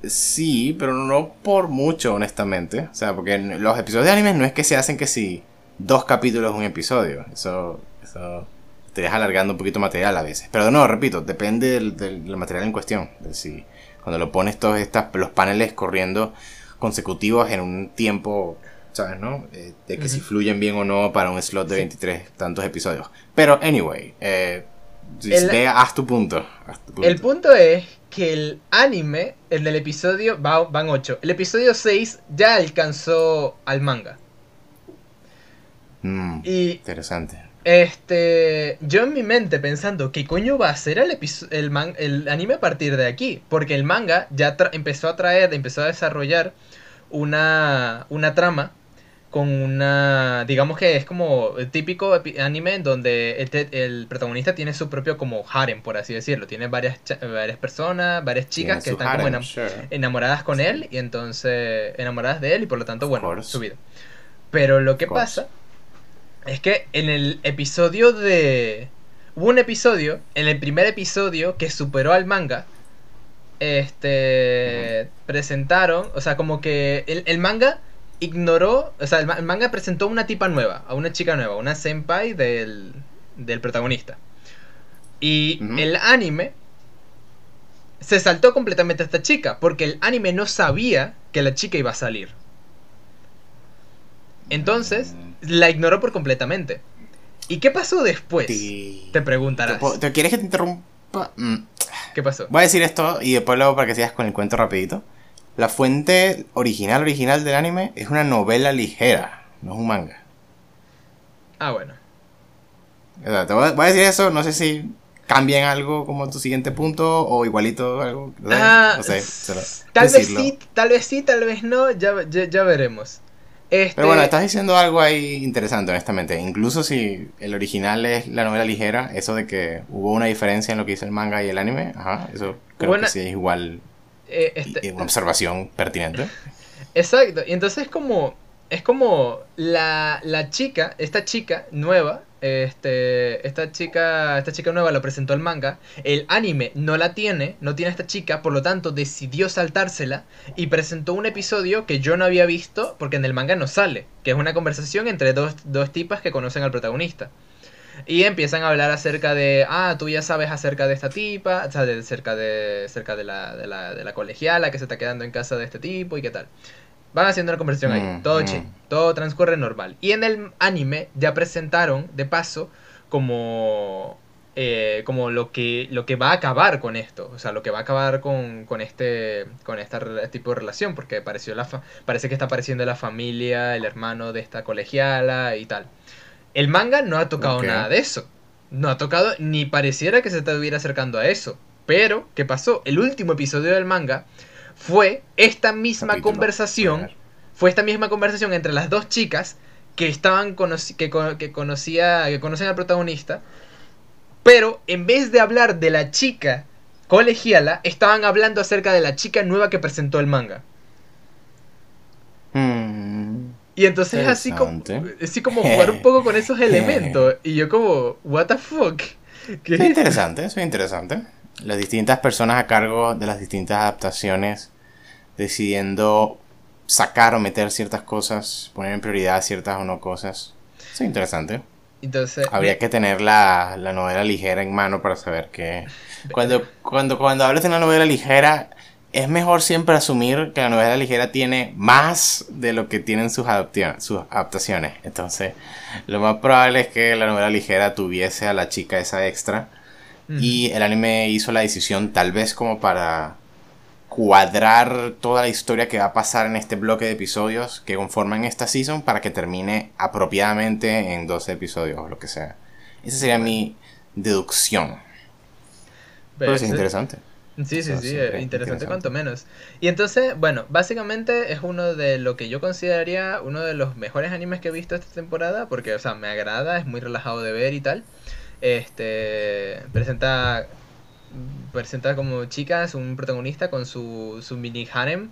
Sí, pero no por mucho, honestamente. O sea, porque los episodios de anime no es que se hacen que si dos capítulos un episodio. Eso, eso te deja alargando un poquito material a veces. Pero no, repito, depende del, del material en cuestión. De si cuando lo pones todos estas, los paneles corriendo consecutivos en un tiempo, ¿sabes? ¿no? Eh, de que si fluyen bien o no para un slot de 23 tantos episodios. Pero, anyway, eh, haz, tu punto, El punto es que el anime, el del episodio, van 8. El episodio 6 ya alcanzó al manga. Mm, y, interesante. Este, yo en mi mente pensando, ¿qué coño va a ser el, el, el anime a partir de aquí? Porque el manga ya empezó a traer, empezó a desarrollar una, una trama con una, digamos que es como el típico anime en donde el, protagonista tiene su propio como harem, por así decirlo. Tiene varias, varias personas, varias chicas que están como enamoradas con él y entonces enamoradas de él y por lo tanto, bueno, su vida. Pero lo que pasa es que en el episodio de... Hubo un episodio, en el primer episodio que superó al manga, este... Presentaron, o sea, como que el, el manga ignoró, o sea, el, manga presentó una tipa nueva, a una chica nueva, una senpai del, del protagonista. Y el anime se saltó completamente a esta chica, porque el anime no sabía que la chica iba a salir. Entonces, la ignoró por completamente. ¿Y qué pasó después? Te preguntarás. ¿Te, quieres que te interrumpa? Mm. ¿Qué pasó? Voy a decir esto y después luego para que sigas con el cuento rapidito. La fuente original, original del anime es una novela ligera, no es un manga. Ah, bueno. Te voy a decir eso, no sé si cambian algo como tu siguiente punto o igualito algo. Ah, no sé, tal vez sí, tal vez sí, tal vez no, ya, ya, veremos. Este... Pero bueno, estás diciendo algo ahí interesante, honestamente. Incluso si el original es la novela ligera, eso de que hubo una diferencia en lo que hizo el manga y el anime, ajá, eso creo que sí es igual eh, este, una observación pertinente. Exacto, y entonces es como, es como la, chica, esta chica nueva, este, esta chica, esta chica nueva lo presentó el manga, el anime no la tiene, no tiene esta chica, por lo tanto decidió saltársela y presentó un episodio que yo no había visto porque en el manga no sale, que es una conversación entre dos, dos tipas que conocen al protagonista. Y empiezan a hablar acerca de, ah, tú ya sabes acerca de esta tipa, o sea, de, cerca, de, cerca de, la, de, la, de la colegiala que se está quedando en casa de este tipo y qué tal. Van haciendo una conversación ahí, mm, todo mm. todo transcurre normal. Y en el anime ya presentaron, de paso, como eh, como lo que, lo que va a acabar con esto, o sea, lo que va a acabar con, con este con este tipo de relación, porque pareció la parece que está apareciendo la familia, el hermano de esta colegiala y tal. El manga no ha tocado nada de eso. No ha tocado ni pareciera que se estuviera acercando a eso. Pero, ¿qué pasó? El último episodio del manga fue esta misma conversación. Fue esta misma conversación entre las dos chicas que estaban que, que, conocía, que conocen al protagonista. Pero en vez de hablar de la chica colegiala, estaban hablando acerca de la chica nueva que presentó el manga. Hmm. Y entonces así como, así como jugar un poco con esos elementos. Y yo como, what the fuck. ¿Qué es interesante, eso es interesante. Las distintas personas a cargo de las distintas adaptaciones decidiendo sacar o meter ciertas cosas, poner en prioridad ciertas o no cosas. Eso es interesante. Entonces, Habría que tener la, la, novela ligera en mano para saber que... Cuando, cuando, cuando hablas de una novela ligera, es mejor siempre asumir que la novela ligera tiene más de lo que tienen sus, sus adaptaciones. Entonces, lo más probable es que la novela ligera tuviese a la chica esa extra. Y el anime hizo la decisión tal vez como para cuadrar toda la historia que va a pasar en este bloque de episodios que conforman esta season para que termine apropiadamente en 12 episodios o lo que sea. Esa sería mi deducción. Pero es interesante. Sí, sí, sí, interesante, cuanto menos. Y entonces, bueno, básicamente es uno de lo que yo consideraría uno de los mejores animes que he visto esta temporada, porque, o sea, me agrada, es muy relajado de ver y tal. Este, presenta, presenta como chicas un protagonista con su, su mini harem,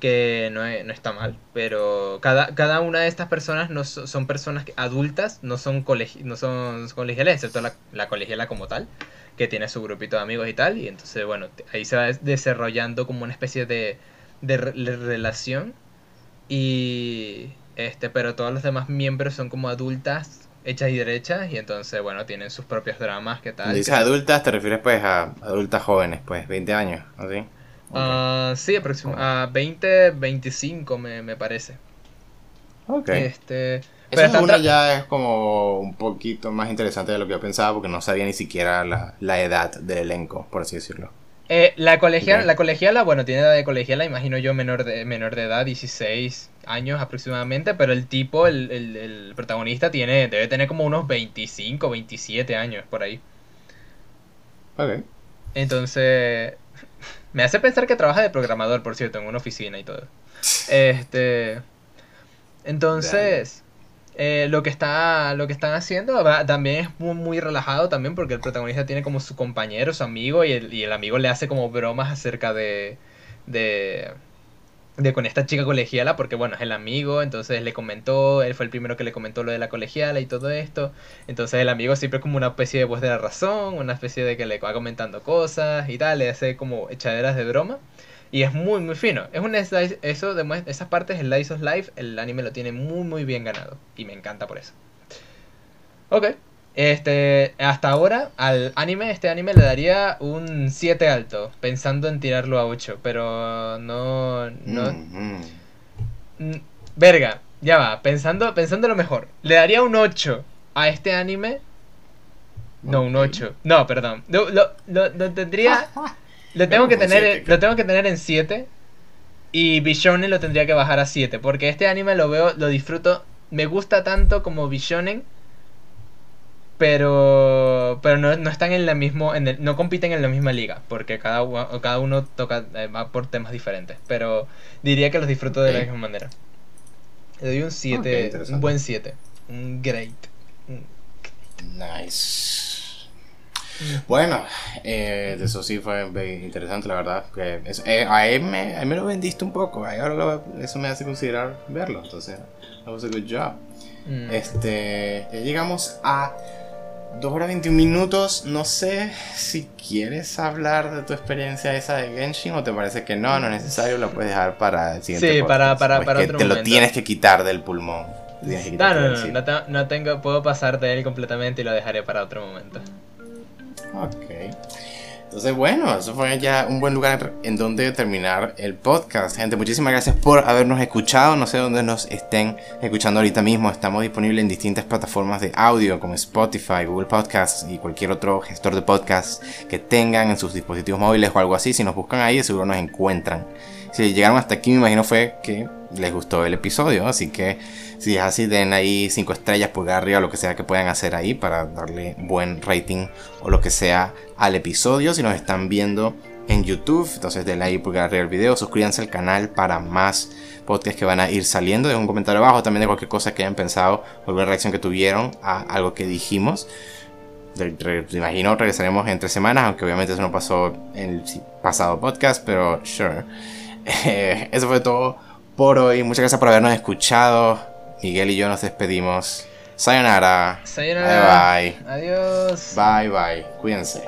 que no, no está mal, pero cada, cada una de estas personas no son, personas adultas, no son, colegi no son colegiales, excepto la, la colegiala como tal que tiene su grupito de amigos y tal, y entonces, bueno, ahí se va desarrollando como una especie de, de, relación, y este, pero todos los demás miembros son como adultas hechas y derechas y entonces bueno tienen sus propios dramas que tal dices adultas te refieres pues a adultas jóvenes pues 20 años así uh, sí aproximadamente a 20 25 me, me parece. Ok. Este eso ya es como un poquito más interesante de lo que yo pensaba porque no sabía ni siquiera la, edad del elenco, por así decirlo. Eh, la, colegiala, la colegiala, bueno, tiene edad de colegiala, imagino yo menor de, menor de edad, 16 años aproximadamente, pero el tipo, el, el, protagonista, tiene debe tener como unos 25, 27 años por ahí. Ok. Entonces, me hace pensar que trabaja de programador, por cierto, en una oficina y todo. Este. Entonces. Eh, lo que está lo que están haciendo también es muy, muy, relajado también porque el protagonista tiene como su compañero, su amigo y el, y el amigo le hace como bromas acerca de, de de con esta chica colegiala, porque bueno, es el amigo, entonces le comentó, él fue el primero que le comentó lo de la colegiala y todo esto. Entonces el amigo siempre es como una especie de voz de la razón, una especie de que le va comentando cosas y tal, le hace como echaderas de broma. Y es muy, muy fino. Es un slice, eso demuestra, esas partes, el Slice of Life, el anime lo tiene muy, muy bien ganado. Y me encanta por eso. Ok. Este, hasta ahora, al anime, este anime le daría un 7 alto, pensando en tirarlo a 8, pero no... no mm, verga, ya va, pensando, pensando lo mejor. Le daría un 8 a este anime. No, un 8. No, perdón. Lo, lo, tendría... lo, tengo que tener, lo tengo que tener en 7. Y Bishonen lo tendría que bajar a 7. Porque este anime lo veo, lo disfruto. Me gusta tanto como Bishonen pero pero no, están en la mismo en el, no compiten en la misma liga porque cada cada uno toca eh, va por temas diferentes pero diría que los disfruto de la misma manera le doy un 7 un buen 7 un great nice bueno, eh, eso sí fue interesante, la verdad. Que eh, a, él me, a, mí me, lo vendiste un poco. Ahora eso me hace considerar verlo. Entonces, that was a good job. Mm. Este, llegamos a Dos horas 21 minutos. No sé si quieres hablar de tu experiencia esa de Genshin o te parece que no, no es necesario, lo puedes dejar para el siguiente. Sí, para, para, para que te lo tienes que quitar del pulmón. No, no, no, no, no, tengo, puedo pasar de él completamente y lo dejaré para otro momento. Ok. Entonces, bueno, eso fue ya un buen lugar en donde terminar el podcast. Gente, muchísimas gracias por habernos escuchado. No sé dónde nos estén escuchando ahorita mismo. Estamos disponibles en distintas plataformas de audio como Spotify, Google Podcasts y cualquier otro gestor de podcast que tengan en sus dispositivos móviles o algo así. Si nos buscan ahí, seguro nos encuentran. Si llegaron hasta aquí, me imagino fue que les gustó el episodio. Así que si es así, den ahí 5 estrellas, pulgar arriba, lo que sea que puedan hacer ahí para darle buen rating o lo que sea al episodio. Si nos están viendo en YouTube, entonces denle ahí pulgar arriba el video, suscríbanse al canal para más podcasts que van a ir saliendo. Dejen un comentario abajo también de cualquier cosa que hayan pensado o alguna reacción que tuvieron a algo que dijimos. De, imagino regresaremos en tres semanas, aunque obviamente eso no pasó en el pasado podcast, pero sure. eso fue todo por hoy. Muchas gracias por habernos escuchado. Miguel y yo nos despedimos. Sayonara. Sayonara. Bye bye. Adiós. Bye bye. Cuídense.